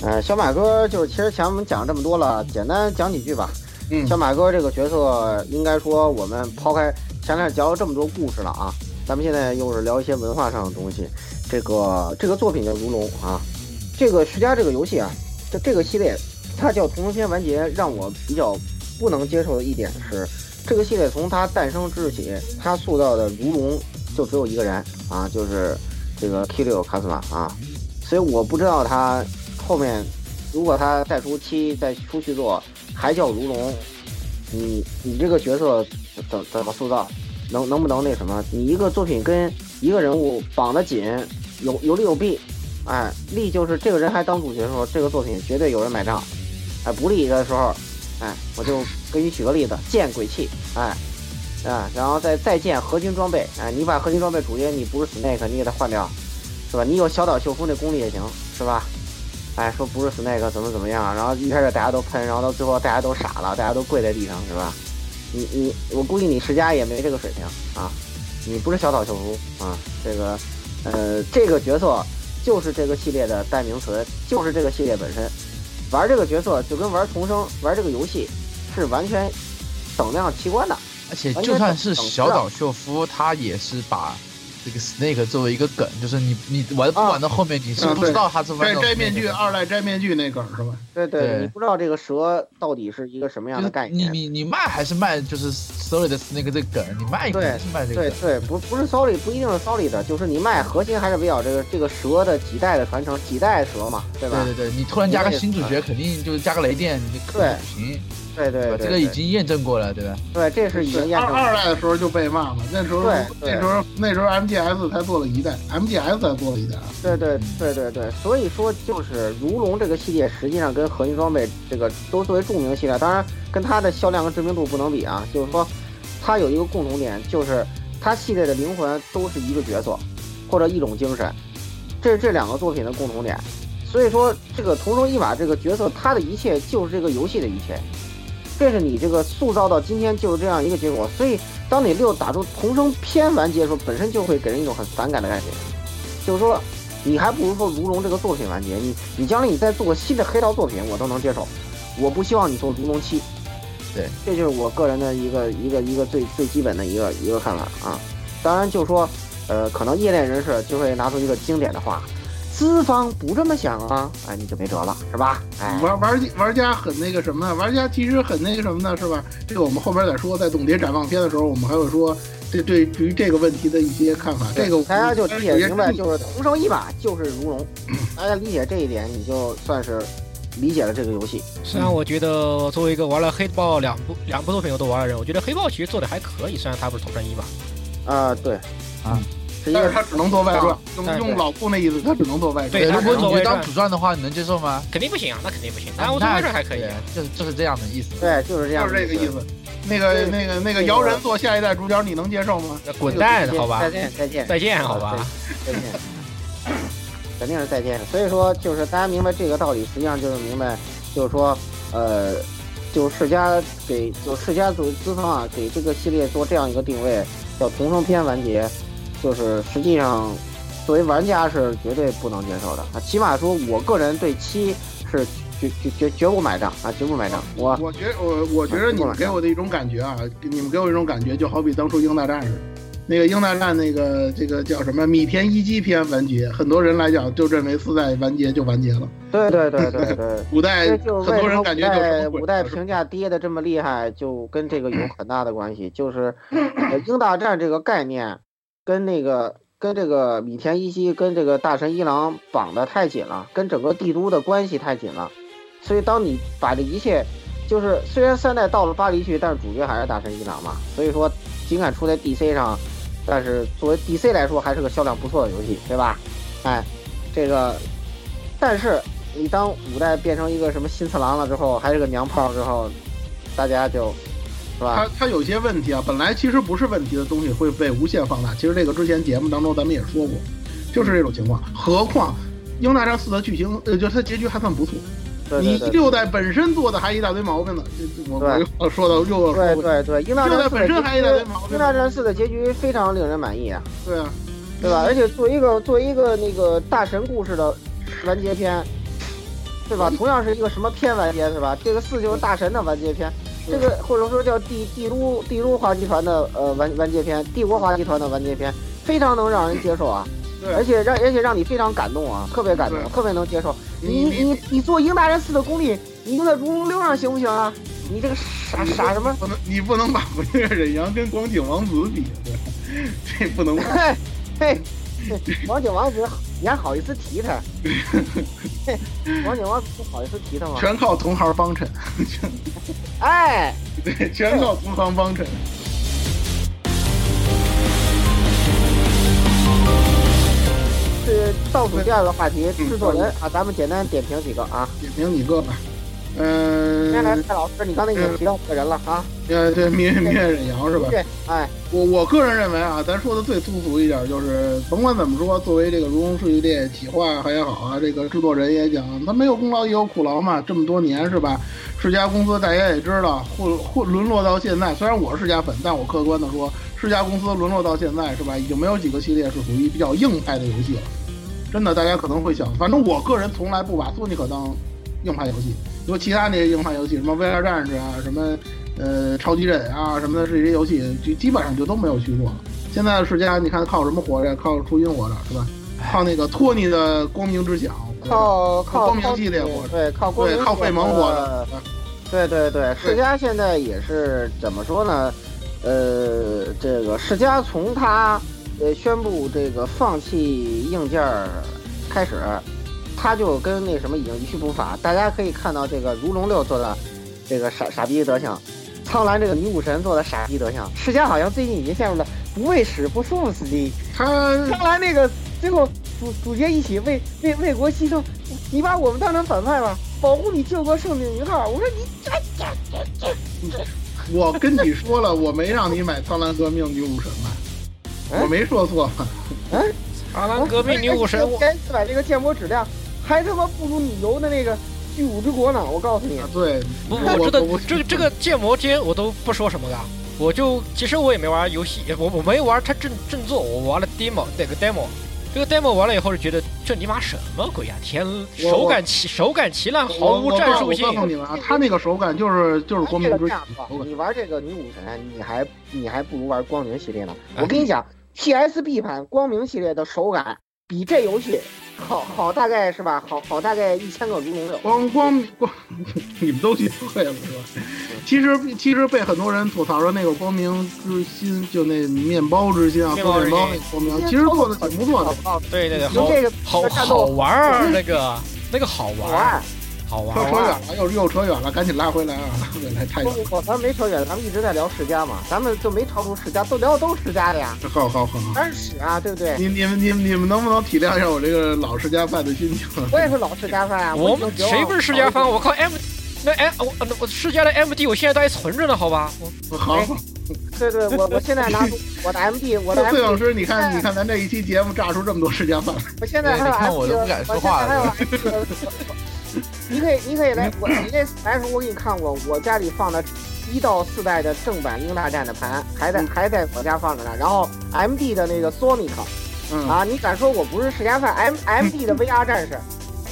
呃，小马哥就是其实前面讲这么多了，简单讲几句吧。嗯小马哥这个角色，应该说我们抛开前面讲了这么多故事了啊，咱们现在又是聊一些文化上的东西。这个这个作品叫《如龙》啊，这个世嘉这个游戏啊，这这个系列它叫同人完结，让我比较不能接受的一点是，这个系列从它诞生之日起，它塑造的如龙就只有一个人啊，就是这个 Kiryu Kazuma 啊，所以我不知道他后面如果他再出七再出续作还叫如龙，你你这个角色怎怎么塑造？能能不能那什么？你一个作品跟一个人物绑得紧，有有利有弊，哎，利就是这个人还当主角的时候，这个作品绝对有人买账，不利的时候，哎，我就给你举个例子，剑鬼泣，哎，啊，然后再再见合金装备，哎，你把合金装备主角你不是 Snake，你给他换掉，是吧？你有小岛秀夫那功力也行，是吧？哎，说不是 Snake 怎么怎么样，然后一开始大家都喷，然后到最后大家都傻了，大家都跪在地上，是吧？你你，我估计你世家也没这个水平啊，你不是小岛秀夫啊，这个，呃，这个角色就是这个系列的代名词，就是这个系列本身。玩这个角色就跟玩重生、玩这个游戏是完全等量齐观的。而且就算是小岛秀夫，他也是把这个 Snake 作为一个梗，就是你你玩不玩到后面，你是不知道他是玩到摘摘面具，的二代摘面具那梗是吧？对对，对你不知道这个蛇到底是一个什么样的概念。你你你卖还是卖就是 Story 的 Snake 这个梗，你卖肯定是卖这个梗。对对，不不是 Sorry 不一定是 Sorry 的，就是你卖核心还是围绕这个这个蛇的几代的传承，几代蛇嘛，对吧？对对对，你突然加个新主角，肯定就是加个雷电，你肯定对不行，对对对，吧这个已经验证过了，对吧？对，这是已经验二证二代的时候就被骂嘛，那时候对对那时候那时候 MGS 才做了一代，MGS 才做了一代啊。对对对对对，所以说就是如龙这个系列，实际上跟合金装备这个都作为著名系列，当然跟它的销量和知名度不能比啊。就是说，它有一个共同点，就是它系列的灵魂都是一个角色或者一种精神，这是这两个作品的共同点。所以说，这个同生一马这个角色，他的一切就是这个游戏的一切，这是你这个塑造到今天就是这样一个结果。所以，当你六打出同声篇完结的时候，本身就会给人一种很反感的感觉。就是说，你还不如说如龙这个作品完结，你你将来你再做个新的黑道作品，我都能接受。我不希望你做如龙七，对，这就是我个人的一个一个一个最最基本的一个一个看法啊。当然，就说呃，可能业内人士就会拿出一个经典的话：“资方不这么想啊，哎，你就没辙了，是吧？”哎，玩玩玩家很那个什么呢？玩家其实很那个什么呢？是吧？这个我们后边再说，在总结展望篇的时候，我们还会说这对对于这个问题的一些看法。这个大家就理解明白，就是同生一马就是如龙，大家理解这一点，你就算是理解了这个游戏。虽然我觉得作为一个玩了黑豹两部两部作品我都玩的人，我觉得黑豹其实做的还可以，虽然它不是同生一马。啊，对，啊，但是他只能做外传，用用老顾那意思，他只能做外传。对如果你当主传的话，你能接受吗？肯定不行啊，那肯定不行。但我做外传还可以。对就是就是这样的意思。对，就是这样，就是这个意思。那个那个那个姚人做下一代主角，你能接受吗？滚蛋，好吧再，见，再见，再见，好吧。再见，肯定是再见。所以说，就是大家明白这个道理，实际上就是明白，就是说，呃，就世嘉给就世嘉组资方啊，给这个系列做这样一个定位，叫同生篇完结，就是实际上作为玩家是绝对不能接受的啊。起码说，我个人对七是绝绝绝绝不买账啊，绝不买账。我我觉得我我觉得你们给我的一种感觉啊，你们给我一种感觉，就好比当初英大战似的。那个英大战那个这个叫什么米田一击篇完结，很多人来讲就认为四代完结就完结了，对对对对对。五代很多人感觉就五代评价跌的这么厉害，就跟这个有很大的关系。就是呃英大战这个概念，跟那个跟这个米田一希跟这个大神一郎绑得太紧了，跟整个帝都的关系太紧了。所以当你把这一切，就是虽然三代到了巴黎去，但是主角还是大神一郎嘛。所以说，尽管出在 DC 上，但是作为 DC 来说，还是个销量不错的游戏，对吧？哎，这个，但是你当五代变成一个什么新次郎了之后，还是个娘炮之后，大家就，是吧？它它有些问题啊，本来其实不是问题的东西会被无限放大。其实这个之前节目当中咱们也说过，就是这种情况。何况《英大战四》的剧情，呃，就它结局还算不错。你对对对六代本身做的还一大堆毛病呢，这这我我对又说到又要对对对，英大六代战四的结本身还一大堆局，毛病英大战四的结局非常令人满意啊，对啊，对吧？而且作为一个作为一个那个大神故事的完结篇，对吧？同样是一个什么篇完结是吧？这个四就是大神的完结篇，这个或者说叫帝帝都帝都华集团的呃完完结篇，帝国华集团的完结篇，非常能让人接受啊。对而且让而且让你非常感动啊，特别感动，特别能接受。你你你你做英大人四的功力，你用在如龙六上行不行啊？你这个傻傻什么？不能你不能把我这个忍阳跟光景王子比，对，这不能嘿，嘿，嘿 王景王子，你还好意思提他？王景王子不好意思提他吗？全靠同行帮衬，哎，对，全靠同行帮衬。是倒数第二个话题，嗯制作人啊，咱们简单点评几个啊。点评几个吧，嗯、先来蔡老师，你刚才已经提到这个人了啊。呃，对，明月明月忍阳是吧？对，哎，我我个人认为啊，咱说的最粗俗一点，就是甭管怎么说，作为这个《如龙系列》企划还也好啊，这个制作人也讲，他没有功劳也有苦劳嘛，这么多年是吧？世嘉公司大家也知道，混混沦落到现在，虽然我是世嘉粉，但我客观的说，世嘉公司沦落到现在是吧，已经没有几个系列是属于比较硬派的游戏了。真的，大家可能会想，反正我个人从来不把索尼克当硬派游戏，因为其他那些硬派游戏，什么 VR 战士啊，什么呃超级忍啊什么的这些游戏，就基本上就都没有去做了。现在的世嘉，你看靠什么活着？靠初音活着是吧？靠那个托尼的光明之响，靠靠光明系列活着对，靠光明对，靠费蒙活着。对对对，世嘉现在也是怎么说呢？呃，这个世嘉从他呃宣布这个放弃硬件儿开始，他就跟那什么已经一去不返。大家可以看到这个如龙六做的这个傻傻逼德行，苍兰这个女武神做的傻逼德行。世嘉好像最近已经陷入了不喂屎不舒服司机。他苍兰那个最后主主角一起为为为国牺牲，你把我们当成反派吧，保护你救国圣女一号。我说你这这这这。我跟你说了，我没让你买苍兰革命女武神吧？我没说错吧？苍兰革命女武神，我该四百这个建模质量，还他妈不如你游的那个巨武之国呢！我告诉你，啊对，不，我我知道这个这个建模间我都不说什么的，我就其实我也没玩游戏，我我没玩它正正作，我玩了 demo 那个 demo，这个 demo 完了以后就觉得这尼玛什么鬼呀、天，手感奇手感奇烂，毫无战术性我。告诉你们啊，他那个手感就是就是光明之。你玩这个女武神，你还你还不如玩光明系列呢。我跟你讲，，TSB 版光明系列的手感比这游戏好好大概是吧？好好大概一千个如龙有。光光光，你们都学会了是吧？其实其实被很多人吐槽说那个光明之心，就那面包之心啊，做面包那个光明，其实做的挺不错的。哦，对对对，就这个好好玩儿，那个那个好玩儿，好玩。扯扯。远了，又又扯远了，赶紧拉回来啊！拉回来太远了。不不不，咱没扯远，咱们一直在聊世家嘛，咱们就没超出世家，都聊的都是世家的呀，好好好好，全是屎啊，对不对？你你们你们你们能不能体谅一下我这个老世家饭的心情？我也是老世家饭啊，我们谁不是世家饭？我靠 M，那 M 我我世家的 MD 我现在都还存着呢，好吧？我好，哎对对，我我现在拿出我的 MD，我的 MD 老 MD，师，你看你看咱这一期节目炸出这么多世家饭，我现在还有我都不敢说话我现在还有 MD 的你可以你可以来，我你这来的时候我给你看过，我家里放的一到四代的正版英大战的盘还在还在我家放着呢，然后 MD 的那个 Sonic 嗯，啊，你敢说我不是世家范？M MD 的 VR 战士，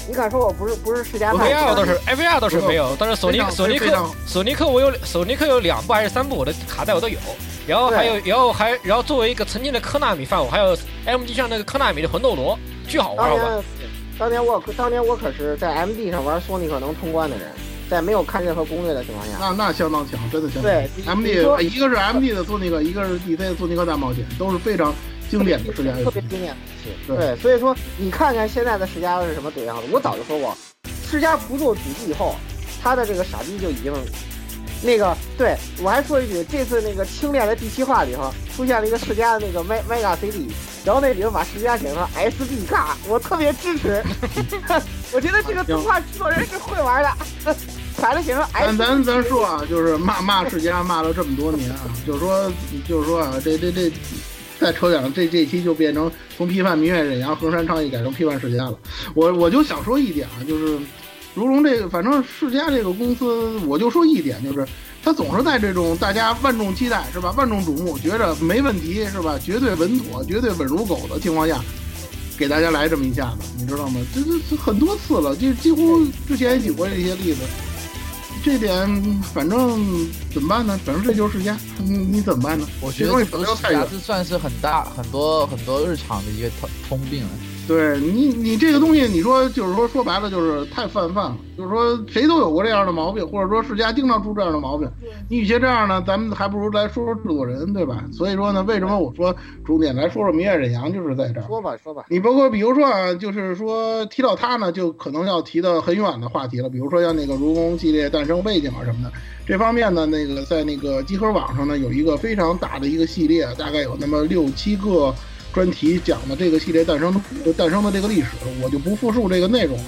你敢说我不是不是世家范？VR 倒是 VR 倒是没有，但是索尼非常索尼克索尼克我有索尼克有两部还是三部，我的卡带我都有。然后还有，然后还然后作为一个曾经的科纳米饭，我还有 MD 上那个科纳米的魂斗罗，巨好玩，好吧？年，当年我可当年我可是在 MD 上玩索尼克能通关的人，在没有看任何攻略的情况下。那那相当强，真的相当强。对，M D 一个是 M D 的索尼克，一个是 D C 的索尼克大冒险，都是非常经典的世家游戏特别。经典的游戏。对对，所以说你看看现在的世嘉是什么怼样子。我早就说过，世嘉不做主机以后，他的这个傻逼就已经那个。对我还说一句，这次那个轻恋的第七话里头出现了一个世嘉的那个 Me- Mega CD，然后那里头把世嘉写成 SD 卡，我特别支持。我觉得这个动画制作人是会玩的，反正写成 SD。咱咱咱说啊，就是骂骂世嘉骂了这么多年啊，就是说就是说啊，这这这再扯远了，这这期就变成从批判明月忍阳、横山倡议改成批判世家了。我我就想说一点啊，就是如龙这个，反正世嘉这个公司，我就说一点，就是他总是在这种大家万众期待是吧、万众瞩目，觉着没问题是吧、绝对稳妥、绝对稳如狗的情况下。给大家来这么一下子，你知道吗？这这这很多次了，就几乎之前也举过这些例子。这点反正怎么办呢？反正这就是世家，你你怎么办呢？我觉得这东西这个匣不要太远。这算是很大很多很多日常的一个通通病了。对你，你这个东西，你说就是说说白了就是太泛泛了，就是说谁都有过这样的毛病，或者说世家经常出这样的毛病。你与其这样呢，咱们还不如来说说制作人，对吧？所以说呢，为什么我说重点来说说明月忍阳，就是在这儿。说吧说吧，你包括比如说啊，就是说提到他呢，就可能要提到很远的话题了，比如说像那个如宫系列诞生背景啊什么的。这方面呢，那个在那个集合网上呢，有一个非常大的一个系列，大概有那么六七个专题讲的这个系列诞生的诞生的这个历史，我就不复述这个内容了。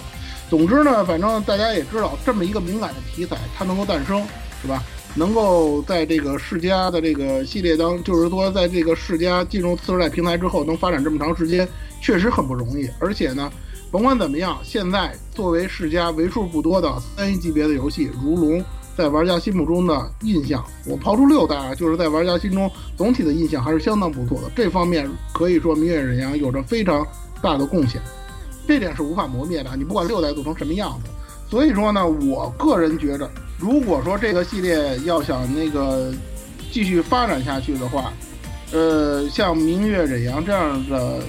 总之呢，反正大家也知道，这么一个敏感的题材，它能够诞生，是吧？能够在这个世嘉的这个系列当，就是说在这个世嘉进入次世代平台之后，能发展这么长时间，确实很不容易。而且呢，甭管怎么样，现在作为世嘉为数不多的三 A 级别的游戏，如龙在玩家心目中的印象，我抛出六代啊，就是在玩家心中总体的印象还是相当不错的。这方面可以说明月忍阳有着非常大的贡献，这点是无法磨灭的。你不管六代做成什么样子，所以说呢，我个人觉着，如果说这个系列要想那个继续发展下去的话，呃，像明月忍阳这样的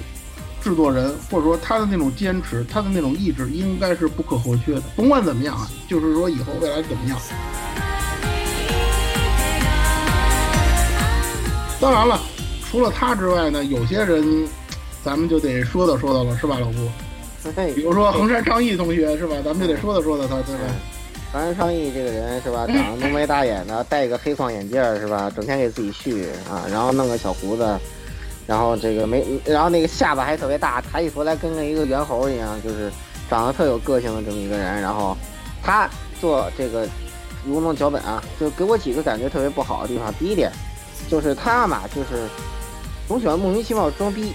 制作人，或者说他的那种坚持，他的那种意志，应该是不可或缺的。甭管怎么样啊，就是说以后未来怎么样。当然了，除了他之外呢，有些人咱们就得说道说道了，是吧，老顾？嘿比如说横山昌义同学，是吧？咱们就得说道说道他，对吧？凡人上义这个人是吧，长得浓眉大眼的，戴个黑框眼镜是吧，整天给自己续啊，然后弄个小胡子，然后这个没，然后那个下巴还特别大，抬起头来跟个一个猿猴一样，就是长得特有个性的这么一个人。然后他做这个如梦脚本啊，就给我几个感觉特别不好的地方。第一点就是他嘛，就是总喜欢莫名其妙装逼，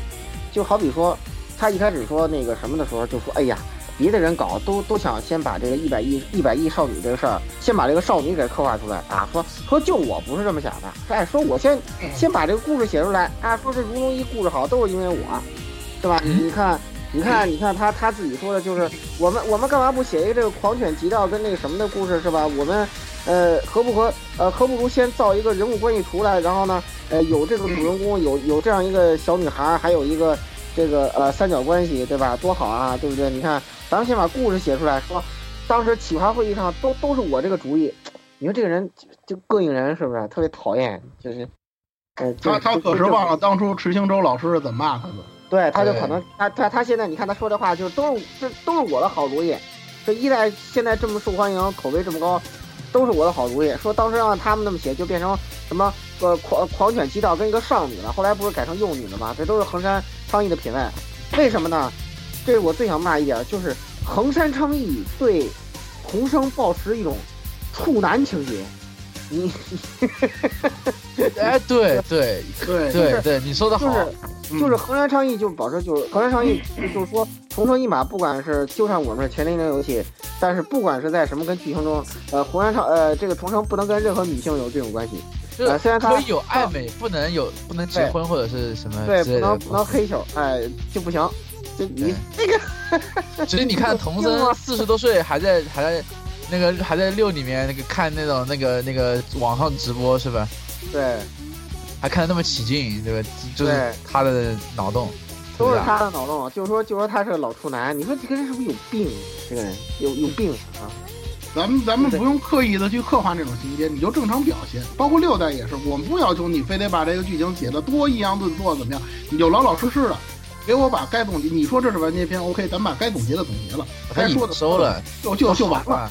就好比说他一开始说那个什么的时候，就说哎呀。别的人搞都都想先把这个一百亿一百亿少女这个事儿，先把这个少女给刻画出来啊！说说就我不是这么想的，哎，说我先先把这个故事写出来啊！说这如龙一故事好，都是因为我，对吧？你看，你看，你看他他自己说的就是我们我们干嘛不写一个这个狂犬急道跟那个什么的故事是吧？我们呃，何不和呃何不如先造一个人物关系图来，然后呢，呃，有这个主人公，有有这样一个小女孩，还有一个这个呃三角关系，对吧？多好啊，对不对？你看，咱们先把故事写出来，说当时企划会议上都都是我这个主意，你说这个人就就膈应人，是不是？特别讨厌，就是，呃，就他他可是忘了当初池星洲老师是怎么骂他的。对，他就可能他他他现在你看他说这话，就是都是这都是我的好主意。这一代现在这么受欢迎，口碑这么高，都是我的好主意。说当时让他们那么写，就变成什么呃狂狂犬击盗跟一个少女了，后来不是改成幼女了吗？这都是横山昌义的品味。为什么呢？这是我最想骂一点，就是横山昌义对红生抱持一种处男情节。你哎，对对 对对对，你说的好，就是嗯就是横山昌义就保持就是横山昌义就就是说重生一马，不管是就算我们是前零零游戏，但是不管是在什么跟剧情中，呃，横山昌呃这个重生不能跟任何女性有这种关系，呃虽然他可以有暧昧，不能有不能结婚或者是什么对，不能不能黑手，哎就不行，就你那个所以你看，童生 四十多岁还在还在那个还在六里面那个看那种那个那个网上直播是吧？对还看的那么起劲，对吧？就是对他的脑洞，都是他的脑洞，就是说就说他是个老处男，你说这个人是不是有病？这个人有有病啊！咱们咱们不用刻意的去刻画这种情节，你就正常表现。包括六代也是，我们不要求你非得把这个剧情写的多抑扬顿挫怎么样，你就老老实实的给我把该总结。你说这是完结篇，OK，咱们把该总结的总结了，该说的经收了，就就就完了。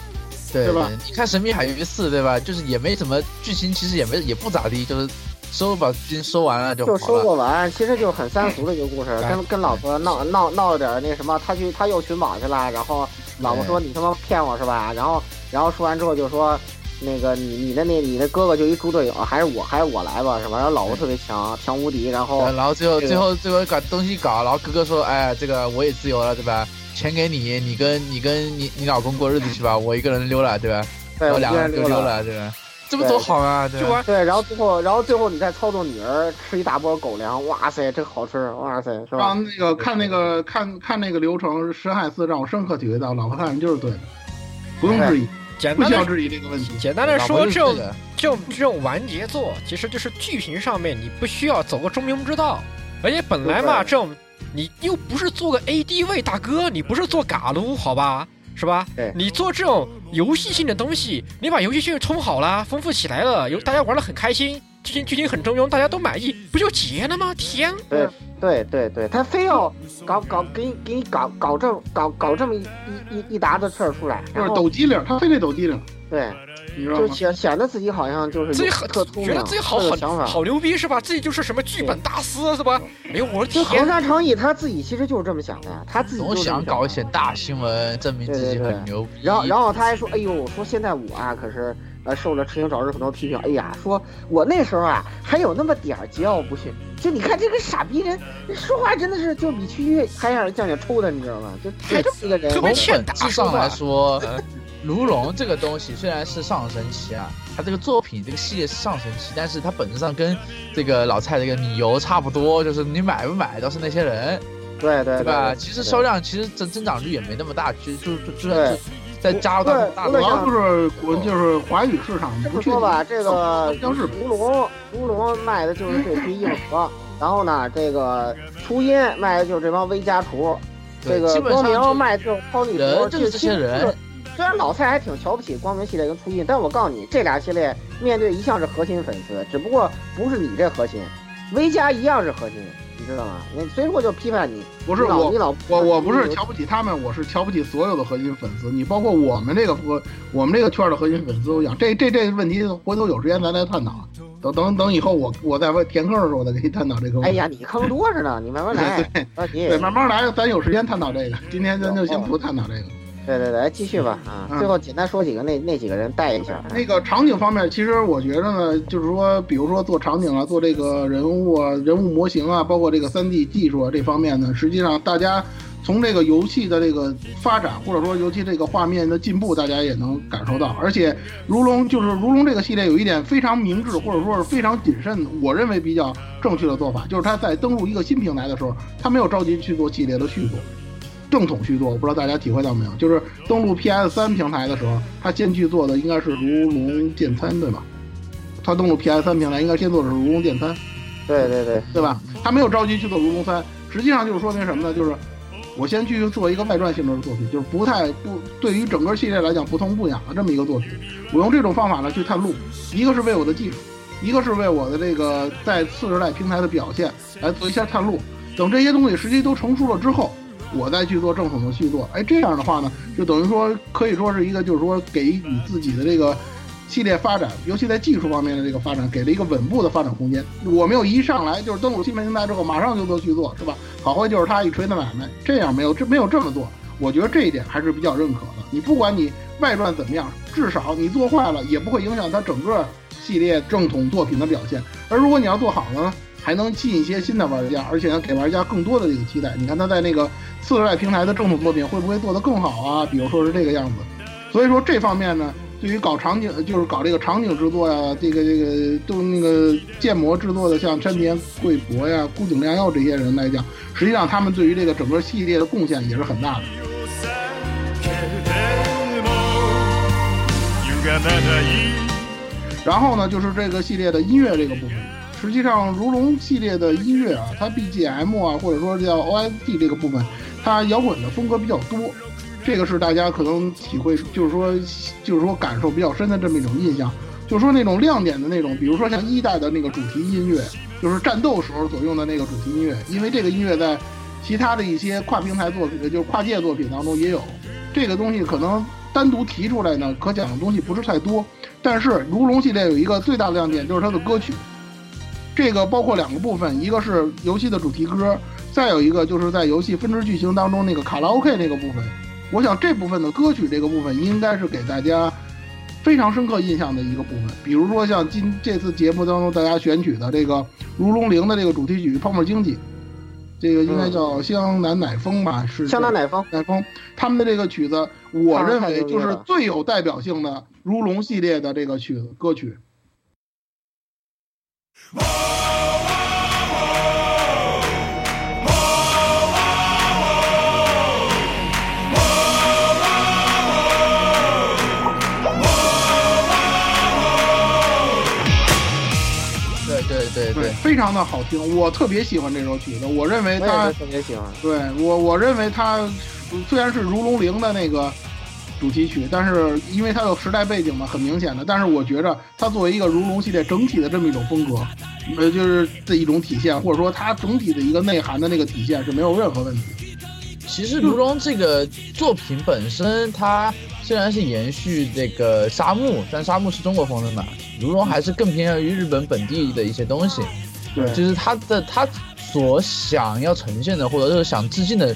对吧你看《神秘海域四》对吧？就是也没怎么剧情，其实也没也不咋地，就是收把金收完了就就收好了。过完，其实就是很三俗的一个故事，哎跟跟老婆闹闹闹了点那什么，他去他又寻宝去了，然后老婆说你他妈骗我是吧？然后然后说完之后就说那个你你的那你的哥哥就一猪队友，还是我还是我来吧是吧？然后老婆特别强强无敌，然后呃然后最后这个最后最后搞东西搞，然后哥哥说：“哎，这个我也自由了，对吧？钱给你，你跟你跟你你老公过日子去吧，我一个人溜了，对吧？对我我两个人溜了，对吧？这不多好啊，对吧？对，然后最后然后最后你再操作女儿吃一大波狗粮，哇塞，真好吃，哇塞是吧？让那个看那个看看那个流程，石海寺让我深刻体会到，老婆大人就是对的，不用质疑，简单的不需要质疑这个问题。简单的说，这种这种这种完结作，其实就是剧情上面你不需要走个中庸之道，而且本来嘛，这种你又不是做个 AD 位大哥，你不是做嘎撸，好吧？是吧对？你做这种游戏性的东西，你把游戏性充好了，丰富起来了，有大家玩的很开心，剧情剧情很中庸，大家都满意，不就结了吗？天，对对对对，他非要搞搞给你给你搞搞这搞搞这么一一一一沓子事儿出来，就是抖机灵，他非得抖机灵，对，你知道吗？就显显得自己好像就是有自己很特聪明，觉得自己好很想法。好牛逼是吧？自己就是什么剧本大师是吧？哎呦我的就横天！山诚义他自己其实就是这么想的呀，他自己总想搞一些大新闻，证明自己很牛逼。然后，然后他还说：“哎呦，说现在我啊，可是呃受了痴情早日很多批评。哎呀，说我那时候啊还有那么点儿桀骜不驯。就你看这个傻逼人，说话真的是就比区区还让人叫你抽的，你知道吗？就太这么一个人，从本质上来说，卢龙这个东西虽然是上升期啊，他这个作品这个系列是上升期，但是他本质上跟这个老蔡这个米游差不多，就是你买不买都是那些人，对对对吧？对其实销量其实增增长率也没那么大，就就就就是再加入大陆对主要就是国就是华语市场这不确定么说吧，这个央视屠龙屠龙卖的就是这批硬核，然后呢，这个初音卖的就是这帮微家厨，这个光明卖的就是超女厨，人就是这些人。虽然老蔡还挺瞧不起光明系列跟初音，但我告诉你，这俩系列面对一向是核心粉丝，只不过不是你这核心，微家一样是核心，你知道吗？你所以说我就批判你，不是我我我不是瞧不起他们，我是瞧不起所有的核心粉丝。你包括我们这个我，我们这个圈的核心粉丝都一样。这这这个问题，回头有时间咱再探讨。等等等，以后我我在填坑的时候，我再给你探讨这个问题。哎呀，你坑多着呢，你慢慢来，对，慢慢来，咱有时间探讨这个。今天咱就先不探讨这个。对对对，继续吧啊！嗯最后简单说几个那那几个人带一下。啊那个场景方面，其实我觉得呢，就是说，比如说做场景啊，做这个人物啊、人物模型啊，包括这个三 D 技术啊这方面呢，实际上大家从这个游戏的这个发展，或者说尤其这个画面的进步，大家也能感受到。而且如龙就是如龙这个系列有一点非常明智，或者说是非常谨慎，我认为比较正确的做法，就是他在登陆一个新平台的时候，他没有着急去做系列的续作。正统续作，我不知道大家体会到没有？就是登陆 PS 三平台的时候，他先去做的应该是《如龙剑餐》，对吧？他登陆 PS 三平台应该先做的是《如龙剑餐》，对对对，对吧？他没有着急去做《如龙三》，实际上就是说明什么呢？就是我先去做一个外传性质的作品，就是不太不对于整个系列来讲不痛不痒的这么一个作品。我用这种方法呢去探路，一个是为我的技术，一个是为我的这个在次时代平台的表现来做一下探路。等这些东西实际都成熟了之后，我再去做正统的续作。哎，这样的话呢，就等于说可以说是一个就是说给予自己的这个。系列发展，尤其在技术方面的这个发展，给了一个稳步的发展空间。我没有一上来就是登陆新平台之后马上就做续作，是吧？好坏就是他一锤子买卖，这样没有这没有这么做。我觉得这一点还是比较认可的。你不管你外传怎么样，至少你做坏了也不会影响它整个系列正统作品的表现。而如果你要做好了呢，还能吸引一些新的玩家，而且呢给玩家更多的这个期待。你看他在那个次世代平台的正统作品会不会做得更好啊？比如说是这个样子。所以说这方面呢。对于搞场景，就是搞这个场景制作呀，这个这个都那个建模制作的，像山田贵博呀、孤井亮佑这些人来讲，实际上他们对于这个整个系列的贡献也是很大的。然后呢，就是这个系列的音乐这个部分，实际上如龙系列的音乐啊，它 BGM 啊，或者说叫 OST 这个部分，它摇滚的风格比较多。这个是大家可能体会，就是说，就是说感受比较深的这么一种印象，就是说那种亮点的那种，比如说像一代的那个主题音乐，就是战斗时候所用的那个主题音乐，因为这个音乐在其他的一些跨平台作品，就是跨界作品当中也有。这个东西可能单独提出来呢，可讲的东西不是太多。但是如龙系列有一个最大的亮点，就是它的歌曲。这个包括两个部分，一个是游戏的主题歌，再有一个就是在游戏分支剧情当中那个卡拉 OK 那个部分。我想这部分的歌曲这个部分应该是给大家非常深刻印象的一个部分。比如说像今这次节目当中大家选取的这个《如龙零》的这个主题曲《泡沫经济》，这个应该叫湘南乃风吧？是湘南乃风。乃风他们的这个曲子，我认为就是最有代表性的如龙系列的这个曲子歌曲。对对，非常的好听，我特别喜欢这首曲子。我认为它特别喜欢。对我，我认为它虽然是如龙零的那个主题曲，但是因为它有时代背景嘛，很明显的。但是我觉着它作为一个如龙系列整体的这么一种风格，呃，就是这一种体现，或者说它整体的一个内涵的那个体现是没有任何问题。其实如龙这个作品本身，它虽然是延续这个沙漠，但沙漠是中国风的嘛。如龙还是更偏向于日本本地的一些东西，对，就是他的他所想要呈现的，或者是想致敬的，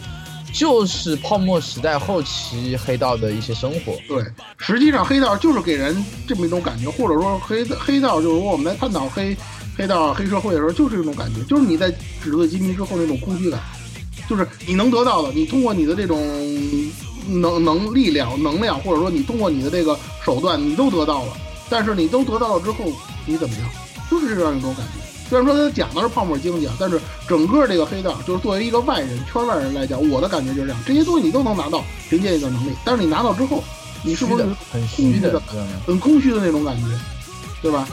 就是泡沫时代后期黑道的一些生活。对，实际上黑道就是给人这么一种感觉，或者说黑黑道就是说我们在探讨黑黑道黑社会的时候，就是这种感觉，就是你在纸醉金迷之后那种空虚感，就是你能得到的，你通过你的这种能能力量能量，或者说你通过你的这个手段，你都得到了。但是你都得到了之后，你怎么样？就是这样一种感觉。虽然说他讲的是泡沫经济啊，但是整个这个黑道，就是作为一个外人、圈外人来讲，我的感觉就是这样：这些东西你都能拿到，凭借你的能力。但是你拿到之后，你是不是很空虚的、很空虚的那种感觉？对吧？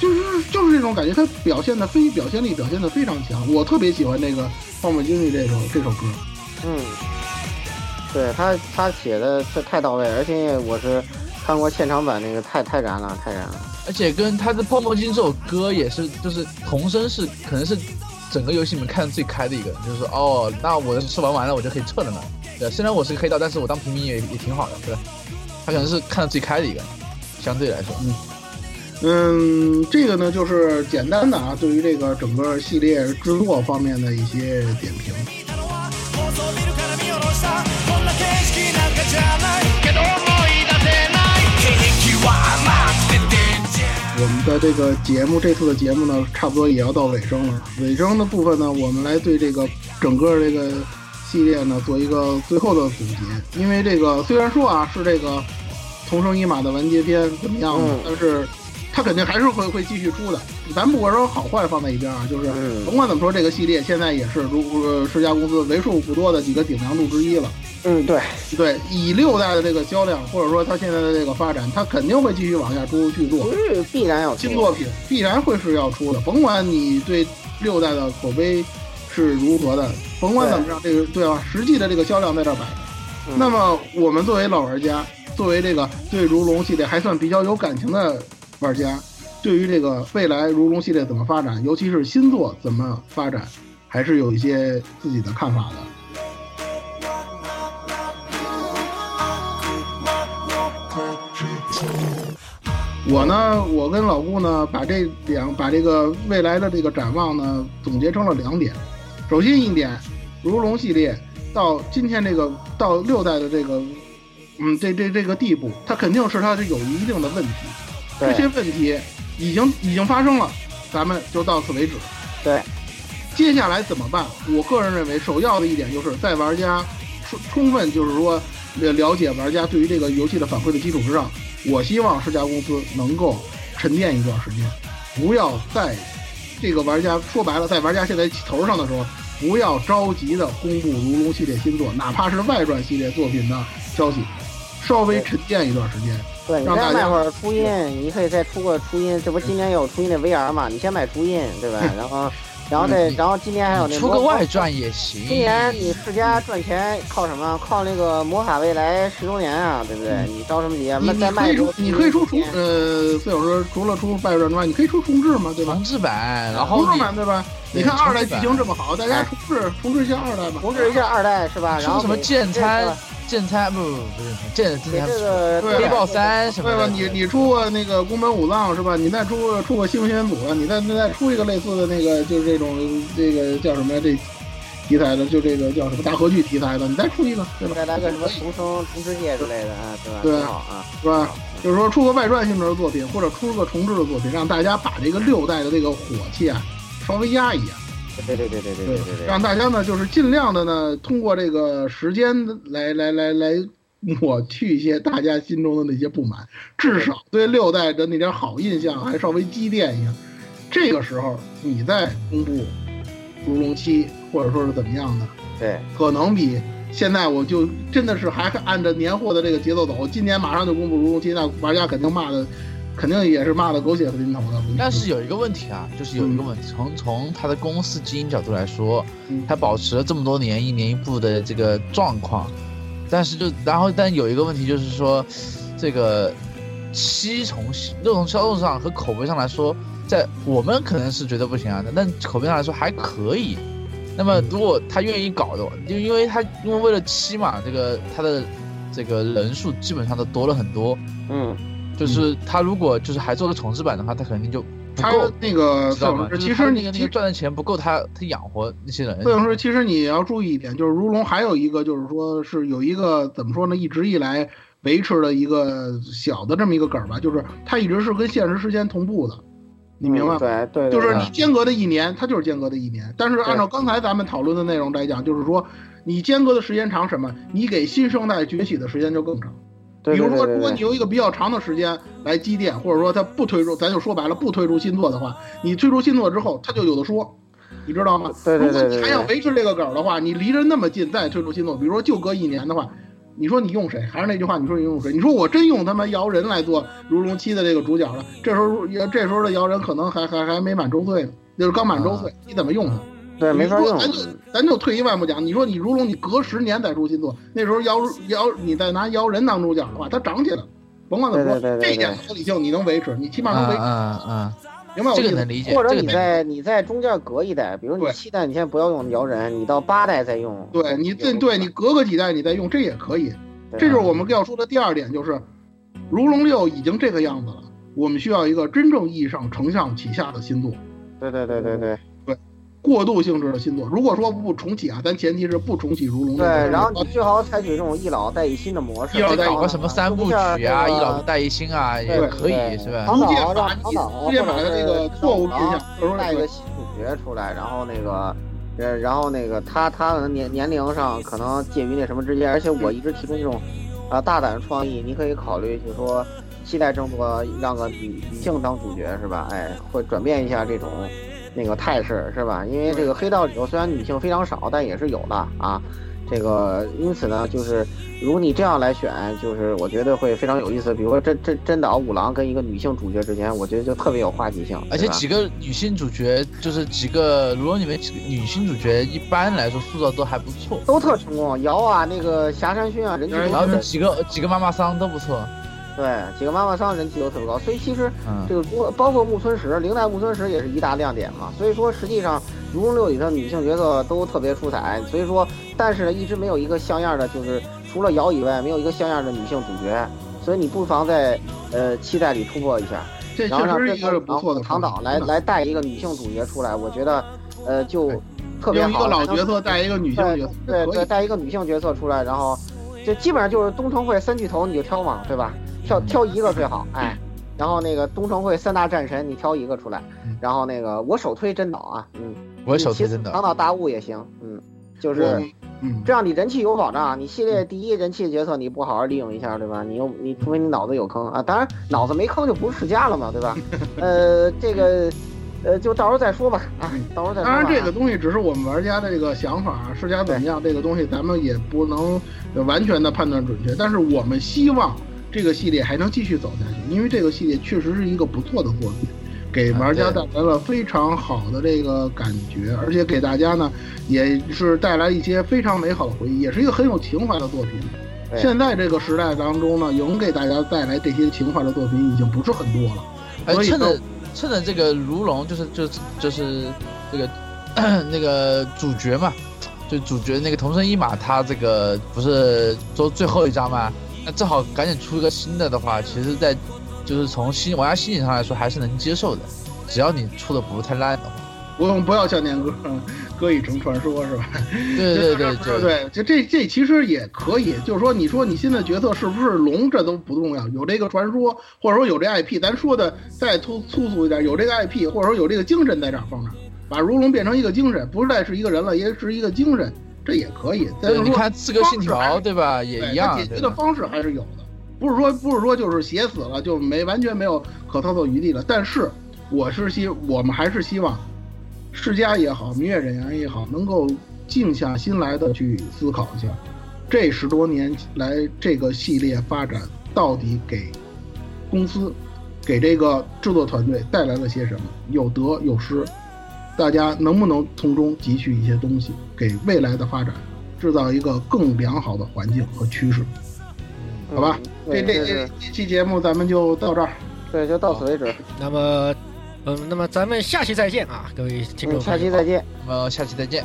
就是就是这种感觉，他表现的非表现力表现的非常强。我特别喜欢那个泡沫经济这首这首歌。嗯，对他他写的这太到位，而且我是。看过现场版那个太太燃了，太燃了！而且跟他的《泡沫经济》这首歌也是，就是童声是可能是整个游戏里面看的最开的一个，就是说哦，那我的事玩完了，我就可以撤了嘛。对，虽然我是个黑道，但是我当平民也也挺好的，对吧？他可能是看的最开的一个，相对来说，嗯嗯，这个呢就是简单的啊，对于这个整个系列制作方面的一些点评。我们的这个节目，这次的节目呢，差不多也要到尾声了。尾声的部分呢，我们来对这个整个这个系列呢做一个最后的总结。因为这个虽然说啊是这个同生一马的完结篇怎么样，但是它肯定还是会会继续出的。咱不管说好坏放在一边啊，就是嗯甭管怎么说，这个系列现在也是如呃世嘉公司为数不多的几个顶梁柱之一了。嗯，对，对，以六代的这个销量，或者说它现在的这个发展，它肯定会继续往下出续作。是必然要出新作品必然会是要出的，甭管你对六代的口碑是如何的，甭管怎么样，这个对吧？实际的这个销量在这摆着。嗯那么我们作为老玩家，作为这个对如龙系列还算比较有感情的玩家，对于这个未来如龙系列怎么发展，尤其是新作怎么发展，还是有一些自己的看法的。我呢，我跟老顾呢，把这两把这个未来的这个展望呢，总结成了两点。首先一点，如龙系列到今天这个到六代的这个，嗯，这这这个地步，它肯定是它是有一定的问题。这些问题已经已经发生了，咱们就到此为止。对，接下来怎么办？我个人认为，首要的一点就是在玩家充充分就是说了了解玩家对于这个游戏的反馈的基础之上，我希望世嘉公司能够沉淀一段时间，不要在这个玩家说白了，在玩家现在头上的时候，不要着急的公布如龙系列新作，哪怕是外传系列作品的消息，稍微沉淀一段时间。对，你再卖会儿初音，你可以再出个初音，这不今年有初音的 VR 嘛？你先买初音，对吧？然后，然后再，然后今年还有那出个外传也行。今年你世家赚钱靠什么？靠那个魔法未来十周年啊，对不对？你着什么急啊？你你可再卖出，你可以出重呃，四小说除了出外传之外，你可以出重置嘛，对吧？重置版，然后重置版对吧？对你看二代剧情这么好，大家重置重置一下二代吧。重置一下二代是吧？然后什么剑参剑参不不不是剑给剑参这个对黑豹三什么对吧？你你出过那个宫本武藏是吧？你再出出过新闻组的，你再再再出一个类似的那个，就是这种这个叫什么呀这题材的，就这个叫什么大合剧题材的，你再出一个，对吧？再来个什么重生重世界之类的啊，对吧？对挺好啊。是吧？就是说出个外传性质的作品，或者出个重置的作品，让大家把这个六代的这个火气啊稍微压一压。对对对对对对对,对。让大家呢，就是尽量的呢，通过这个时间来来来来抹去一些大家心中的那些不满，至少对六代的那点好印象还稍微积淀一下。这个时候你再公布如龙七，或者说是怎么样的，对，可能比。现在我就真的是还按着年货的这个节奏走，今年马上就公布如龙七，那玩家肯定骂的肯定也是骂的狗血淋头的。但是有一个问题啊，就是有一个问题，从从他的公司经营角度来说，嗯他保持了这么多年一年一部的这个状况，但是就然后但有一个问题就是说，这个七从六从销售上和口碑上来说，在我们可能是觉得不行啊，但口碑上来说还可以。那么如果他愿意搞的话，就因为他因为为了七嘛，这个他的这个人数基本上都多了很多，嗯，就是他如果就是还做了重置版的话，他肯定就不他够。那个知道吗？是就是他其实你其那个那个赚的钱不够他他养活那些人。所以说，其实你要注意一点，就是如龙还有一个，就是说是有一个怎么说呢，一直以来维持的一个小的这么一个梗儿吧，就是它一直是跟现实时间同步的，你明白吗？对对，就是你间隔的一年，它就是间隔的一年。但是按照刚才咱们讨论的内容来讲，就是说你间隔的时间长什么，你给新生代崛起的时间就更长。对比如说，如果你用一个比较长的时间来积淀，或者说它不推出，咱就说白了，不推出新作的话，你推出新作之后，它就有的说，你知道吗？对对对对如果你还想维持这个梗的话，你离着那么近再推出新作，比如说就隔一年的话，你说你用谁？还是那句话，你说你用谁？你说我真用他妈姚人来做《如龙七》的这个主角了，这时候这时候的姚人可能还还还没满周岁呢，就是刚满周岁，你怎么用他？对没法用咱就咱就退一万步讲，你说你如龙你隔十年再出新作，那时候妖妖你再拿妖人当主角的话，它涨起来了，甭管怎么说，对对对对这一点合理性你能维持，你起码能维持，嗯嗯明白我意思吗？或者这个能理解你在你在中间隔一代，比如你七代你先不要用摇人，你到八代再用。对你这对你隔个几代你再用，这也可以。这就是我们要说的第二点，就是如龙六已经这个样子了，我们需要一个真正意义上承上启下的新作，对对对对对过渡性质的新作。如果说不重启啊，咱前提是不重启如龙对，然后你最好采取这种一老带一新的模式，一老带一搞个什么三部曲啊，一老带一新啊，也可以对是吧？唐导逐渐把让唐导逐渐把这个错误印象，带一个新主角出来，然后那个。呃，然后那个他他的年年龄上可能介于那什么之间，而且我一直提出这种啊、大胆的创意，你可以考虑就是说期待争夺让个女女性当主角是吧？哎，会转变一下这种那个态势是吧？因为这个黑道里头虽然女性非常少，但也是有的啊。这个因此呢，就是如果你这样来选，就是我觉得会非常有意思。比如说真真真岛五郎跟一个女性主角之间，我觉得就特别有话题性。而且几个女性主角，就是几个如果你们几个女性主角，一般来说塑造都还不错。都特成功，瑶啊，那个霞山薰啊，人气都然后几个几个妈妈桑都不错。对，几个妈妈桑人气都特别高，所以其实嗯这个包包括木村实，零代木村实也是一大亮点嘛。所以说，实际上《如龙六》里的女性角色都特别出彩，所以说，但是呢，一直没有一个像样的，就是除了瑶以外，没有一个像样的女性主角。所以你不妨在呃期待里突破一下，这然后让这确实是一个不错的唐导来来带一个女性主角出来，我觉得呃就特别好。用一个老角色带一个女性角色，对对，可以。带一个女性角色出来，然后就基本上就是东城会三巨头，你就挑嘛，对吧？挑挑一个最好，哎。然后那个东城会三大战神，你挑一个出来。然后那个我首推真岛啊，嗯，我首推真岛唐岛大雾也行，嗯，就是嗯，这样，你人气有保障。你系列第一人气角色你不好好利用一下，对吧？你又你除非你脑子有坑啊，当然脑子没坑就不是世家了嘛，对吧？呃，这个呃就到时候再说吧，啊，到时候再说。当然，这个东西只是我们玩家的这个想法，世家怎么样，这个东西咱们也不能完全的判断准确。但是我们希望这个系列还能继续走下去，因为这个系列确实是一个不错的作品，给玩家带来了非常好的这个感觉，而且给大家呢也是带来一些非常美好的回忆，也是一个很有情怀的作品。现在这个时代当中呢，能给大家带来这些情怀的作品已经不是很多了。哎，所以趁着趁着这个如龙，就是就是就是这个 那个主角嘛，就主角那个桐生一马，他这个不是做最后一章嘛？那正好赶紧出一个新的的话，其实在就是从心玩家心理上来说还是能接受的，只要你出的不是太烂的话。不用不要像年歌歌已成传说是吧？对对对对对，就这这其实也可以，就是说，你说你新的角色是不是龙，这都不重要，有这个传说，或者说有这 IP，咱说的再粗粗俗一点，有这个 IP，或者说有这个精神在这儿放着，把如龙变成一个精神，不再是一个人了，也是一个精神，这也可以。但是对，你看《刺客信条对吧，也一样它。解决的方式还是有的，不是说不是说就是写死了就没完全没有可操作余地了。但是我是希我们还是希望世家也好，明月忍阳也好，能够静下心来的去思考一下，这十多年来这个系列发展到底给公司、给这个制作团队带来了些什么，有得有失。大家能不能从中汲取一些东西，给未来的发展制造一个更良好的环境和趋势？好吧，这这这对这这期节目咱们就到这儿。对，就到此为止。那么，嗯，那么咱们下期再见啊，各位听众。下期再见。那么下期再见。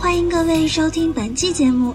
欢迎各位收听本期节目，